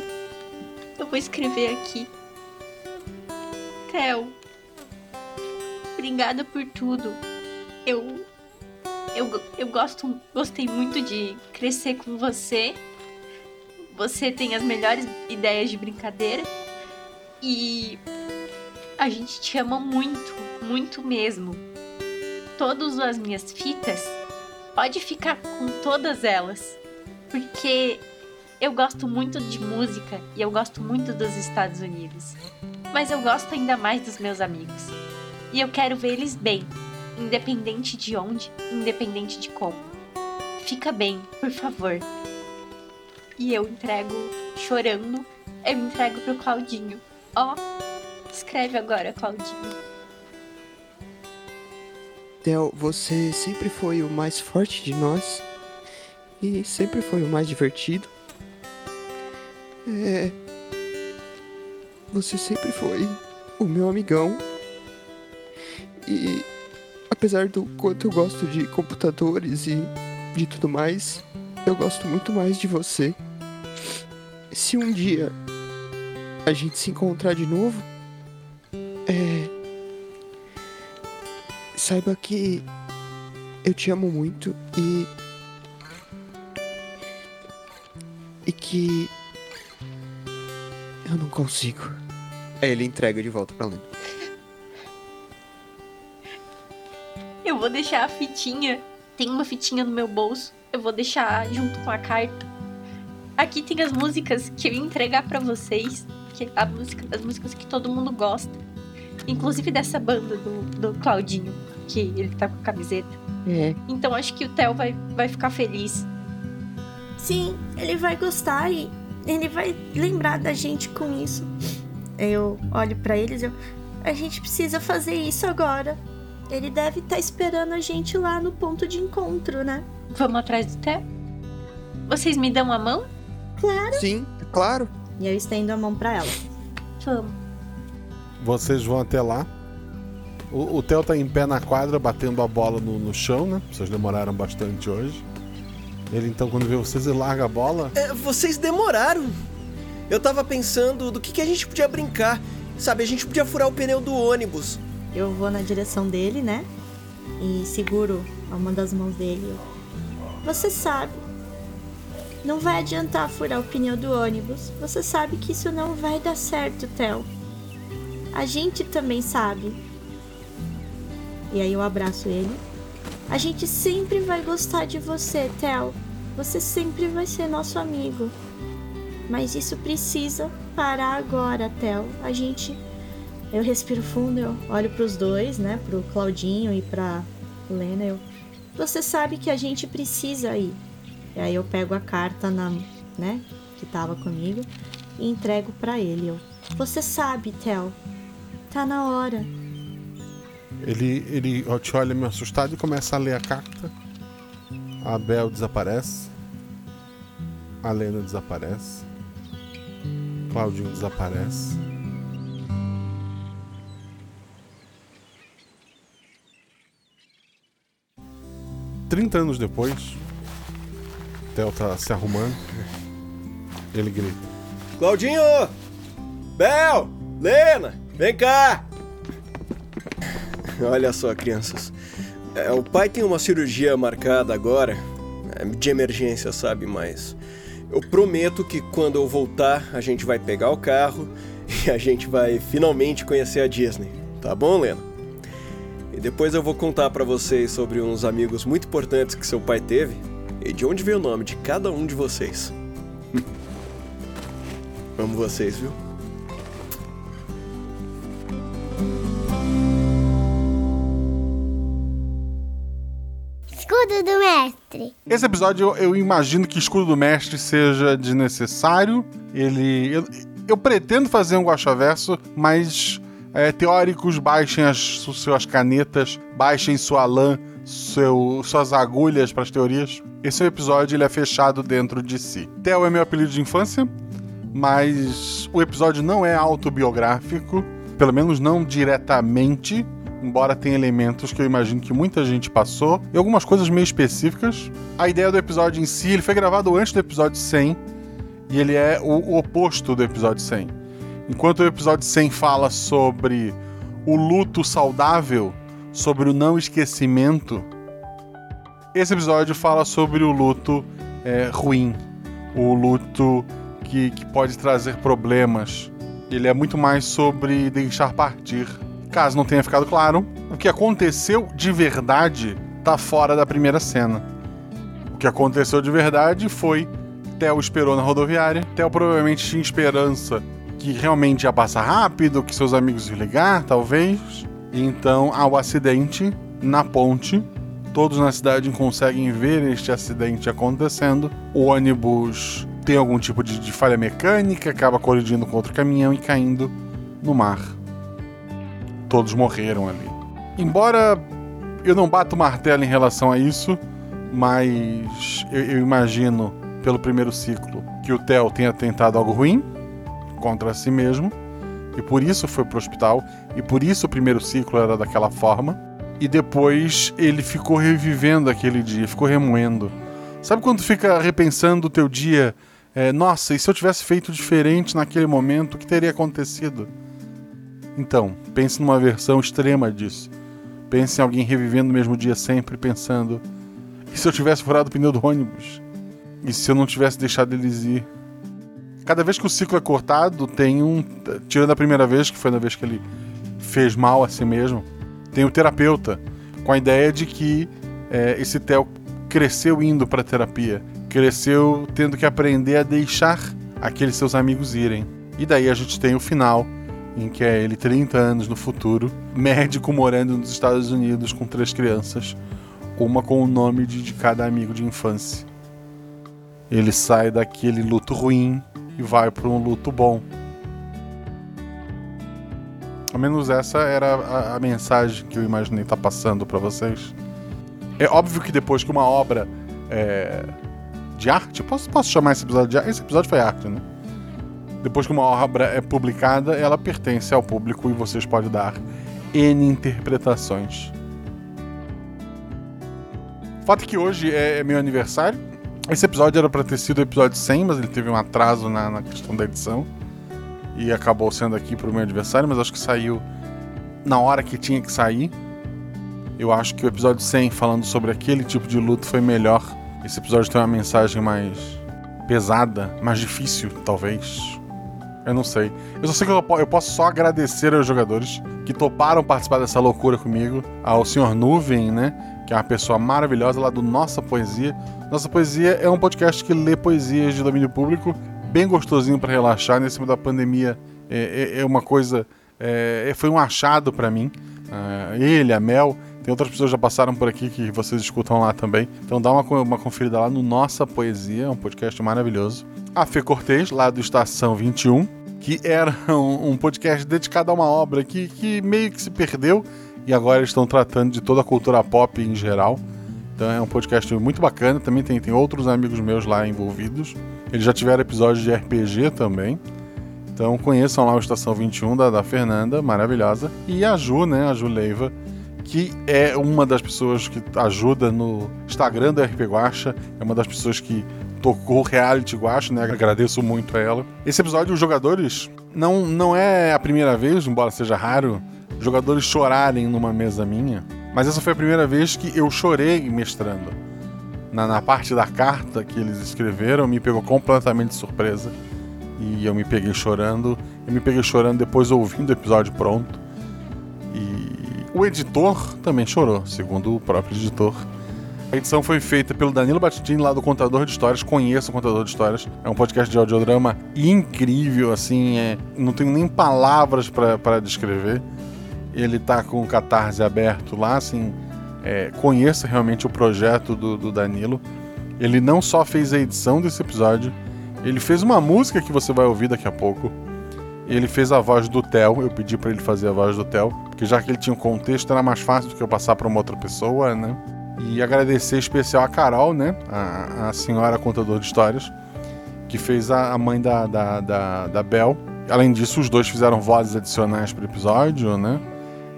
Eu vou escrever aqui. Theo. Obrigada por tudo. Eu. Eu, eu gosto, gostei muito de crescer com você. Você tem as melhores ideias de brincadeira. E a gente te ama muito, muito mesmo. Todas as minhas fitas, pode ficar com todas elas. Porque eu gosto muito de música e eu gosto muito dos Estados Unidos. Mas eu gosto ainda mais dos meus amigos. E eu quero ver eles bem, independente de onde, independente de como. Fica bem, por favor. E eu entrego, chorando, eu entrego pro Claudinho. Ó, escreve agora, Claudinho. Theo, você sempre foi o mais forte de nós e sempre foi o mais divertido. É. Você sempre foi o meu amigão. E apesar do quanto eu gosto de computadores e de tudo mais, eu gosto muito mais de você. Se um dia a gente se encontrar de novo, é. Saiba que eu te amo muito e. E que. Eu não consigo. Aí ele entrega de volta pra Lena. Eu vou deixar a fitinha. Tem uma fitinha no meu bolso. Eu vou deixar junto com a carta. Aqui tem as músicas que eu ia entregar pra vocês. Que é a música, as músicas que todo mundo gosta. Inclusive dessa banda do, do Claudinho, que ele tá com a camiseta. É. Então acho que o Theo vai, vai ficar feliz. sim, ele vai gostar e ele vai lembrar da gente com isso. Eu olho pra eles e eu. A gente precisa fazer isso agora. Ele deve estar esperando a gente lá no ponto de encontro, né? Vamos atrás do Theo? Vocês me dão a mão? Claro. Sim, claro. E eu estendo a mão pra ela. Vamos. Vocês vão até lá. O, o Theo tá em pé na quadra, batendo a bola no, no chão, né? Vocês demoraram bastante hoje. Ele então, quando vê vocês, ele larga a bola. É, vocês demoraram. Eu tava pensando do que, que a gente podia brincar. Sabe, a gente podia furar o pneu do ônibus. Eu vou na direção dele, né? E seguro uma das mãos dele. Você sabe. Não vai adiantar furar o pneu do ônibus. Você sabe que isso não vai dar certo, Theo. A gente também sabe. E aí eu abraço ele. A gente sempre vai gostar de você, Theo. Você sempre vai ser nosso amigo. Mas isso precisa parar agora, Theo. A gente. Eu respiro fundo, eu olho pros dois, né? Pro Claudinho e pra Lena. Eu. Você sabe que a gente precisa ir. E aí eu pego a carta na, né? Que tava comigo e entrego pra ele. Eu. Você sabe, Theo. Tá na hora. Ele, ele te olha meio assustado e começa a ler a carta. A Bel desaparece. A Lena desaparece. Claudinho desaparece. Trinta anos depois, Theo tá se arrumando. Ele grita. Claudinho! Bel! Lena! Vem cá! Olha só, crianças. É, o pai tem uma cirurgia marcada agora, é, de emergência, sabe? Mas eu prometo que quando eu voltar, a gente vai pegar o carro e a gente vai finalmente conhecer a Disney. Tá bom, Lena? Depois eu vou contar pra vocês sobre uns amigos muito importantes que seu pai teve e de onde veio o nome de cada um de vocês. Amo vocês, viu? Escudo do mestre. Esse episódio eu, eu imagino que Escudo do Mestre seja desnecessário. Ele. Eu, eu pretendo fazer um Guaxaverso, mas é, teóricos baixem as su- suas canetas, baixem sua lã, seu, suas agulhas para as teorias. Esse é episódio ele é fechado dentro de si. Theo é meu apelido de infância. mas o episódio não é autobiográfico, pelo menos não diretamente, embora tenha elementos que eu imagino que muita gente passou e algumas coisas meio específicas. A ideia do episódio em si, ele foi gravado antes do episódio 100 e ele é o oposto do episódio 100. Enquanto o episódio 100 fala sobre o luto saudável, sobre o não esquecimento, esse episódio fala sobre o luto é, ruim, o luto que, que pode trazer problemas. Ele é muito mais sobre deixar partir. Caso não tenha ficado claro, o que aconteceu de verdade tá fora da primeira cena. O que aconteceu de verdade foi Theo esperou na rodoviária. Theo provavelmente tinha esperança que realmente ia passar rápido, que seus amigos iam ligar, talvez. Então há o acidente na ponte. Todos na cidade conseguem ver este acidente acontecendo. O ônibus tem algum tipo de, de falha mecânica, acaba colidindo com outro caminhão e caindo no mar. Todos morreram ali. Embora eu não bato martelo em relação a isso, mas eu, eu imagino, pelo primeiro ciclo, que o Theo tenha tentado algo ruim contra si mesmo, e por isso foi pro hospital, e por isso o primeiro ciclo era daquela forma, e depois ele ficou revivendo aquele dia, ficou remoendo. Sabe quando fica repensando o teu dia? É, Nossa, e se eu tivesse feito diferente naquele momento, o que teria acontecido? Então, pense numa versão extrema disso. Pense em alguém revivendo o mesmo dia sempre, pensando: e se eu tivesse furado o pneu do ônibus? E se eu não tivesse deixado eles ir? Cada vez que o ciclo é cortado, tem um. Tirando a primeira vez, que foi na vez que ele fez mal a si mesmo, tem o terapeuta, com a ideia de que é, esse Theo cresceu indo para terapia, cresceu tendo que aprender a deixar aqueles seus amigos irem. E daí a gente tem o final, em que é ele 30 anos no futuro, médico morando nos Estados Unidos com três crianças, uma com o nome de, de cada amigo de infância. Ele sai daquele luto ruim e vai para um luto bom. Ao menos essa era a, a mensagem que eu imaginei estar tá passando para vocês. É óbvio que depois que uma obra é, de arte, posso, posso chamar esse episódio de arte? Esse episódio foi arte, né? Depois que uma obra é publicada, ela pertence ao público e vocês podem dar N interpretações. O fato é que hoje é, é meu aniversário. Esse episódio era para ter sido o episódio 100, mas ele teve um atraso na, na questão da edição. E acabou sendo aqui pro meu aniversário, mas acho que saiu na hora que tinha que sair. Eu acho que o episódio 100, falando sobre aquele tipo de luto, foi melhor. Esse episódio tem uma mensagem mais pesada, mais difícil, talvez. Eu não sei. Eu só sei que eu, posso só agradecer aos jogadores que toparam participar dessa loucura comigo. Ao senhor Nuvem, né? Que é uma pessoa maravilhosa lá do Nossa Poesia. Nossa Poesia é um podcast que lê poesias de domínio público, bem gostosinho para relaxar. Nesse momento da pandemia é, é, é uma coisa. É, é foi um achado para mim. Uh, ele, a Mel, tem outras pessoas que já passaram por aqui que vocês escutam lá também. Então dá uma, uma conferida lá no Nossa Poesia, um podcast maravilhoso. A Fê Cortez, lá do Estação 21, que era um, um podcast dedicado a uma obra que, que meio que se perdeu e agora eles estão tratando de toda a cultura pop em geral. Então é um podcast muito bacana. Também tem, tem outros amigos meus lá envolvidos. Eles já tiveram episódios de RPG também. Então conheçam lá o Estação 21 da, da Fernanda, maravilhosa. E a Ju, né? A Ju Leiva, que é uma das pessoas que ajuda no Instagram do RP Guacha. É uma das pessoas que tocou reality Guacha, né? Agradeço muito a ela. Esse episódio, os jogadores, não, não é a primeira vez, embora seja raro, jogadores chorarem numa mesa minha. Mas essa foi a primeira vez que eu chorei mestrando. Na, na parte da carta que eles escreveram, me pegou completamente de surpresa. E eu me peguei chorando. Eu me peguei chorando depois ouvindo o episódio pronto. E o editor também chorou, segundo o próprio editor. A edição foi feita pelo Danilo Batistini, lá do Contador de Histórias. Conheço o Contador de Histórias. É um podcast de audiodrama incrível, assim. É... não tenho nem palavras para descrever ele tá com o Catarse aberto lá, assim, é, conheça realmente o projeto do, do, Danilo. Ele não só fez a edição desse episódio, ele fez uma música que você vai ouvir daqui a pouco. Ele fez a voz do Theo, eu pedi para ele fazer a voz do Theo, porque já que ele tinha um contexto, era mais fácil do que eu passar para uma outra pessoa, né? E agradecer especial a Carol, né? A, a senhora contador de histórias, que fez a, a mãe da, da, da, da Bel. Além disso, os dois fizeram vozes adicionais para o episódio, né?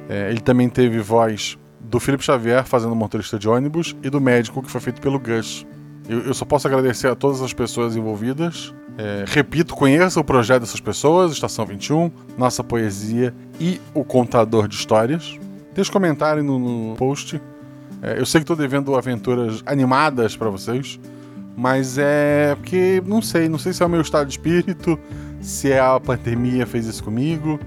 É, ele também teve voz do Felipe Xavier fazendo motorista de ônibus e do médico que foi feito pelo Gus. Eu, eu só posso agradecer a todas as pessoas envolvidas. É, repito, conheça o projeto dessas pessoas, Estação 21, Nossa Poesia e o Contador de Histórias. Deixe comentário no, no post. É, eu sei que estou devendo aventuras animadas para vocês, mas é porque não sei, não sei se é o meu estado de espírito, se é a pandemia fez isso comigo,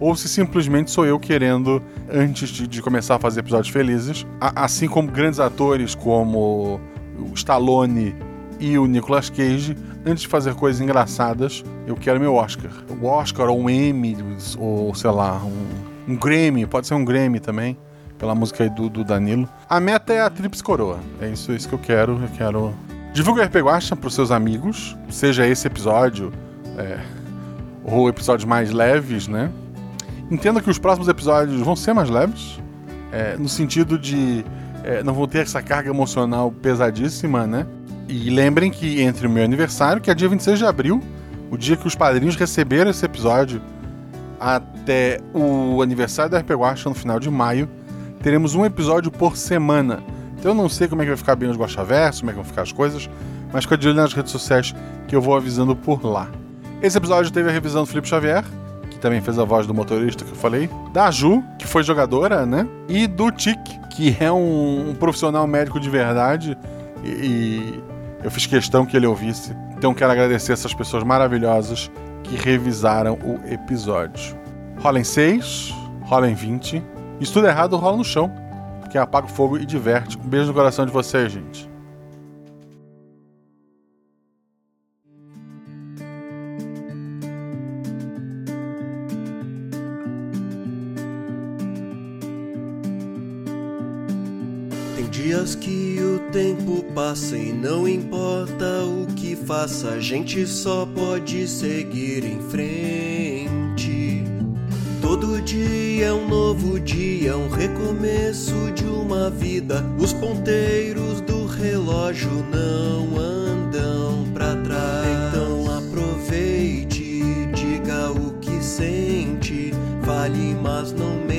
ou se simplesmente sou eu querendo, antes de, de começar a fazer episódios felizes, a, assim como grandes atores como o Stallone e o Nicolas Cage, antes de fazer coisas engraçadas, eu quero meu Oscar. O Oscar ou um Emmy, ou sei lá, um, um Grammy, pode ser um Grammy também, pela música aí do, do Danilo. A meta é a Trips Coroa. É isso, é isso que eu quero. Eu quero. Divulga o RP Guacha pros seus amigos, seja esse episódio é, ou episódios mais leves, né? Entenda que os próximos episódios vão ser mais leves, é, no sentido de é, não vão ter essa carga emocional pesadíssima, né? E lembrem que entre o meu aniversário, que é dia 26 de abril, o dia que os padrinhos receberam esse episódio, até o aniversário da RP Guacha no final de maio, teremos um episódio por semana. Então eu não sei como é que vai ficar bem os Guachaverso, como é que vão ficar as coisas, mas fica de olho nas redes sociais que eu vou avisando por lá. Esse episódio teve a revisão do Felipe Xavier, também fez a voz do motorista que eu falei, da Ju, que foi jogadora, né? E do Tic, que é um, um profissional médico de verdade. E, e, eu fiz questão que ele ouvisse. Então quero agradecer essas pessoas maravilhosas que revisaram o episódio. Rola em 6, rola em 20. E se tudo errado, rola no chão. Porque apaga o fogo e diverte. Um beijo no coração de vocês, gente. Dias que o tempo passa e não importa o que faça, a gente só pode seguir em frente. Todo dia é um novo dia, um recomeço de uma vida. Os ponteiros do relógio não andam para trás. Então aproveite, diga o que sente, fale, mas não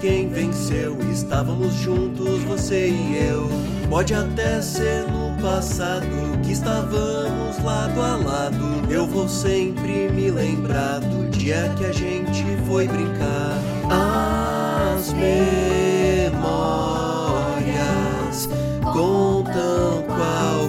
quem venceu. Estávamos juntos, você e eu. Pode até ser no passado que estávamos lado a lado. Eu vou sempre me lembrar do dia que a gente foi brincar. As memórias contam qual